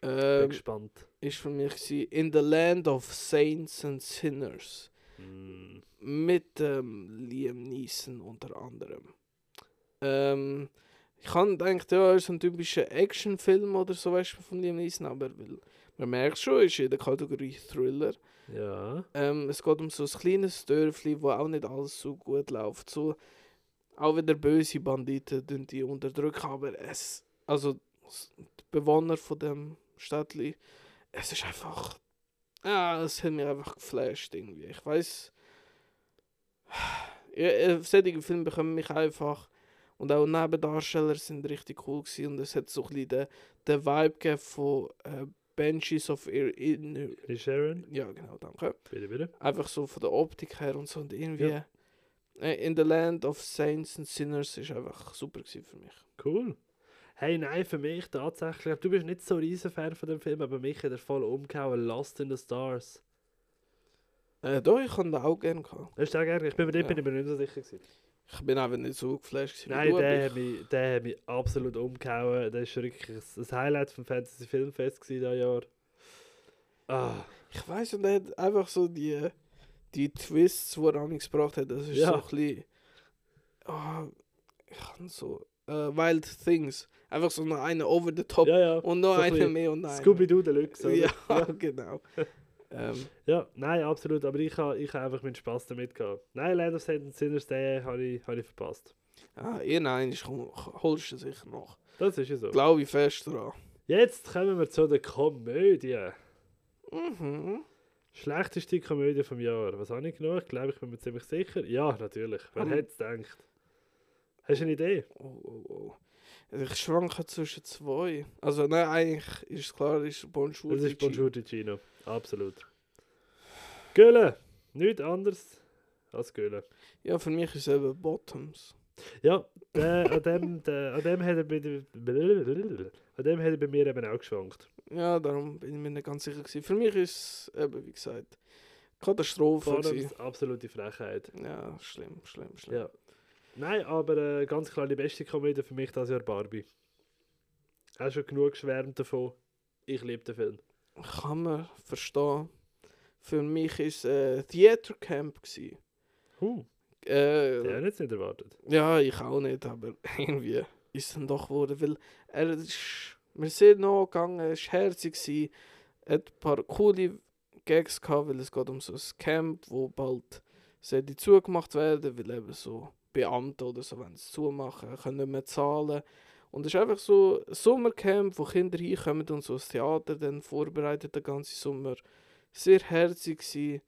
Bin Ähm, gespannt. ist für mich gewesen, In the Land of Saints and Sinners. Mm. Mit ähm, Liam Neeson unter anderem. Ähm, ich habe gedacht, ja, ist ein typischer Actionfilm oder so, weißt du, von Liam Neeson, aber weil, man merkt schon, ist in der Kategorie Thriller. Ja. Ähm, es geht um so ein kleines Dörfli, wo auch nicht alles so gut läuft. So, auch wieder böse Banditen die unterdrücken, aber es, also die Bewohner von dem Städtli, es ist einfach, ja, es hat mich einfach geflasht irgendwie. Ich weiß, ja, äh, solche Filme bekommen mich einfach und auch Nebendarsteller sind richtig cool gewesen und es hat so ein bisschen den, den Vibe gegeben von äh, Banshees of Ir in, Sharon, ja, genau, danke. bitte, bitte. Einfach so von der Optik her und so und irgendwie. äh, In the Land of Saints and Sinners ist einfach super gewesen für mich. Cool. Hey, nein, für mich tatsächlich. Du bist nicht so ein riesen Fan von dem Film, aber mich hat er voll umgehauen. Lost in the Stars. Äh, doch, ich kann den auch gerne gehabt. Hast du den gerne? Ich bin mir Ja. bin ich mir nicht so sicher gewesen. Ich bin einfach nicht so geflasht Nein, der hat, mich, der hat mich absolut umgehauen. Der ist wirklich ein Highlight vom Fantasy Filmfest gewesen dieses Jahr. Ah, Ich weiß und er hat einfach so die, die Twists, die er amigs gebracht hat, das ist Ja. so ein bisschen. ah, ich kann so. äh, Wild Things. Einfach so noch eine over the top ja, ja. und noch so ein eine mehr und eine. Scooby-Doo Deluxe, oder? Ja, genau. ähm, Ja, nein, absolut. Aber ich habe ich ha einfach meinen Spaß damit gehabt. Nein, Land of Saints and Sinners, den habe ich, hab ich verpasst. ah, ihr nein, ich hol- holst du sicher noch. Das ist ja so. Glaube ich fest dran. Jetzt kommen wir zu der Komödie. Mhm. Schlechteste Komödie vom Jahr. Was habe ich? Ich glaube, ich bin mir ziemlich sicher. Ja, natürlich. Wer hätte es gedacht? Hast du eine Idee? Oh, oh, oh. Ich schwanke zwischen zwei. Also nein, eigentlich ist es klar, es ist Bonjour. Das ist. Bonjour Ticino. Absolut. Göhle. Nichts anderes als Göhle. Ja, für mich ist es eben Bottoms. Ja, der, an, dem, der, an, dem hat er bei, an dem hat er bei mir eben auch geschwankt. Ja, darum bin ich mir nicht ganz sicher gewesen. Für mich ist es eben, wie gesagt, Katastrophe. Bottoms, absolute Frechheit. Ja, schlimm, schlimm, schlimm. Ja. Nein, aber äh, ganz klar die beste Komödie für mich das Jahr Barbie. Hast schon genug geschwärmt davon. Ich liebe den Film. Kann man verstehen. Für mich ist es äh, Theater Camp. Huh, Äh, jetzt nicht erwartet. Ja, ich auch nicht, aber irgendwie ist es dann doch geworden, weil er ist, wir sind noch gegangen, es war herzig, gewesen, hat ein paar coole Gags gehabt, weil es geht um so ein Camp, wo bald sollte zugemacht werden, weil eben so Beamte oder so, wenn es zumachen, können nicht mehr zahlen. Und es ist einfach so ein Sommercamp, wo Kinder hinkommen und so das Theater dann vorbereitet den ganzen Sommer. Sehr herzig gewesen,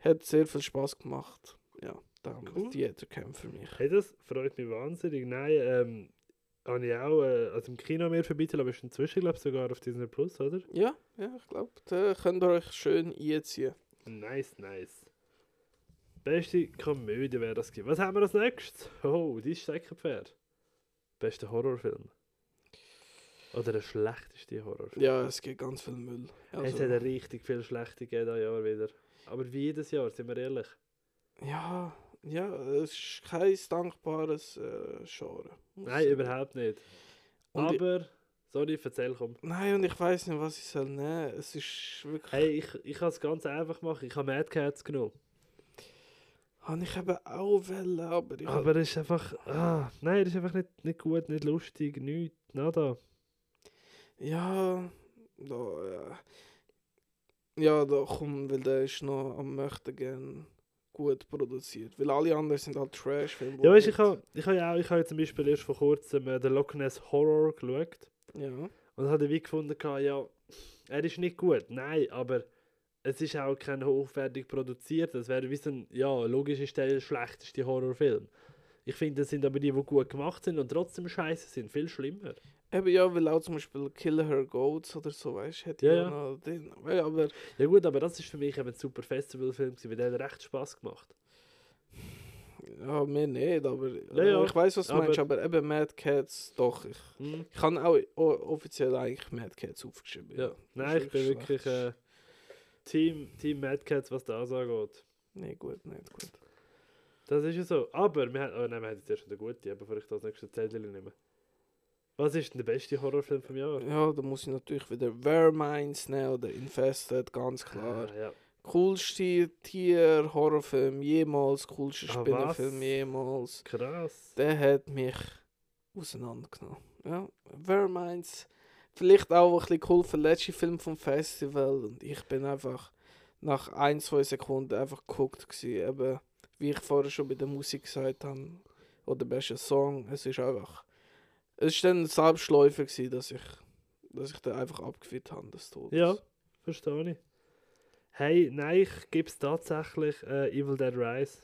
hat sehr viel Spaß gemacht. Ja, darum Cool. Theatercamp für mich. Hey, das freut mich wahnsinnig. Nein, ähm, habe ich auch äh, also im Kino mehr verbieten, aber ist inzwischen, glaube ich, sogar auf Disney Plus, oder? Ja, ja, ich glaube, da könnt ihr euch schön einziehen. Nice, nice. Beste Komödie wäre das gewesen. Was haben wir als nächstes? Oh, die Steckenpferd. Bester Horrorfilm. Oder der schlechteste Horrorfilm. Ja, es gibt ganz viel Müll. es Also, hat richtig viel schlechte gegeben Jahr wieder. Aber wie jedes Jahr, sind wir ehrlich. ja, ja, es ist kein dankbares äh, Genre. Nein, ich sagen. überhaupt nicht. Und ich, Aber, sorry, erzähl, komm. nein, und ich weiß nicht, was ich soll nehmen. Es ist wirklich. Hey, ich, ich kann es ganz einfach machen. Ich habe Mad Cats genommen. Habe ich eben auch wollen, aber ich. Aber es ist einfach. Ah, nein, das ist einfach nicht, nicht gut, nicht lustig, nichts, nada. Ja, da. Ja, ja da komm, weil der ist noch am möchten gern gut produziert. Weil alle anderen sind halt Trash-Filme. Ja, weißt, ich habe ich ha ja auch, ich habe zum Beispiel erst vor kurzem äh, den Loch Ness Horror geschaut Ja. und habe wie gefunden, ja, er ist nicht gut, nein, aber es ist auch kein hochwertig produziert. Das wäre ein, ja, logisch ist der schlechteste Horrorfilm. Ich finde, das sind aber die, die gut gemacht sind und trotzdem scheiße sind, viel schlimmer. Eben ja, weil auch zum Beispiel Kill Her Goats oder so, weißt du, hätte Ja, ich ja. noch den. Aber Ja gut, aber das ist für mich eben ein super Festivalfilm, gewesen, weil der hat recht Spaß gemacht. ja, mir nicht, aber Ja, ja, ich weiß was du aber- meinst, aber eben Mad Cats, doch. Ich, Hm? ich habe auch offiziell eigentlich Mad Cats aufgeschrieben. Ja, nein, ich bin wirklich äh, Team, Team Mad Cats, was das angeht. Nee, gut, nicht gut. Das ist ja so. Aber wir haben, oh nein, wir haben jetzt erst eine gute, bevor ich das nächste Zettel nehme. Was ist denn der beste Horrorfilm vom Jahr? Ja, da muss ich natürlich wieder Vermines nehmen oder Infested, ganz klar. Ah, ja. Coolste Tier-Horrorfilm jemals, coolste Ah, Spinnenfilm jemals. Krass. Der hat mich auseinandergenommen. Ja, Vermines. Vielleicht auch ein bisschen cool für den letzten Film vom Festival. Und ich bin einfach nach ein, zwei Sekunden einfach geguckt gewesen. Eben, wie ich vorher schon bei der Musik gesagt habe. Oder bester Song. Es ist einfach... Es war dann Selbstläufer gewesen, dass ich, dass ich den einfach abgeführt habe, des Todes. Ja. Verstehe ich. Hey, nein, ich gebe es tatsächlich äh, Evil Dead Rise.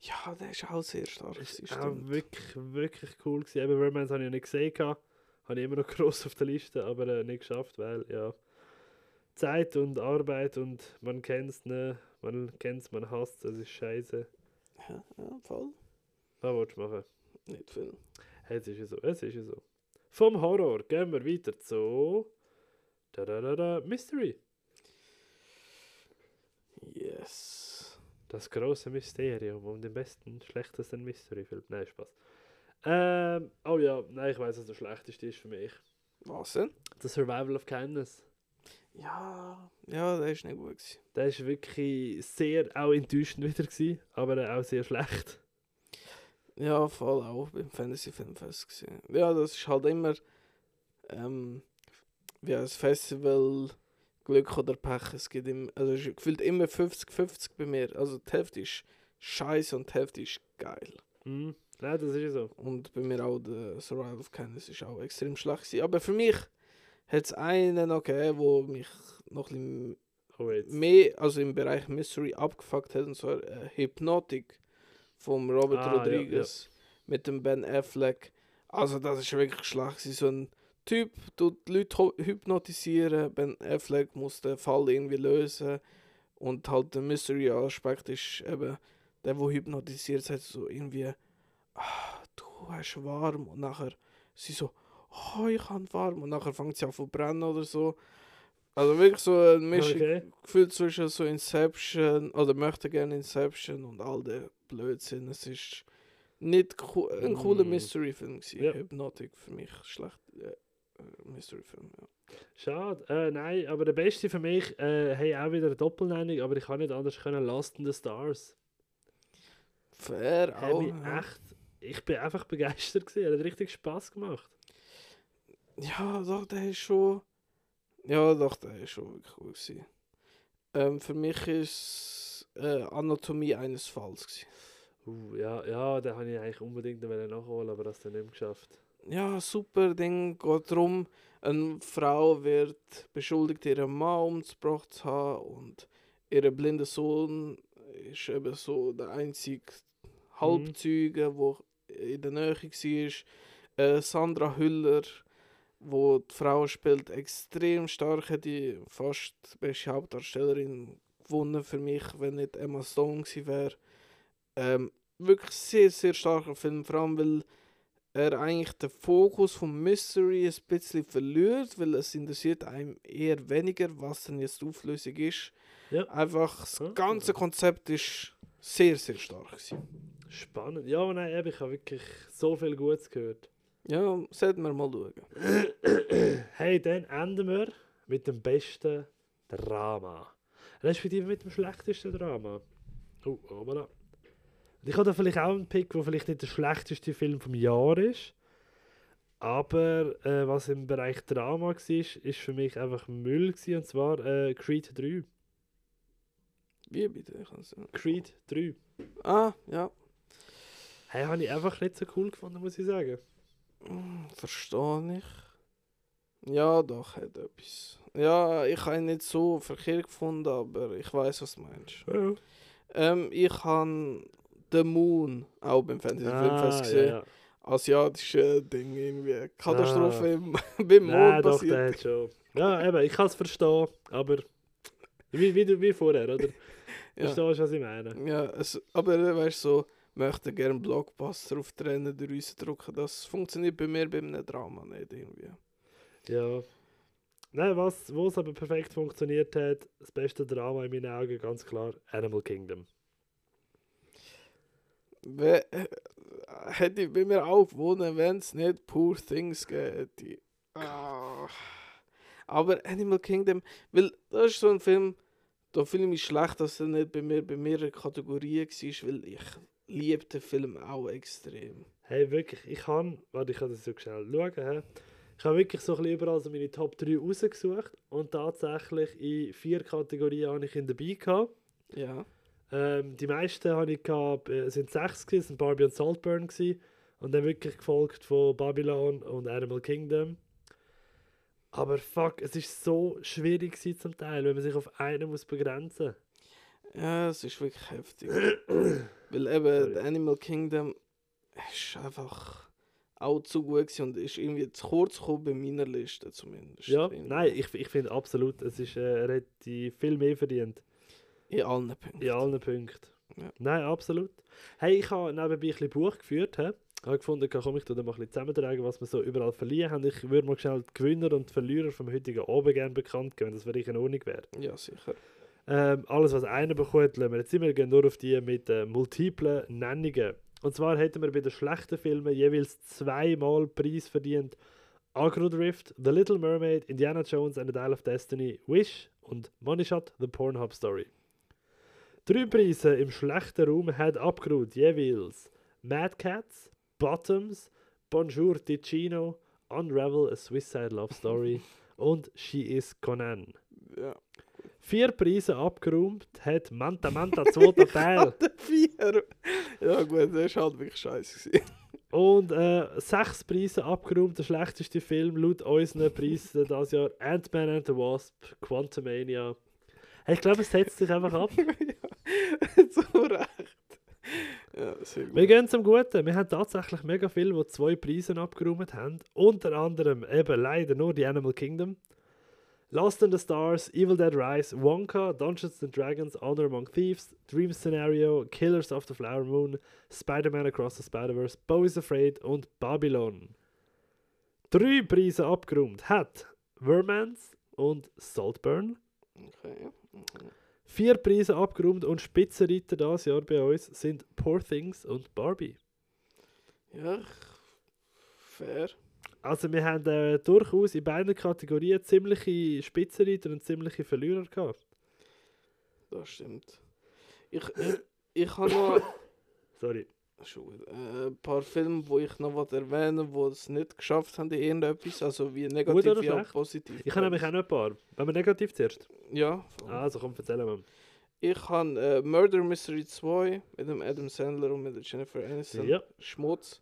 Ja, der ist auch sehr stark. Das ist auch stimmt. wirklich, wirklich cool gewesen. Eben, Vermans habe ich ja nicht gesehen. gehabt. Habe ich immer noch groß auf der Liste, aber äh, nicht geschafft, weil, ja... Zeit und Arbeit und man kennt es nicht, man kennt es, man hasst es, es ist scheiße. Ja, ja, voll. Was willst du machen? Nicht viel. Hey, Es ist ja so, es ist ja so. Vom Horror gehen wir weiter zu. Da, da, da, da, Mystery. Yes. Das große Mysterium um den besten, schlechtesten Mystery-Film. Nein, Spaß. Ähm, oh ja, nein, ich weiß, was der schlechteste ist für mich. Was denn? The Survival of Kindness. Ja, ja, der ist nicht gut gewesen. Der ist wirklich sehr auch enttäuschend wieder gewesen, aber auch sehr schlecht. Ja, voll auch beim Fantasy Filmfest gesehen. Ja, das ist halt immer ähm, wie ein Festival Glück oder Pech. Es gibt immer, also es ist gefühlt immer 50-50 bei mir. Also die Hälfte ist scheiße und die Hälfte ist geil. Mhm. Nein, das ist ja so. Und bei mir auch der Survival of Candice ist auch extrem schlecht gewesen. Aber für mich hat es einen gegeben, wo mich noch ein bisschen Oh, mehr, also im Bereich Mystery abgefuckt hat, und zwar äh, Hypnotic vom Robert Ah, ja, Rodriguez mit dem Ben Affleck. Also das ist wirklich schlecht. gewesen. So ein Typ tut die Leute hypnotisieren, Ben Affleck muss den Fall irgendwie lösen und halt der Mystery-Aspekt ist eben, der, der hypnotisiert, sagt so irgendwie, ah, du hast warm und nachher sie so, oh, ich habe warm und nachher fängt sie an zu brennen oder so. Also wirklich so eine Mischung Okay. Gefühl zwischen so Inception oder möchte gerne Inception und all der Blödsinn. Es ist nicht cool, ein cooler Mm. Mystery-Film gewesen. Ja. Hypnotic für mich schlecht. Äh, Mystery-Film, ja. Schade. Äh, nein, aber der beste für mich, äh, hey, auch wieder eine Doppelnennung, aber ich kann nicht anders können, Lost in the Stars. Fair auch. ja. echt, ich bin einfach begeistert gewesen, er hat richtig Spaß gemacht. Ja, doch, der ist schon. Ja, doch, der ist schon wirklich cool gewesen. Ähm, für mich ist äh, Anatomie eines Falls gewesen. Uh, ja, ja, den habe ich eigentlich unbedingt nachholen, aber das dann nicht mehr geschafft. Ja, super Ding. Geht darum, eine Frau wird beschuldigt, ihren Mann umgebracht zu haben und ihr blinder Sohn ist eben so der einzige Halbzeuge, wo in der Nähe war. Äh, Sandra Hüller, wo die Frau spielt, extrem stark, die fast beste Hauptdarstellerin gewonnen für mich, wenn nicht Emma Stone gewesen wäre. Ähm, wirklich sehr, sehr starker Film, vor allem weil er eigentlich den Fokus vom Mystery ein bisschen verliert, weil es interessiert einem eher weniger, was denn jetzt die Auflösung ist. Ja. Einfach das ganze Konzept ist sehr, sehr stark. Gewesen. Spannend. Ja, nein, eben, ich habe wirklich so viel Gutes gehört. Ja, sollten wir mal schauen. Hey, dann enden wir mit dem besten Drama. Respektive mit dem schlechtesten Drama. Oh, oh voilà. Und Ich habe da vielleicht auch einen Pick, der vielleicht nicht der schlechteste Film vom Jahr ist. Aber äh, was im Bereich Drama war, ist für mich einfach Müll. Gewesen, und zwar äh, Creed 3. Wie bitte? Ich. Creed 3. Ah, ja. Hey, habe ich einfach nicht so cool gefunden, muss ich sagen. Hm, Verstehe ich. Ja, doch, hat etwas. Ja, ich habe ihn nicht so verkehrt gefunden, aber ich weiß, was du meinst. Ja. Ähm, ich habe The Moon auch beim Fantasy Filmfest Ah, gesehen. ja, ja. asiatische Ding irgendwie. Katastrophe Ah. im, beim Mond Nein, doch, der passiert. hat schon. Ja, eben, ich kann es verstehen, aber wie, wie, wie vorher, oder? Verstehst du, was ich meine? ja es, aber weißt du, so, möchte gerne Blockbuster auf die Rennen drücken. Das funktioniert bei mir bei einem Drama nicht irgendwie. Ja. Nein, was, wo es aber perfekt funktioniert hat, das beste Drama in meinen Augen, ganz klar, Animal Kingdom. We äh, hätte ich bei mir auch gewonnen, wenn es nicht Poor Things hätte. Ah. Aber Animal Kingdom, weil das ist so ein Film, da fühle ich mich schlecht, dass er nicht bei mir bei mehreren Kategorien war, weil ich liebe den Film auch extrem. Hey, wirklich, ich kann, warte, ich kann das so schnell schauen, hä? Ich habe wirklich so ein bisschen überall so meine Top 3 rausgesucht und tatsächlich in vier Kategorien habe ich ihn dabei gehabt. Ja. Ähm, die meisten habe ich gehabt, äh, sind sechs gewesen, sind Barbie und Saltburn gewesen. Und dann wirklich gefolgt von Babylon und Animal Kingdom. Aber fuck, es ist so schwierig gewesen zum Teil, wenn man sich auf einen muss begrenzen. Ja, es ist wirklich heftig. Weil eben Sorry. Animal Kingdom ist einfach auch zu gut gewesen und ist irgendwie zu kurz gekommen bei meiner Liste zumindest. Ja, Irgendwie. nein, ich, ich finde absolut, es ist, er hat die viel mehr verdient. In allen Punkten. In allen Punkten. Ja. Nein, absolut. Hey, ich habe nebenbei ein bisschen Buch geführt. He? Ich habe gefunden, komm, ich tue da mal ein bisschen zusammentragen, was wir so überall verliehen haben. Ich würde mal schnell die Gewinner und die Verlierer vom heutigen Abend gerne bekannt geben, wenn das für dich in Ordnung wäre. Ja, sicher. Ähm, alles, was einer bekommt, lassen wir jetzt immer gehen nur auf die mit äh, multiplen Nennungen. Und zwar hätten wir bei den schlechten Filmen jeweils zweimal Preis verdient. Agrodrift, The Little Mermaid, Indiana Jones and the Dial of Destiny, Wish und Money Shot, The Pornhub Story. Drei Preise im schlechten Raum hat abgeruht jeweils Mad Cats, Bottoms, Bonjour Ticino, Unravel, A Suicide Love Story und She is Conan. Ja. Vier Preise abgeräumt hat Manta Manta zweiter Teil. Vier. Ja, gut. der ist halt wirklich scheiße. gewesen. Und äh, sechs Preise abgeräumt. Der schlechteste Film laut unseren Preisen dieses Jahr: Ant-Man and the Wasp, Quantumania. Ich glaube, es setzt sich einfach ab. so recht. Ja. Wir gehen zum Guten. Wir haben tatsächlich mega viele, die zwei Preise abgeräumt haben. Unter anderem eben leider nur die Animal Kingdom. Lost in the Stars, Evil Dead Rise, Wonka, Dungeons and Dragons, Honor Among Thieves, Dream Scenario, Killers of the Flower Moon, Spider-Man Across the Spider-Verse, Bo is Afraid und Babylon. Drei Preise abgeräumt hat Vermans und Saltburn. Okay. Mhm. Vier Preise abgeräumt und Spitzenreiter dieses Jahr bei uns sind Poor Things und Barbie. Ja, fair. Also wir haben äh, durchaus in beiden Kategorien ziemliche Spitzenreiter und ziemliche Verlierer gehabt. Das stimmt. Ich, ich, ich habe noch Sorry. schon äh, ein paar Filme, wo ich noch was erwähnen die es nicht geschafft haben irgendetwas, also wie negativ wie auch positiv. Ich habe nämlich auch noch ein paar. Wenn wir negativ zuerst. Ja, Also komm, erzähl mal. ich habe äh, Murder Mystery 2 mit dem Adam Sandler und mit der Jennifer Aniston. Ja. Schmutz.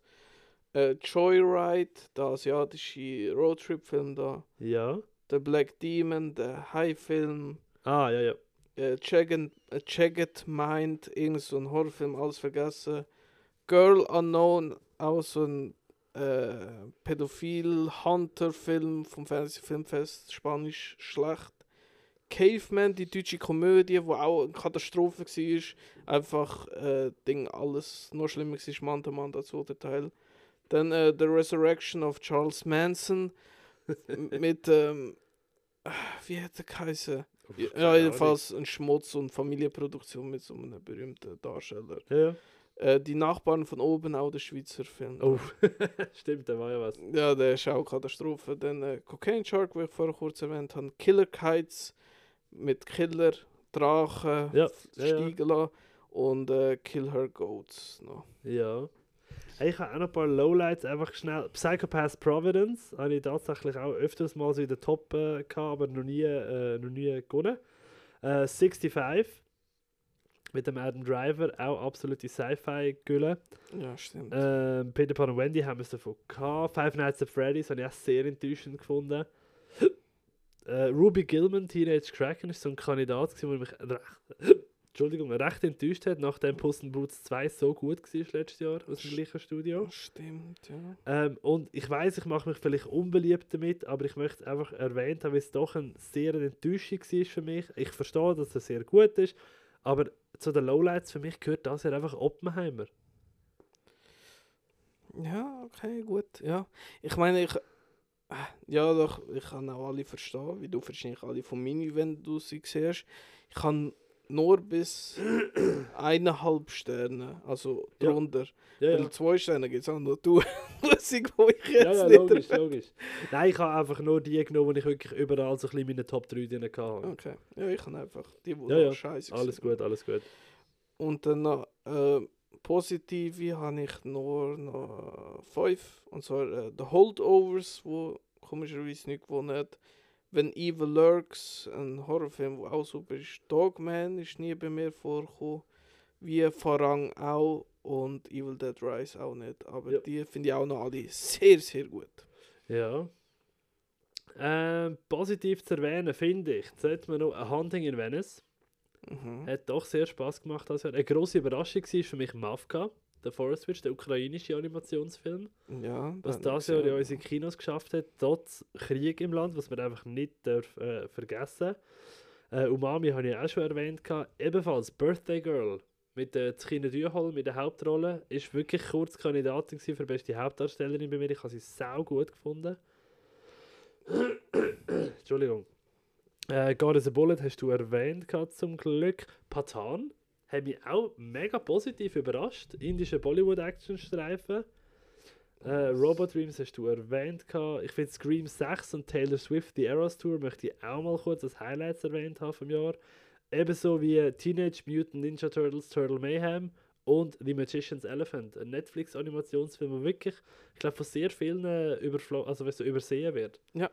Äh, Joyride, der asiatische Roadtrip-Film da. Ja. The Black Demon, der High-Film. Ah, ja, ja. Äh, Jagged, äh, Jagged Mind, irgend so ein Horrorfilm, alles vergessen. Girl Unknown, auch so ein äh, Pädophil-Hunter-Film vom Fernsehfilmfest, Spanisch schlecht. Caveman, die deutsche Komödie, wo auch eine Katastrophe war. Einfach äh, Ding, alles noch schlimmer war, Mann, der Mann der Teil. Dann äh, The Resurrection of Charles Manson mit, ähm, ah, wie hat der geheißen? Ja, jedenfalls ein Schmutz und Familienproduktion mit so einem berühmten Darsteller. Ja. Äh, die Nachbarn von oben, auch der Schweizer Film. Oh, stimmt, da war ja was. Ja, der ist auch Katastrophe. Dann äh, Cocaine Shark, wie ich vorher kurz erwähnt habe. Killer Kites mit Killer, Drachen, Ja, F- ja. Und äh, Kill Her Goats noch. Ja. Ich habe auch noch ein paar Lowlights, einfach schnell. Psychopath Providence habe ich tatsächlich auch öfters mal so in der Top äh, gehabt, aber noch nie, äh, noch nie gewonnen. Äh, 65 mit dem Adam Driver, auch absolute Sci-Fi-Gülle. Ja, stimmt. Ähm, Peter Pan und Wendy haben wir es davon gehabt. Five Nights at Freddy's habe ich auch sehr enttäuschend gefunden. Äh, Ruby Gilman, Teenage Kraken, ist so ein Kandidat, gewesen, der mich recht, Entschuldigung, recht enttäuscht hat, nachdem Puss in Boots 2 so gut war letztes Jahr aus dem gleichen Studio. Stimmt, ja. Ähm, und ich weiß, ich mache mich vielleicht unbeliebt damit, aber ich möchte es einfach erwähnt haben, weil es doch eine sehr Enttäuschung war für mich. Ich verstehe, dass es sehr gut ist, aber zu den Lowlights für mich gehört das ja einfach Oppenheimer. Ja, okay, gut. Ja. Ich meine, ich. äh, Ja, doch, ich kann auch alle verstehen, wie du wahrscheinlich alle von Mini, wenn du sie siehst. Ich kann nur bis eineinhalb Sterne, also Ja. drunter. Ja, Weil zwei Sterne gibt es auch noch du Musik, wo ich jetzt Ja, ja, nicht logisch, erwähne. logisch. Nein, ich habe einfach nur die genommen, die ich wirklich überall so ein bisschen meine Top 3 drin hatte. Okay, ja, ich kann einfach die, die Ja, ja, scheiße Alles gut, alles gut. Und dann noch äh, positive habe ich nur noch fünf. Und zwar äh, The Holdovers, wo komischerweise nicht gewonnen hat. Wenn Evil Lurks, ein Horrorfilm, der auch super ist. Dogman ist nie bei mir vorgekommen. Wie Farang auch. Und Evil Dead Rise auch nicht. Aber Ja. die finde ich auch noch alle sehr, sehr gut. Ja. Ähm, positiv zu erwähnen, finde ich, sollte man noch ein Hunting in Venice. Mhm. Hat doch sehr Spaß gemacht. Jahr. Eine grosse Überraschung war für mich Mavka, der Forest Witch, der ukrainische Animationsfilm. Ja, Was das Jahr in unsere Kinos geschafft hat, trotz Krieg im Land, was man einfach nicht darf, äh, vergessen äh, Umami habe ich auch schon erwähnt. gehabt. Ebenfalls Birthday Girl mit der Tkine Dühol mit der Hauptrolle. Ist wirklich kurz Kandidatin für beste Hauptdarstellerin bei mir. Ich habe sie sau gut gefunden. Entschuldigung. Äh, God is a Bullet hast du erwähnt gehabt, zum Glück. Patan hat mich auch mega positiv überrascht. Indische Bollywood-Action-Streifen. Äh, Robot Dreams hast du erwähnt. gehabt. Ich finde Scream 6 und Taylor Swift die Eras Tour möchte ich auch mal kurz als Highlights erwähnt haben vom Jahr. Ebenso wie Teenage Mutant Ninja Turtles Turtle Mayhem und The Magician's Elephant. Ein Netflix-Animationsfilm, der wirklich, ich glaube, von sehr vielen äh, also, weißt du, übersehen wird. Ja.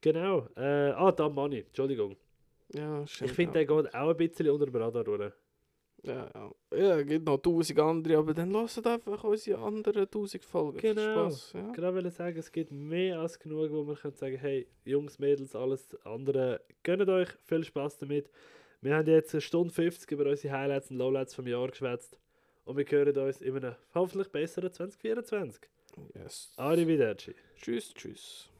Genau. Äh, ah, da Money, Entschuldigung. Ja, Ich stimmt finde, auch. der geht auch ein bisschen unter den Radar durch. Ja, ja. Ja, es gibt noch tausend andere, aber dann lasst einfach unsere anderen tausend Folgen. Genau. Spaß, ja. Gerade will sagen, es gibt mehr als genug, wo man kann sagen, hey, Jungs, Mädels, alles andere, gönnt euch, viel Spaß damit. Wir haben jetzt eine Stunde 50 über unsere Highlights und Lowlights vom Jahr geschwätzt und wir hören uns in einem hoffentlich besseren 2024. Yes. Arrivederci. Tschüss, tschüss.